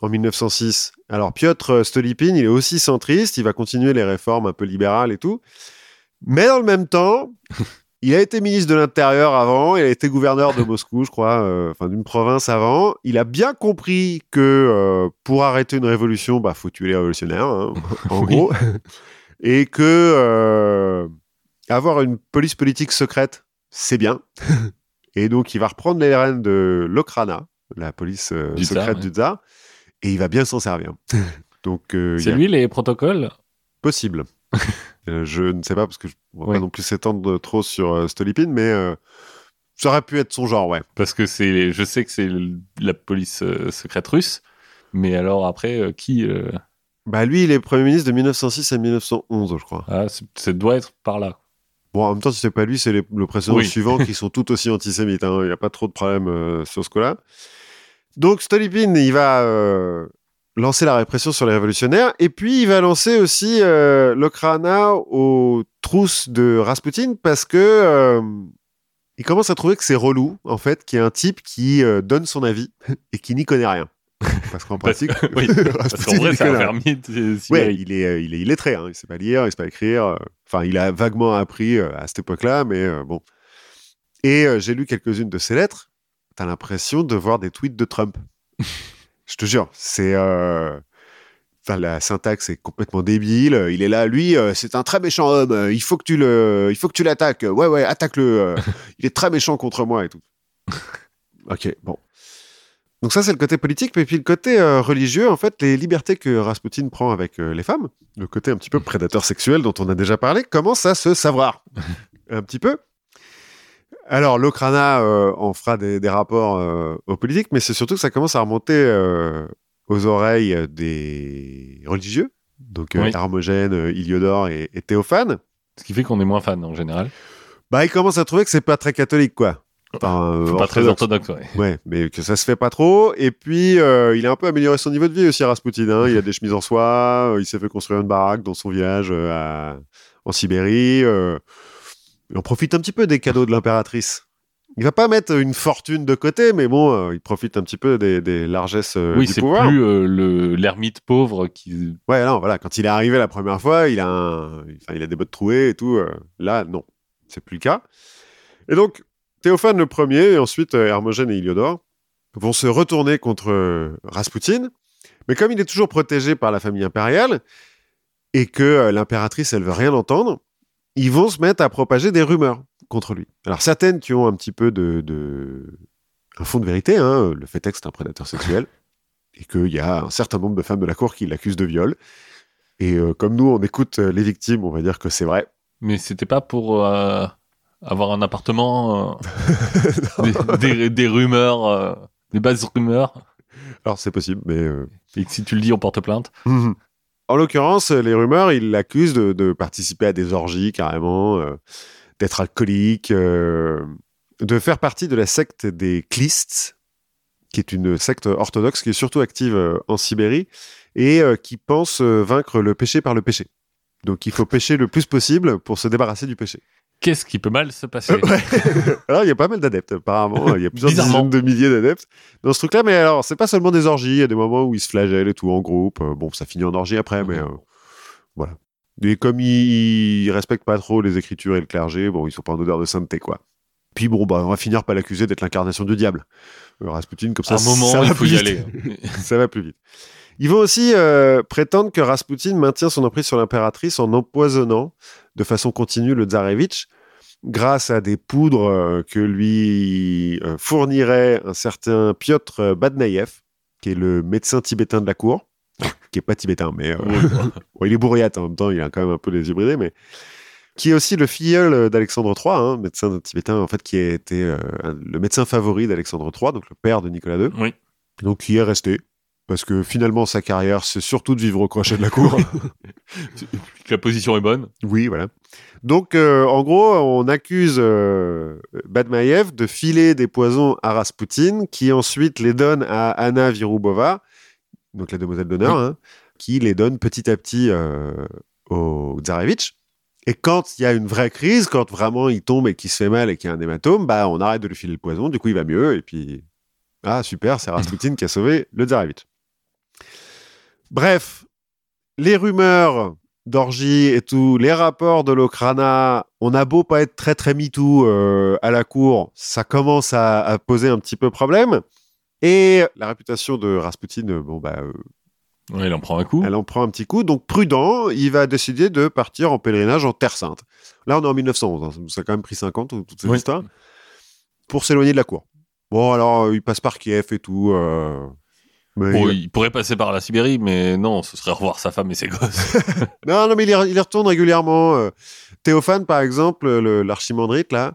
en 1906. Alors, Piotr Stolypine, il est aussi centriste, il va continuer les réformes un peu libérales et tout. Mais dans le même temps, il a été ministre de l'Intérieur avant, il a été gouverneur de Moscou, je crois, euh, enfin d'une province avant. Il a bien compris que euh, pour arrêter une révolution, bah faut tuer les révolutionnaires, hein, en Oui. gros, et que euh, avoir une police politique secrète, c'est bien. et donc il va reprendre les rênes de l'Okrana, la police euh, Du tsar, secrète ouais. Et il va bien s'en servir. donc euh, C'est a- lui les protocoles? Possible. Euh, je ne sais pas parce que je ne Ouais. pas non plus s'étendre trop sur euh, Stolypine, mais euh, ça aurait pu être son genre, ouais. Parce que c'est, je sais que c'est la police euh, secrète russe. Mais alors après, qui Bah lui, il est Premier ministre de 1906 à 1911, je crois. ah, Ça doit être par là. Bon, en même temps, si c'est pas lui, c'est le précédent Oui. suivant qui sont tout aussi antisémites. hein. Il n'y a pas trop de problème sur ce coup-là. Donc Stolypine, il va euh, lancer la répression sur les révolutionnaires, et puis il va lancer aussi euh, l'Okrana aux trousses de Rasputin parce que euh, il commence à trouver que c'est relou, en fait, qu'il y a un type qui euh, donne son avis et qui n'y connaît rien. Parce qu'en pratique, que- oui, Parce Rasputin, qu'en vrai, il c'est un connaît rien. fermier de Ouais, Sibérie. il est, il est illettré, hein. il sait pas lire, il sait pas écrire. Enfin, il a vaguement appris à cette époque-là, mais bon. Et j'ai lu quelques-unes de ses lettres. T'as l'impression de voir des tweets de Trump. Je te jure, c'est. euh, Enfin, la syntaxe est complètement débile. Il est là, lui, euh, c'est un très méchant homme. euh, Il faut que tu le, il faut que tu l'attaques. Ouais, ouais, attaque-le. il est très méchant contre moi et tout. ok, bon. Donc ça, c'est le côté politique, mais puis le côté euh, religieux, en fait, les libertés que Rasputin prend avec euh, les femmes, le côté un petit peu prédateur sexuel dont on a déjà parlé, commence à se savoir un petit peu. Alors, l'Okrana euh, en fera des, des rapports euh, aux politiques, mais c'est surtout que ça commence à remonter euh, aux oreilles des religieux, donc euh, Oui. Hermogène, Iliodore et, et Théophane. Ce qui fait qu'on est moins fan en général. Bah, ils commencent à trouver que c'est pas très catholique, quoi. Enfin, Faut pas très orthodoxe. ouais. Ouais, mais que ça se fait pas trop. Et puis, il a un peu amélioré son niveau de vie aussi, Rasputin. hein. Il a des chemises en soie, il s'est fait construire une baraque dans son village à- en Sibérie. Il en profite un petit peu des cadeaux de l'impératrice. Il va pas mettre une fortune de côté, mais bon, euh, il profite un petit peu des, des largesses euh, oui, du c'est pouvoir. plus euh, le l'ermite pauvre qui. Ouais, non, voilà. Quand il est arrivé la première fois, il a, un- enfin, il a des bottes trouées et tout. euh. Là, non, c'est plus le cas. Et donc, Théophane le premier, et ensuite Hermogène et Iliodore, vont se retourner contre Rasputin. Mais comme il est toujours protégé par la famille impériale et que l'impératrice, elle veut rien entendre, ils vont se mettre à propager des rumeurs contre lui. Alors, certaines qui ont un petit peu de, de... un fond de vérité. Hein. Le fait est que c'est un prédateur sexuel. et qu'il y a un certain nombre de femmes de la cour qui l'accusent de viol. Et euh, comme nous, on écoute euh, les victimes, on va dire que c'est vrai. Mais c'était pas pour euh, avoir un appartement, euh, des, des- des rumeurs, des bases rumeurs, Alors c'est possible, mais... et que si tu le dis, on porte plainte. Mhm. En l'occurrence, les rumeurs, ils l'accusent de, participer à des orgies carrément, euh, d'être alcoolique, euh, de faire partie de la secte des Klists, qui est une secte orthodoxe qui est surtout active euh, en Sibérie et qui pense vaincre le péché par le péché. Donc il faut pécher le plus possible pour se débarrasser du péché. Qu'est-ce qui peut mal se passer alors il y a pas mal d'adeptes apparemment, il y a plusieurs dizaines de milliers d'adeptes dans ce truc-là, mais alors c'est pas seulement des orgies, il y a des moments où ils se flagellent et tout en groupe. Euh, bon, ça finit en orgie après, mais Mhm. euh, voilà. Et comme ils, ils respectent pas trop les écritures et le clergé, bon, ils sont pas en odeur de sainteté quoi. Puis bon, bah, on va finir par l'accuser d'être l'incarnation du diable. Euh, Rasputin, comme ça, À un moment, ça va il faut plus y vite. aller. ça va plus vite. Ils vont aussi euh, prétendre que Rasputin maintient son emprise sur l'impératrice en empoisonnant de façon continue le tsarevitch grâce à des poudres euh, que lui euh, fournirait un certain Piotr Badnaïev, qui est le médecin tibétain de la cour, qui est pas tibétain, mais bon, il est bourriate en même temps, il a quand même un peu les yeux bridés, mais qui est aussi le filleul d'Alexandre III, hein, médecin tibétain en fait, qui a été le médecin favori d'Alexandre III, donc le père de Nicolas II Oui. donc qui est resté. Parce que finalement, sa carrière, c'est surtout de vivre au crochet de la cour. La position est bonne. oui, voilà. Donc, euh, en gros, on accuse euh, Badmaïev de filer des poisons à Rasputin, qui ensuite les donne à Anna Virubova, donc la demoiselle d'honneur, Oui. hein, qui les donne petit à petit euh, au Tsarevitch. Et quand il y a une vraie crise, quand vraiment il tombe et qu'il se fait mal et qu'il y a un hématome, bah, on arrête de lui filer le poison, du coup il va mieux, et puis... Ah, super, c'est Rasputin qui a sauvé le Tsarevitch. Bref, les rumeurs d'orgie et tout, les rapports de l'Okrana, on a beau pas être très très MeToo euh, à la cour, ça commence à, à poser un petit peu problème. Et la réputation de Rasputin, euh, bon bah, euh, Ouais, il en prend un coup. elle en prend un petit coup. Donc prudent, il va décider de partir en pèlerinage en Terre Sainte. Là, on est en 1911, hein, ça a quand même pris 50 toute cette Oui. histoire, pour s'éloigner de la cour. Bon, alors, euh, il passe par Kiev et tout. Mais Bon, il- il pourrait passer par la Sibérie, mais non, ce serait revoir sa femme et ses gosses. Non, non, mais il y, il y retourne régulièrement. euh. Théophane, par exemple, le- l'archimandrite, là,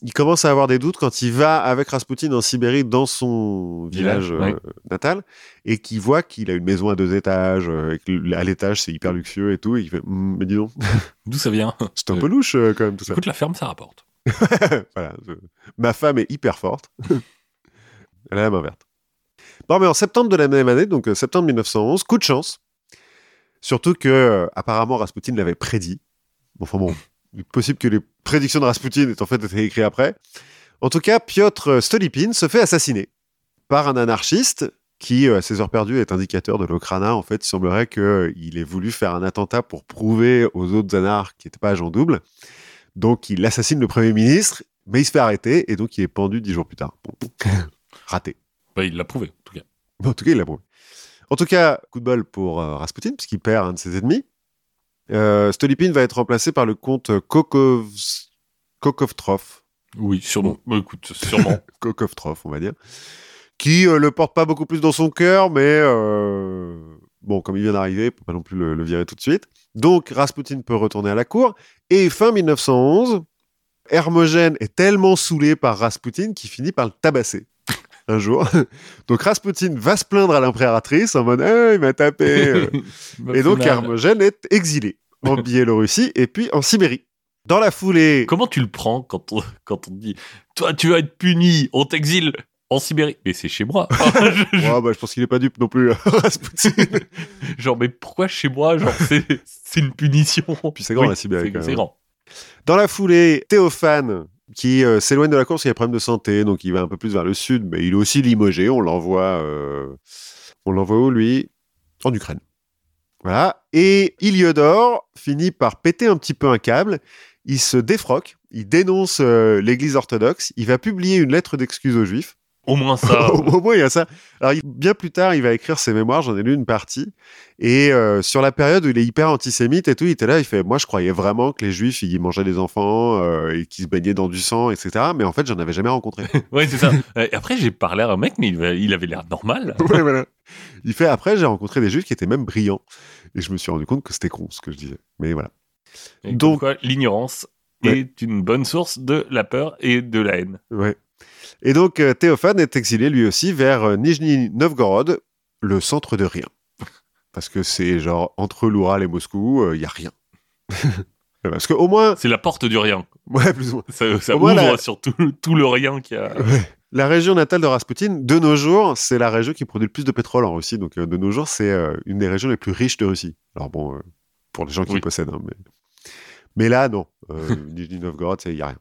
il commence à avoir des doutes quand il va avec Rasputin en Sibérie dans son village, Village, euh, natal et qu'il voit qu'il a une maison à deux étages, euh, et que à l'étage c'est hyper luxueux et tout. Et il fait, Hum, mais dis donc, D'où ça vient? c'est un peu louche euh, quand même tout ça. Écoute, la ferme, ça rapporte. voilà, Ma femme est hyper forte. Elle a la main verte. Bon, mais en septembre de la même année, donc euh, septembre 1911, coup de chance. Surtout que, euh, apparemment, Rasputin l'avait prédit. Bon, Enfin bon, il est possible que les prédictions de Rasputin aient en fait été écrites après. En tout cas, Piotr Stolypin se fait assassiner par un anarchiste qui, euh, à ses heures perdues, est indicateur de l'Okrana. En fait, il semblerait qu'il ait voulu faire un attentat pour prouver aux autres anarches qui n'étaient pas agents doubles. Donc, il assassine le Premier ministre, mais il se fait arrêter, et donc il est pendu dix jours plus tard. Bon. Raté. Bah, il l'a prouvé, en tout cas. Bon, en tout cas, il l'a prouvé. En tout cas, coup de bol pour euh, Rasputin, puisqu'il perd un de ses ennemis. Euh, Stolypin va être remplacé par le comte Kokov... Kokovtrov. Oui, sûrement. Bah, écoute, sûrement. Kokovtrov, on va dire. Qui euh, le porte pas beaucoup plus dans son cœur, mais euh, bon, comme il vient d'arriver, il peut pas non plus le, le virer tout de suite. Donc, Rasputin peut retourner à la cour. Et fin 1911, Hermogène est tellement saoulé par Rasputin qu'il finit par le tabasser un jour. Donc, Rasputin va se plaindre à l'impératrice en mode Eh, il m'a tapé. Et donc. Hermogène est exilé en Biélorussie et puis en Sibérie. Dans la foulée, Comment tu le prends quand on, quand on te dit Toi, tu vas être puni, on t'exile en Sibérie Mais c'est chez moi. Je- je- Ouais, bah, je pense qu'il est pas dupe non plus, Rasputin. genre, mais pourquoi chez moi Genre, c'est c'est une punition? Puis c'est grand, la Sibérie. C'est grand. Dans la foulée, Théophane qui euh, s'éloigne de la course, il a un problème de santé, donc il va un peu plus vers le sud, mais il est aussi limogé. On l'envoie, euh, on l'envoie où lui? En Ukraine. Voilà. Et Iliodore finit par péter un petit peu un câble. Il se défroque, il dénonce euh, l'Église orthodoxe, il va publier une lettre d'excuse aux Juifs Au moins ça. au moins, il y a ça. Alors, bien plus tard, il va écrire ses mémoires, j'en ai lu une partie. Et euh, sur la période où il est hyper antisémite et tout, il était là, il fait Moi, je croyais vraiment que les juifs, ils mangeaient des enfants euh, et qu'ils se baignaient dans du sang, etc. Mais en fait, j'en avais jamais rencontré. ouais, c'est ça. Euh, après, j'ai parlé à un mec, mais il, avait l'air normal. ouais, voilà. Il fait Après, j'ai rencontré des juifs qui étaient même brillants. Et je me suis rendu compte que c'était con ce que je disais. Mais voilà. Et Donc- Donc, l'ignorance Ouais. est une bonne source de la peur et de la haine. Ouais. Et donc, euh, Théophane est exilé lui aussi vers euh, Nijni Novgorod, le centre de rien. Parce que c'est genre entre l'Oural et Moscou, il y a rien. Parce que au moins, C'est la porte du rien. ouais, plus ou moins. Ça, ça ouvre la- sur tout, tout le rien qu'il y a. La région natale de Rasputin, de nos jours, c'est la région qui produit le plus de pétrole en Russie. Donc, euh, de nos jours, c'est euh, une des régions les plus riches de Russie. Alors bon, euh, pour les gens qui Oui. possèdent, hein, mais... mais là, non. Euh, Nijni Novgorod, il n'y a rien.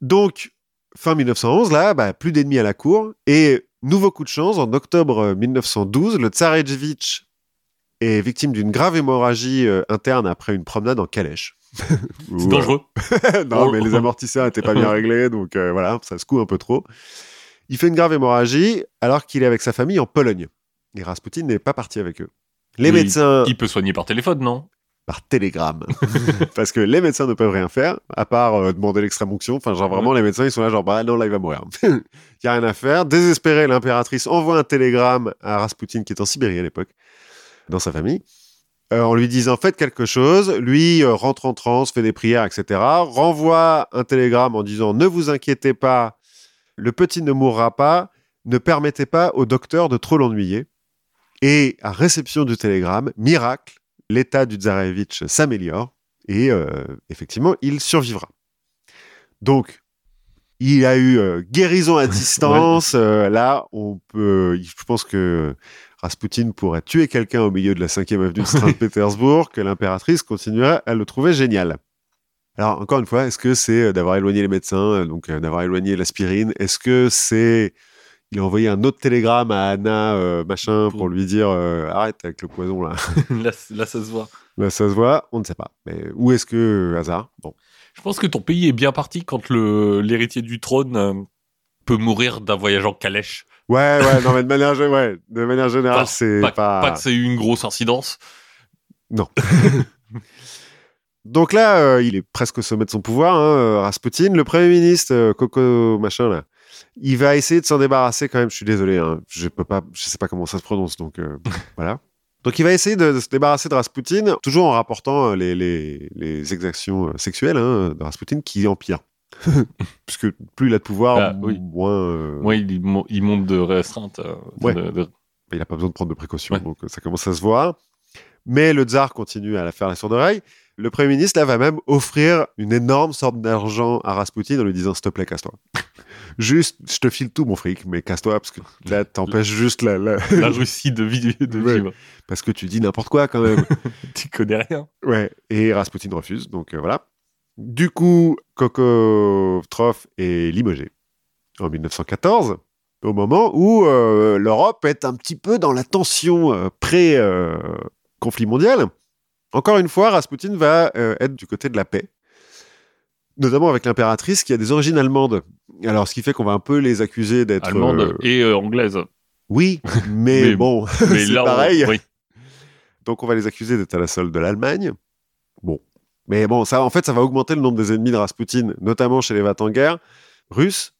Donc, fin 1911, là, bah, plus d'ennemis à la cour. Et nouveau coup de chance, en octobre euh, 1912, le Tsarevitch est victime d'une grave hémorragie euh, interne après une promenade en calèche. C'est euh, dangereux. non, Oh. mais les amortisseurs n'étaient pas bien réglés, donc euh, voilà, ça secoue un peu trop. Il fait une grave hémorragie alors qu'il est avec sa famille en Pologne. Et Rasputin n'est pas parti avec eux. Les médecins Il peut soigner par téléphone, non? Par télégramme. Parce que les médecins ne peuvent rien faire, à part euh, demander l'extrême onction. Enfin, genre vraiment, les médecins, ils sont là, genre, bah non, là, il va mourir. Il n'y a rien à faire. Désespéré, l'impératrice envoie un télégramme à Rasputin, qui est en Sibérie à l'époque, dans sa famille, euh, en lui disant, faites quelque chose. Lui euh, rentre en transe, fait des prières, etc. Renvoie un télégramme en disant, ne vous inquiétez pas, le petit ne mourra pas, ne permettez pas au docteur de trop l'ennuyer. Et à réception du télégramme, miracle, l'état du Tsarevitch s'améliore et euh, effectivement, il survivra. Donc, il a eu euh, guérison à distance. euh, là, on peut, je pense que Rasputin pourrait tuer quelqu'un au milieu de la 5e avenue de Saint-Pétersbourg, que l'impératrice continuerait à le trouver génial. Alors, encore une fois, est-ce que c'est d'avoir éloigné les médecins, donc d'avoir éloigné l'aspirine Est-ce que c'est. Il a envoyé un autre télégramme à Anna, euh, machin, pour lui dire euh, arrête avec le poison là. là, là, ça se voit. Là, ça se voit, on ne sait pas. Mais où est-ce que hasard Bon. Je pense que ton pays est bien parti quand l'héritier du trône euh, peut mourir d'un voyage en calèche. Ouais, ouais, non, mais de manière, ouais, de manière générale, c'est Pas, pas. pas que c'est eu une grosse incidence. Donc là, euh, il est presque au sommet de son pouvoir, hein, euh, Rasputin. Le Premier ministre, euh, Coco machin, là, il va essayer de s'en débarrasser quand même. Je suis désolé, hein, je peux pas, je sais pas comment ça se prononce, donc euh, voilà. Donc il va essayer de, de se débarrasser de Rasputin, toujours en rapportant euh, les, les, les exactions euh, sexuelles hein, de Rasputin qui empirent. Puisque plus il a de pouvoir, Ah, oui. moins... euh, Moi, il, mo- il monte de restreinte. euh, de- Ouais. de- de- il n'a pas besoin de prendre de précautions, Ouais. donc ça commence à se voir. Mais le tsar continue à la faire la sourde oreille. Le Premier ministre, là, va même offrir une énorme sorte d'argent à Rasputin en lui disant S'il te plaît, casse-toi. juste, je te file tout mon fric, mais casse-toi, parce que là, t'empêches juste la, la- la Russie de, vie- de Ouais. vivre. Parce que tu dis n'importe quoi quand même. Tu connais rien. ouais. Et Rasputin refuse, donc euh, voilà. Du coup, Kokotrov est limogé en 1914, au moment où euh, l'Europe est un petit peu dans la tension euh, pré-conflit mondial. Encore une fois, Rasputin va euh, être du côté de la paix, notamment avec l'impératrice qui a des origines allemandes. Alors, ce qui fait qu'on va un peu les accuser d'être... Allemande euh, et euh, anglaise. Oui, mais, Mais- bon, Mais c'est on- pareil. oui. Donc on va les accuser d'être à la solde de l'Allemagne. Bon. Mais bon, ça, en fait, ça va augmenter le nombre des ennemis de Rasputin, notamment chez les va-t-en-guerre russes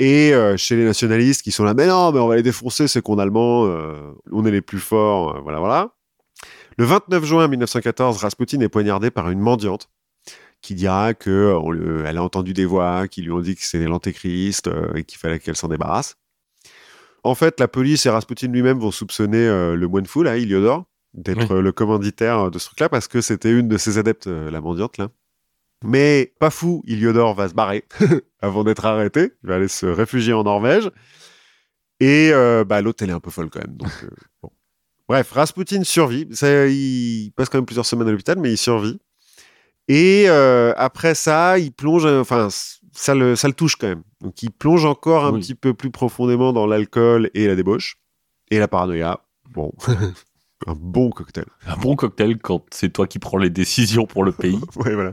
et euh, chez les nationalistes qui sont là. Mais non, mais on va les défoncer, c'est qu'on allemand, euh, on est les plus forts, voilà, voilà. Le 29 juin 1914, Rasputin est poignardé par une mendiante qui dira que on le- elle a entendu des voix qui lui ont dit que c'était l'antéchrist euh, et qu'il fallait qu'elle s'en débarrasse. En fait, la police et Rasputin lui-même vont soupçonner euh, le moine fou, là, Iliodor, d'être euh, le commanditaire de ce truc-là, parce que c'était une de ses adeptes, la mendiante, là. Mais pas fou, Iliodor va se barrer avant d'être arrêté. Il va aller se réfugier en Norvège. Et bah, l'autre, elle est un peu folle quand même. Donc, bon. Bref, Rasputin survit. Ça, il passe quand même plusieurs semaines à l'hôpital, mais il survit. Et euh, après ça, il plonge, euh, enfin, ça le, ça le touche quand même. Donc il plonge encore un Oui. petit peu plus profondément dans l'alcool et la débauche et la paranoïa. Bon, un bon cocktail. Un bon cocktail quand c'est toi qui prends les décisions pour le pays. Ouais, voilà.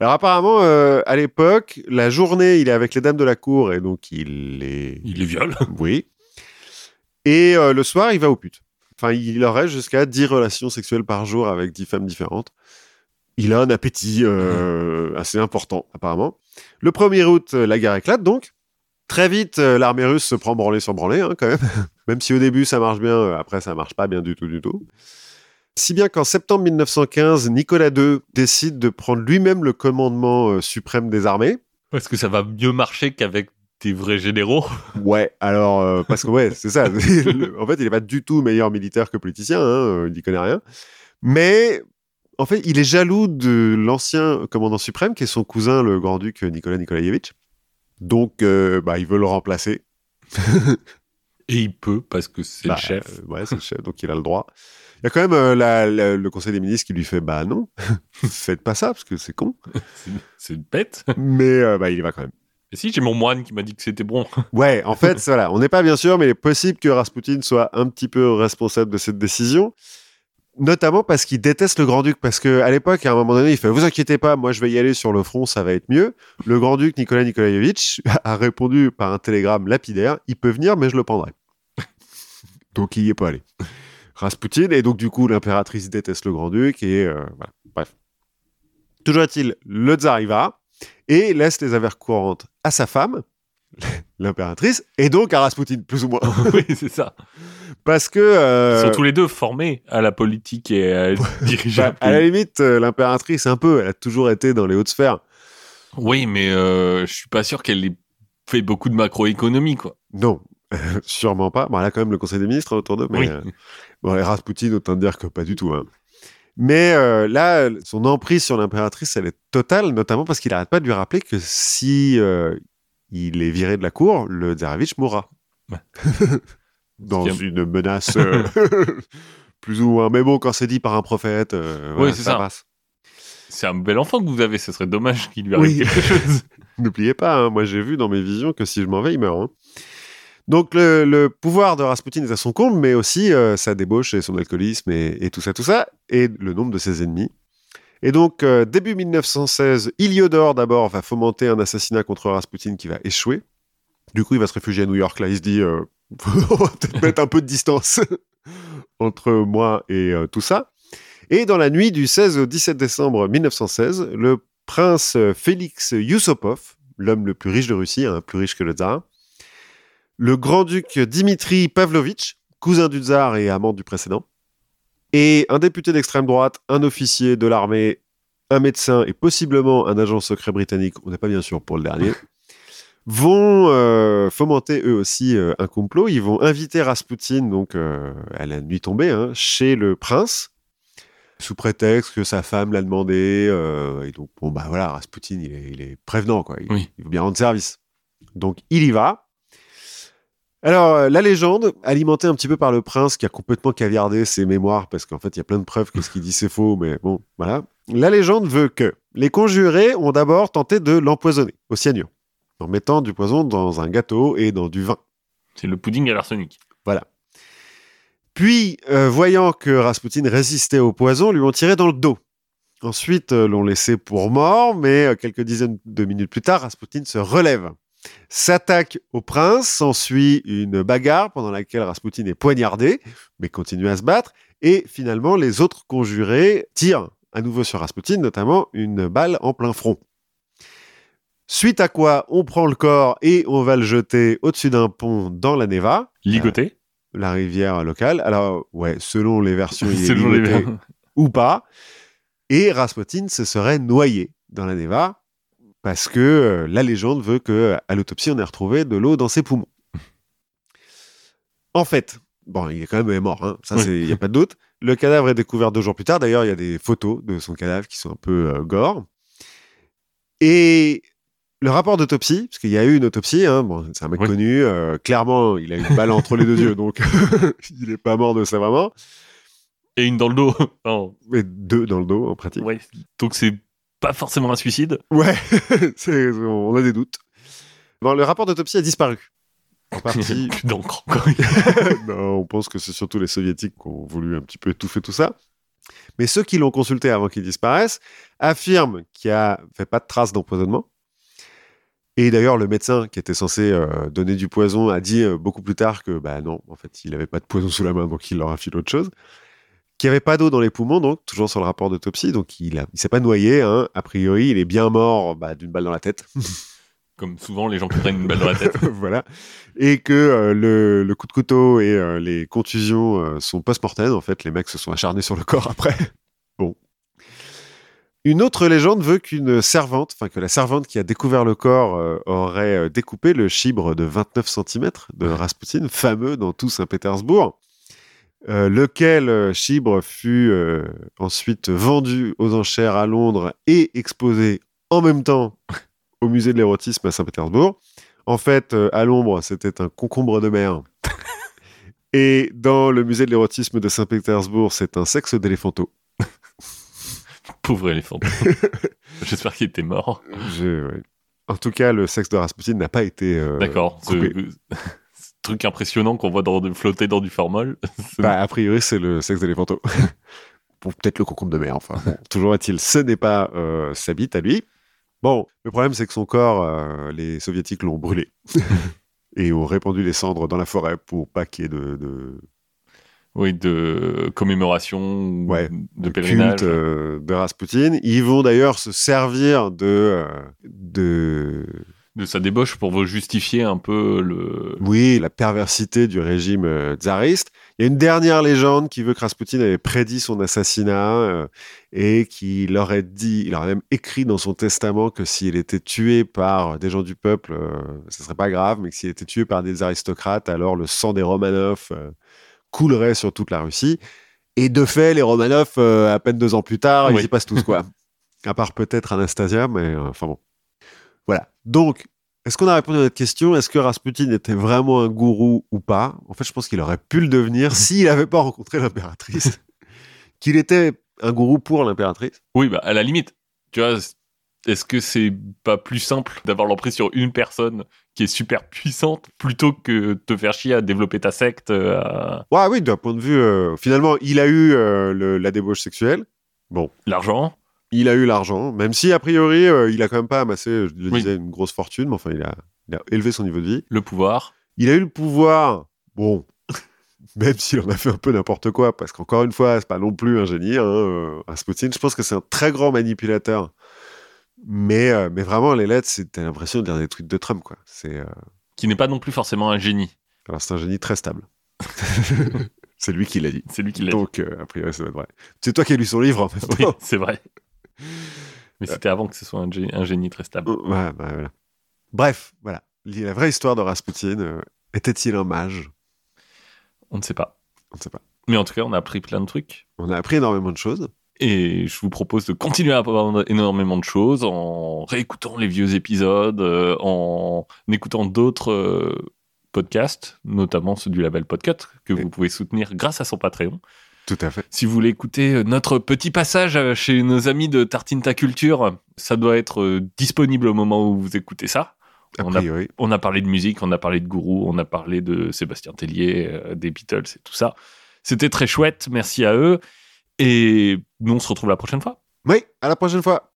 Alors apparemment, euh, à l'époque, la journée, il est avec les dames de la cour et donc il les... Il les viole. Oui. Et euh, le soir, il va aux putes. Enfin, il aurait jusqu'à 10 relations sexuelles par jour avec 10 femmes différentes. Il a un appétit euh, assez important, apparemment. Le 1er août, euh, la guerre éclate donc. Très vite, euh, l'armée russe se prend branlée sur branlée, hein, quand même. même si au début, ça marche bien, après, ça marche pas bien du tout, du tout. Si bien qu'en septembre 1915, Nicolas II décide de prendre lui-même le commandement euh, suprême des armées. Parce que ça va mieux marcher qu'avec des vrais généraux. Ouais, alors, euh, parce que ouais, c'est ça. En fait, il n'est pas du tout meilleur militaire que politicien, hein, euh, il n'y connaît rien. Mais, en fait, il est jaloux de l'ancien commandant suprême, qui est son cousin, le grand-duc Nicolas Nikolaïevitch. Donc, euh, bah, il veut le remplacer. Et il peut, parce que c'est Bah, le chef. euh, ouais, c'est le chef, donc il a le droit. Il y a quand même euh, la- la- le conseil des ministres qui lui fait Bah non, faites pas ça, parce que c'est con. C'est- C'est bête. Mais euh, bah, il y va quand même. Et si, j'ai mon moine qui m'a dit que c'était bon. Ouais, en fait, voilà, on n'est pas bien sûr, mais il est possible que Rasputin soit un petit peu responsable de cette décision. Notamment parce qu'il déteste le grand-duc, parce que à l'époque, à un moment donné, il fait Vous inquiétez pas, moi je vais y aller sur le front, ça va être mieux. Le grand-duc Nicolas Nikolaïevitch a répondu par un télégramme lapidaire Il peut venir, mais je le prendrai. donc il y est pas allé. Rasputin, et donc du coup, l'impératrice déteste le grand-duc, et euh, voilà, bref. Toujours est-il, le tsar y va, et laisse les affaires courantes à sa femme, l'impératrice, et donc à Rasputin, plus ou moins. oui, c'est ça. Parce que. euh, Ils sont tous les deux formés à la politique et à diriger bah, à la limite, euh, l'impératrice, un peu, elle a toujours été dans les hautes sphères. Oui, mais euh, je suis pas sûr qu'elle ait fait beaucoup de macroéconomie, quoi. Non, sûrement pas. Bon, elle a quand même le conseil des ministres autour d'eux, mais. Oui. euh, bon, et Rasputin, autant dire que pas du tout. hein. Mais euh, là, son emprise sur l'impératrice, elle est totale, notamment parce qu'il arrête pas de lui rappeler que si euh, il est viré de la cour, le tsarevitch mourra. Ouais. Dans une menace euh, plus ou moins. Mais bon, quand c'est dit par un prophète, voilà, c'est ça. passe. C'est un bel enfant que vous avez, ce serait dommage qu'il lui arrive Oui. quelque chose. N'oubliez pas, hein, moi j'ai vu dans mes visions que si je m'en vais, il meurt. hein. Donc le, le pouvoir de Rasputin est à son comble, mais aussi euh, sa débauche et son alcoolisme et, et tout ça, tout ça, et le nombre de ses ennemis. Et donc, euh, début 1916, Iliodor d'abord va fomenter un assassinat contre Rasputin qui va échouer. Du coup, il va se réfugier à New York. Là, il se dit, euh, on va peut-être mettre un peu de distance entre moi et tout ça. Et dans la nuit du 16 au 17 décembre 1916, le prince Félix Yusupov, l'homme le plus riche de Russie, hein, plus riche que le tsar, le grand-duc Dimitri Pavlovitch, cousin du tsar et amant du précédent, et un député d'extrême droite, un officier de l'armée, un médecin et possiblement un agent secret britannique, on n'est pas bien sûr pour le dernier, vont euh, fomenter eux aussi euh, un complot. Ils vont inviter Rasputin, donc euh, à la nuit tombée, hein, chez le prince, sous prétexte que sa femme l'a demandé. et donc, bon, bah voilà, Rasputin, il est, il est prévenant, quoi. Il, Oui. il veut bien rendre service. Donc, il y va. Alors, euh, la légende, alimentée un petit peu par le prince qui a complètement caviardé ses mémoires, parce qu'en fait, il y a plein de preuves que ce qu'il dit c'est faux, mais bon, voilà. La légende veut que les conjurés ont d'abord tenté de l'empoisonner au cyanure, en mettant du poison dans un gâteau et dans du vin. C'est le pudding à l'arsenic. Voilà. Puis, euh, voyant que Rasputin résistait au poison, lui ont tiré dans le dos. Ensuite, euh, l'ont laissé pour mort, mais euh, quelques dizaines de minutes plus tard, Rasputin se relève, s'attaque au prince, s'ensuit une bagarre pendant laquelle Rasputin est poignardé, mais continue à se battre, et finalement, les autres conjurés tirent à nouveau sur Rasputin, notamment une balle en plein front. Suite à quoi, on prend le corps et on va le jeter au-dessus d'un pont dans la Neva Ligoté. la rivière locale. Alors, ouais, selon les versions, il est ligoté ou pas. Et Rasputin se serait noyé dans la Neva parce que euh, la légende veut que à l'autopsie, on ait retrouvé de l'eau dans ses poumons. En fait, bon, il est quand même mort, hein, ça, Oui. il n'y a pas de doute. Le cadavre est découvert deux jours plus tard. D'ailleurs, il y a des photos de son cadavre qui sont un peu euh, gore. Et le rapport d'autopsie, parce qu'il y a eu une autopsie, hein, bon, c'est un mec Oui. connu, euh, clairement, il a une balle entre les deux yeux, donc il n'est pas mort de ça vraiment. Et une dans le dos. Non. Mais deux dans le dos, en pratique. Ouais. Donc c'est pas forcément un suicide. Ouais, on a des doutes. Bon, le rapport d'autopsie a disparu. En Il y a partie, plus d'encre encore. non, on pense que c'est surtout les soviétiques qui ont voulu un petit peu étouffer tout ça. Mais ceux qui l'ont consulté avant qu'il disparaisse affirment qu'il n'y a fait pas de traces d'empoisonnement. Et d'ailleurs, le médecin qui était censé euh, donner du poison a dit euh, beaucoup plus tard que bah non, en fait, il n'avait pas de poison sous la main, donc il leur a filé autre chose. Qu'il n'y avait pas d'eau dans les poumons, donc toujours sur le rapport d'autopsie, donc il ne s'est pas noyé. Hein. A priori, il est bien mort bah, d'une balle dans la tête. Comme souvent les gens qui prennent une balle dans la tête. voilà. Et que euh, le, le coup de couteau et euh, les contusions euh, sont post-mortem. En fait, les mecs se sont acharnés sur le corps après. bon. Une autre légende veut qu'une servante, enfin que la servante qui a découvert le corps euh, aurait découpé le chibre de 29 cm de Rasputin, fameux dans tout Saint-Pétersbourg, euh, lequel euh, chibre fut euh, ensuite vendu aux enchères à Londres et exposé en même temps au musée de l'érotisme à Saint-Pétersbourg. En fait, euh, à l'ombre, c'était un concombre de mer. et dans le musée de l'érotisme de Saint-Pétersbourg, c'est un sexe d'éléphanto. Pauvre éléphant. J'espère qu'il était mort. Je- ouais. En tout cas, le sexe de Rasputin n'a pas été. D'accord. Truc impressionnant qu'on voit dans, flotter dans du formol. Bah, a priori, c'est le sexe d'éléphanto. Pour peut-être le concombre de mer, enfin. bon, toujours est-il, ce n'est pas euh, sa bite à lui. Bon, le problème, c'est que son corps, euh, les soviétiques l'ont brûlé. et ont répandu les cendres dans la forêt pour pas qu'il y ait de, de, oui, de commémoration, ou Ouais, de, de pèlerinage. culte euh, de Rasputin. Ils vont d'ailleurs se servir de, euh, de De sa débauche pour justifier un peu le. Oui, la perversité du régime euh, tsariste. Il y a une dernière légende qui veut que Rasputin avait prédit son assassinat euh, et qu'il aurait dit, il aurait même écrit dans son testament que s'il était tué par des gens du peuple, euh, ce serait pas grave, mais que s'il était tué par des aristocrates, alors le sang des Romanov euh, coulerait sur toute la Russie. Et de fait, les Romanov, euh, à peine deux ans plus tard, Oui. ils y passent tous, quoi. à part peut-être Anastasia, mais euh, enfin bon. Voilà. Donc, est-ce qu'on a répondu à notre question? Est-ce que Rasputin était vraiment un gourou ou pas? En fait, je pense qu'il aurait pu le devenir s'il n'avait pas rencontré l'impératrice. Qu'il était un gourou pour l'impératrice. Oui, bah, à la limite, tu vois, est-ce que c'est pas plus simple d'avoir l'emprise sur une personne qui est super puissante plutôt que de te faire chier à développer ta secte euh, à Ouais, oui, d'un point de vue. euh, finalement, il a eu euh, le- la débauche sexuelle. Bon, l'argent il a eu l'argent, même si a priori, euh, il a quand même pas amassé, je le Oui. disais, une grosse fortune, mais enfin, il a, il a élevé son niveau de vie. Le pouvoir Il a eu le pouvoir, bon, même s'il en a fait un peu n'importe quoi, parce qu'encore une fois, c'est pas non plus un génie, hein, euh, Rasputin. Je pense que c'est un très grand manipulateur. Mais, euh, mais vraiment, les lettres, c'est- t'as l'impression de lire des tweets de Trump, quoi. C'est, euh, qui n'est pas non plus forcément un génie. alors, c'est un génie très stable. c'est lui qui l'a dit. C'est lui qui l'a dit. Donc, euh, a priori, ça être vrai. C'est toi qui as lu son livre, en fait. Oui, c'est vrai. Mais c'était avant que ce soit un, gé- un génie très stable. Bah, voilà. Bref, voilà. La vraie histoire de Rasputin, euh, était-il un mage? On ne sait pas. On ne sait pas. Mais en tout cas, on a appris plein de trucs. On a appris énormément de choses. Et je vous propose de continuer à apprendre énormément de choses en réécoutant les vieux épisodes, euh, en écoutant d'autres euh, podcasts, notamment ceux du label Podcut, que vous pouvez soutenir grâce à son Patreon. Tout à fait. Si vous voulez écouter euh, notre petit passage euh, chez nos amis de Tartine Ta Culture, ça doit être euh, disponible au moment où vous écoutez ça. A On a- priori. On a parlé de musique, on a parlé de Gourou, on a parlé de Sébastien Tellier, euh, des Beatles et tout ça. C'était très chouette, merci à eux. Et nous, on se retrouve la prochaine fois. Oui, à la prochaine fois.